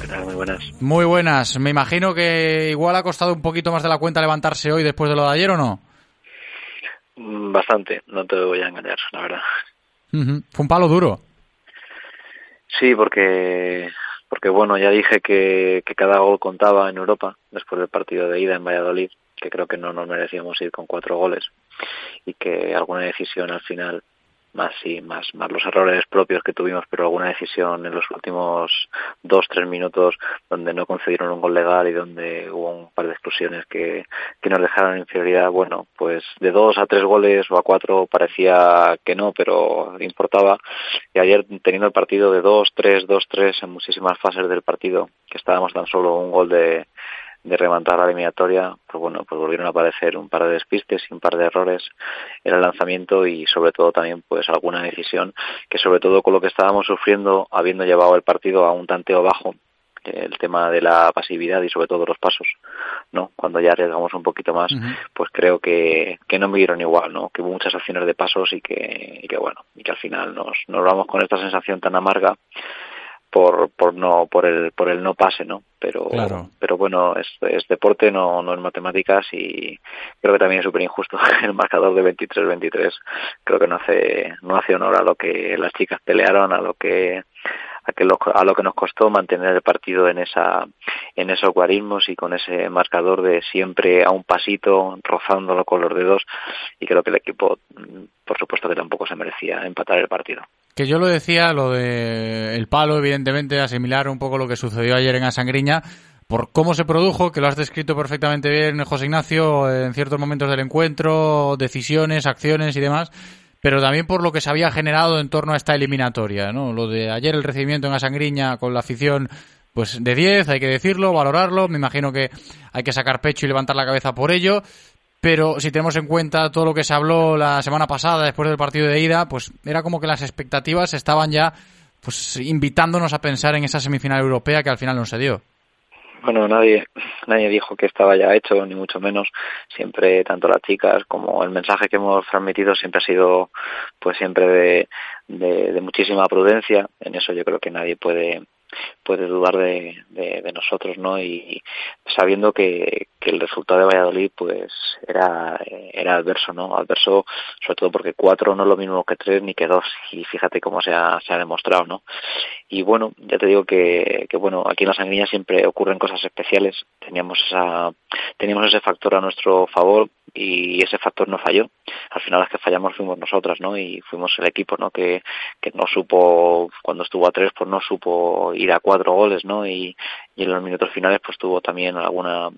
Hola, ¿qué tal? Muy buenas. Muy buenas. Me imagino que igual ha costado un poquito más de la cuenta levantarse hoy después de lo de ayer, ¿o no? Mm, Bastante, no te voy a engañar, la verdad. Fue un palo duro. Sí, porque porque bueno, ya dije que, que cada gol contaba en Europa después del partido de ida en Valladolid, que creo que no nos merecíamos ir con cuatro goles y que alguna decisión al final más sí, más, más los errores propios que tuvimos, pero alguna decisión en los últimos dos, tres minutos donde no concedieron un gol legal y donde hubo un par de exclusiones que, que nos dejaron inferioridad, bueno, pues de dos a tres goles o a cuatro parecía que no, pero importaba. Y ayer teniendo el partido de dos, tres, dos, tres en muchísimas fases del partido, que estábamos tan solo un gol de, de remontar la eliminatoria, pues bueno, pues volvieron a aparecer un par de despistes y un par de errores en el lanzamiento y sobre todo también pues alguna decisión que sobre todo con lo que estábamos sufriendo habiendo llevado el partido a un tanteo bajo el tema de la pasividad y sobre todo los pasos, ¿no? Cuando ya arriesgamos un poquito más, pues creo que, que no me dieron igual, ¿no? Que hubo muchas acciones de pasos y que, y que bueno, y que al final nos, nos vamos con esta sensación tan amarga por, por no por el por el no pase no pero Claro. pero bueno es, es deporte no no es matemáticas y creo que también es súper injusto el marcador de 23-23 creo que no hace no hace honor a lo que las chicas pelearon a lo que a, que lo, a lo que nos costó mantener el partido en esa en esos guarismos y con ese marcador de siempre a un pasito rozándolo con los dedos. Y creo que el equipo mm, por supuesto que tampoco se merecía empatar el partido Que yo lo decía, lo de el palo, evidentemente, asimilar un poco lo que sucedió ayer en Asangriña, por cómo se produjo, que lo has descrito perfectamente bien, José Ignacio, en ciertos momentos del encuentro, decisiones, acciones y demás, pero también por lo que se había generado en torno a esta eliminatoria, ¿no? Lo de ayer el recibimiento en Asangriña con la afición pues de 10, hay que decirlo, valorarlo, me imagino que hay que sacar pecho y levantar la cabeza por ello, pero si tenemos en cuenta todo lo que se habló la semana pasada después del partido de ida, pues era como que las expectativas estaban ya pues invitándonos a pensar en esa semifinal europea que al final no se dio. Bueno, nadie, nadie dijo que estaba ya hecho, ni mucho menos. Siempre, tanto las chicas como el mensaje que hemos transmitido siempre ha sido, pues siempre de, de, de muchísima prudencia. En eso yo creo que nadie puede, puede dudar de, de, nosotros, ¿no? Y sabiendo que, que el resultado de Valladolid, pues, era, era adverso, ¿no? Adverso, sobre todo porque cuatro no es lo mismo que tres ni que dos, y fíjate cómo se ha, se ha demostrado, ¿no? Y bueno, ya te digo que, que bueno, aquí en la sangriña siempre ocurren cosas especiales, teníamos esa, teníamos ese factor a nuestro favor, y ese factor no falló. Al final las que fallamos fuimos nosotras, ¿no? Y fuimos el equipo, ¿no? Que, que no supo, cuando estuvo a tres, pues no supo ir a cuatro goles, ¿no? Y, y en los minutos finales pues tuvo también alguna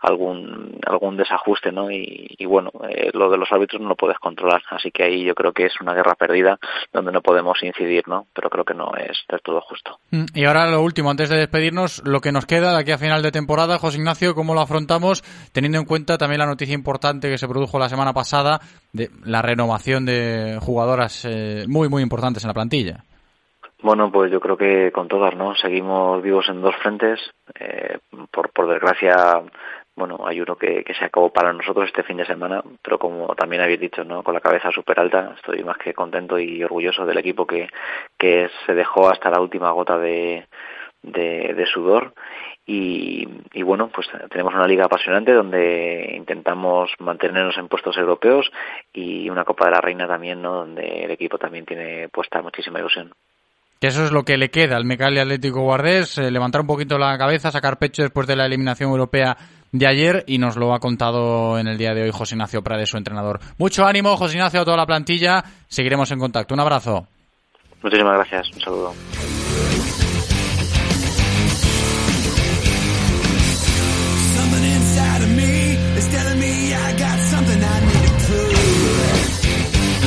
algún algún desajuste no y, bueno eh, lo de los árbitros no lo puedes controlar así que ahí yo creo que es una guerra perdida donde no podemos incidir no pero creo que no es del todo justo. Y ahora lo último antes de despedirnos lo que nos queda de aquí a final de temporada José Ignacio cómo lo afrontamos teniendo en cuenta también la noticia importante que se produjo la semana pasada de la renovación de jugadoras eh, muy muy importantes en la plantilla bueno, pues yo creo que con todas, ¿no? Seguimos vivos en dos frentes. Eh, por, por desgracia, bueno, hay uno que, que se acabó para nosotros este fin de semana, pero como también habéis dicho, ¿no? Con la cabeza súper alta, estoy más que contento y orgulloso del equipo que, que se dejó hasta la última gota de, de, de sudor y, y, bueno, pues tenemos una liga apasionante donde intentamos mantenernos en puestos europeos y una Copa de la Reina también, ¿no? Donde el equipo también tiene puesta muchísima ilusión que eso es lo que le queda al Mecali Atlético Guardés, eh, levantar un poquito la cabeza, sacar pecho después de la eliminación europea de ayer y nos lo ha contado en el día de hoy José Ignacio Prades, su entrenador. Mucho ánimo, José Ignacio, a toda la plantilla. Seguiremos en contacto. Un abrazo. Muchísimas gracias. Un saludo.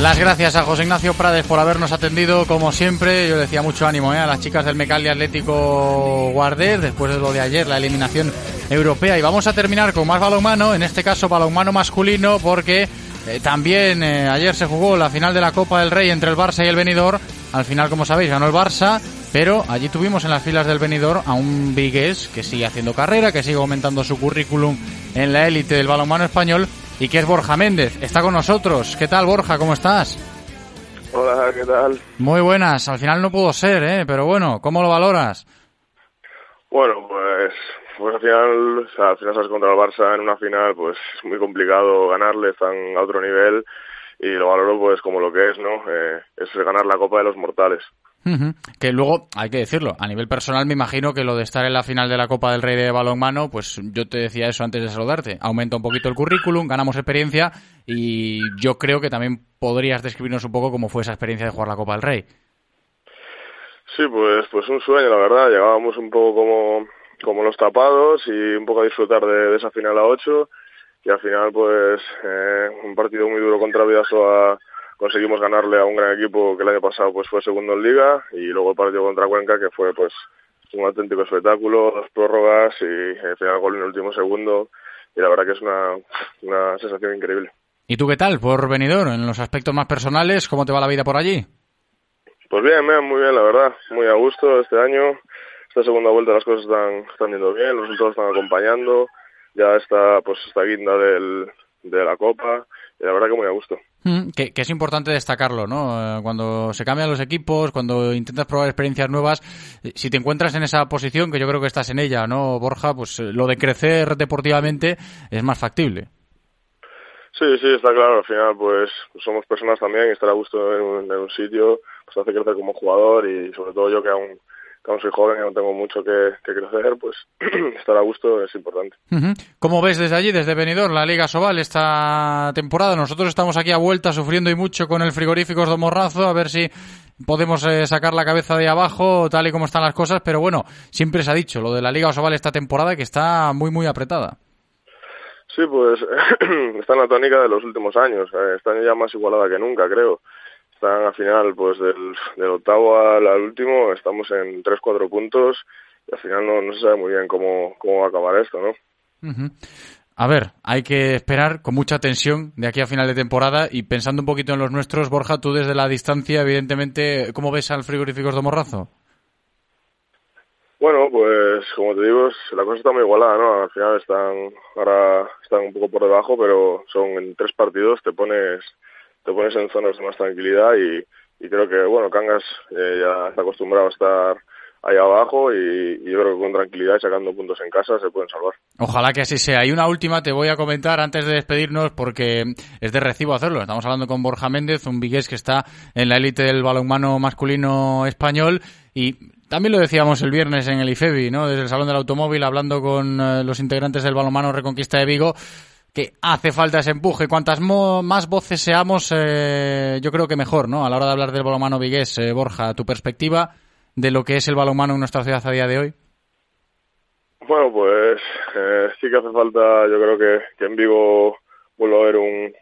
Las gracias a José Ignacio Prades por habernos atendido, como siempre. Yo decía mucho ánimo ¿eh? a las chicas del Mecali Atlético Guardés después de lo de ayer, la eliminación europea. Y vamos a terminar con más balonmano, en este caso balonmano masculino, porque eh, también eh, ayer se jugó la final de la Copa del Rey entre el Barça y el Benidorm. Al final, como sabéis, ganó el Barça, pero allí tuvimos en las filas del Benidorm a un Vigués que sigue haciendo carrera, que sigue aumentando su currículum en la élite del balonmano español y que es Borja Méndez. Está con nosotros. ¿Qué tal, Borja? ¿Cómo estás? Hola, ¿qué tal? Muy buenas. Al final no pudo ser, ¿eh? Pero bueno, ¿cómo lo valoras? Bueno, pues, pues al final, o sea, al final estás contra el Barça en una final, pues es muy complicado ganarle, están a otro nivel y lo valoro pues como lo que es, ¿no? Eh, es ganar la Copa de los Mortales. Que luego, hay que decirlo, a nivel personal me imagino que lo de estar en la final de la Copa del Rey de Balonmano, pues yo te decía eso antes de saludarte, aumenta un poquito el currículum, ganamos experiencia y yo creo que también podrías describirnos un poco cómo fue esa experiencia de jugar la Copa del Rey. Sí, pues, pues un sueño, la verdad, llegábamos un poco como, como los tapados y un poco a disfrutar de, de esa final a 8 y al final pues eh, un partido muy duro contra Vidasoa conseguimos ganarle a un gran equipo que el año pasado pues fue segundo en liga y luego el partido contra Cuenca que fue pues un auténtico espectáculo, dos prórrogas y el final gol en el último segundo y la verdad que es una, una sensación increíble. ¿Y tú qué tal por venidor en los aspectos más personales? ¿Cómo te va la vida por allí? Pues bien, bien, muy bien, la verdad, muy a gusto este año. Esta segunda vuelta las cosas están, están yendo bien, los resultados están acompañando, ya está pues esta guinda del, de la Copa y la verdad que muy a gusto. Que, es importante destacarlo, ¿no? Cuando se cambian los equipos, cuando intentas probar experiencias nuevas, si te encuentras en esa posición, que yo creo que estás en ella, ¿no, Borja? Pues lo de crecer deportivamente es más factible. Sí, sí, está claro. Al final, pues, somos personas también y estar a gusto en un, en un sitio pues hace crecer como jugador y sobre todo yo que aún aún soy joven y aún tengo mucho que, que crecer, pues estar a gusto es importante. ¿Cómo ves desde allí, desde Benidorm, la Liga Sobal esta temporada? Nosotros estamos aquí a vuelta sufriendo y mucho con el frigorífico de Morrazo, a ver si podemos eh, sacar la cabeza de abajo tal y como están las cosas, pero bueno, siempre se ha dicho lo de la Liga Sobal esta temporada que está muy, muy apretada. Sí, pues está en la tónica de los últimos años, eh, está ya más igualada que nunca, creo están al final pues del, del octavo al, al, último estamos en tres cuatro puntos y al final no, no se sabe muy bien cómo, cómo va a acabar esto no uh -huh. A ver, hay que esperar con mucha tensión de aquí a final de temporada y pensando un poquito en los nuestros, Borja, tú desde la distancia, evidentemente, ¿cómo ves al frigoríficos de Morrazo? Bueno, pues como te digo, la cosa está muy igualada, ¿no? Al final están, ahora están un poco por debajo, pero son en tres partidos te pones, te pones en zonas de más tranquilidad y, creo que, bueno, Cangas eh, ya está acostumbrado a estar ahí abajo y, y, yo creo que con tranquilidad y sacando puntos en casa se pueden salvar. Ojalá que así sea. Y una última te voy a comentar antes de despedirnos porque es de recibo hacerlo. Estamos hablando con Borja Méndez, un vigués que está en la élite del balonmano masculino español y también lo decíamos el viernes en el IFEBI, ¿no? Desde el Salón del Automóvil, hablando con eh, los integrantes del balonmano Reconquista de Vigo, que hace falta ese empuje. Cuantas más voces seamos, eh, yo creo que mejor, ¿no? A la hora de hablar del balonmano vigués, eh, Borja, tu perspectiva de lo que es el balonmano en nuestra ciudad a día de hoy. Bueno, pues eh, sí que hace falta, yo creo que, en Vigo vuelva a haber un,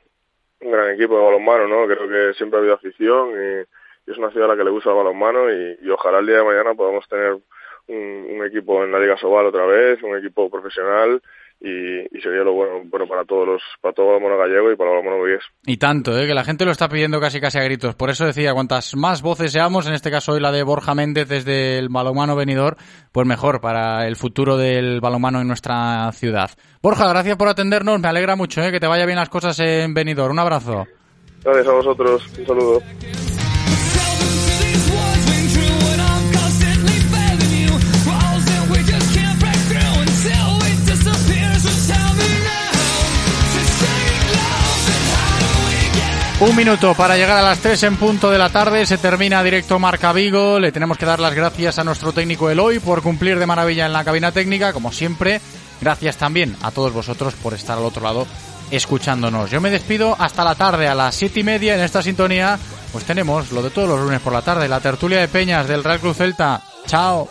un gran equipo de balonmano, ¿no? Creo que siempre ha habido afición y es una ciudad a la que le gusta el balonmano y, y ojalá el día de mañana podamos tener un, un, equipo en la Liga Sobal otra vez, un equipo profesional y, y, sería lo bueno, bueno para todos los, para todo el balonmano gallego y para el balonmano vigués. Y tanto, ¿eh? que la gente lo está pidiendo casi casi a gritos. Por eso decía, cuantas más voces seamos, en este caso hoy la de Borja Méndez desde el balonmano venidor, pues mejor para el futuro del balonmano en nuestra ciudad. Borja, gracias por atendernos, me alegra mucho ¿eh? que te vaya bien las cosas en venidor. Un abrazo. Gracias a vosotros, un saludo. Un minuto para llegar a las 3 en punto de la tarde. Se termina directo Marca Vigo. Le tenemos que dar las gracias a nuestro técnico Eloy por cumplir de maravilla en la cabina técnica, como siempre. Gracias también a todos vosotros por estar al otro lado escuchándonos. Yo me despido hasta la tarde a las siete y media en esta sintonía. Pues tenemos lo de todos los lunes por la tarde, la tertulia de Peñas del Real Cruz Celta. Chao.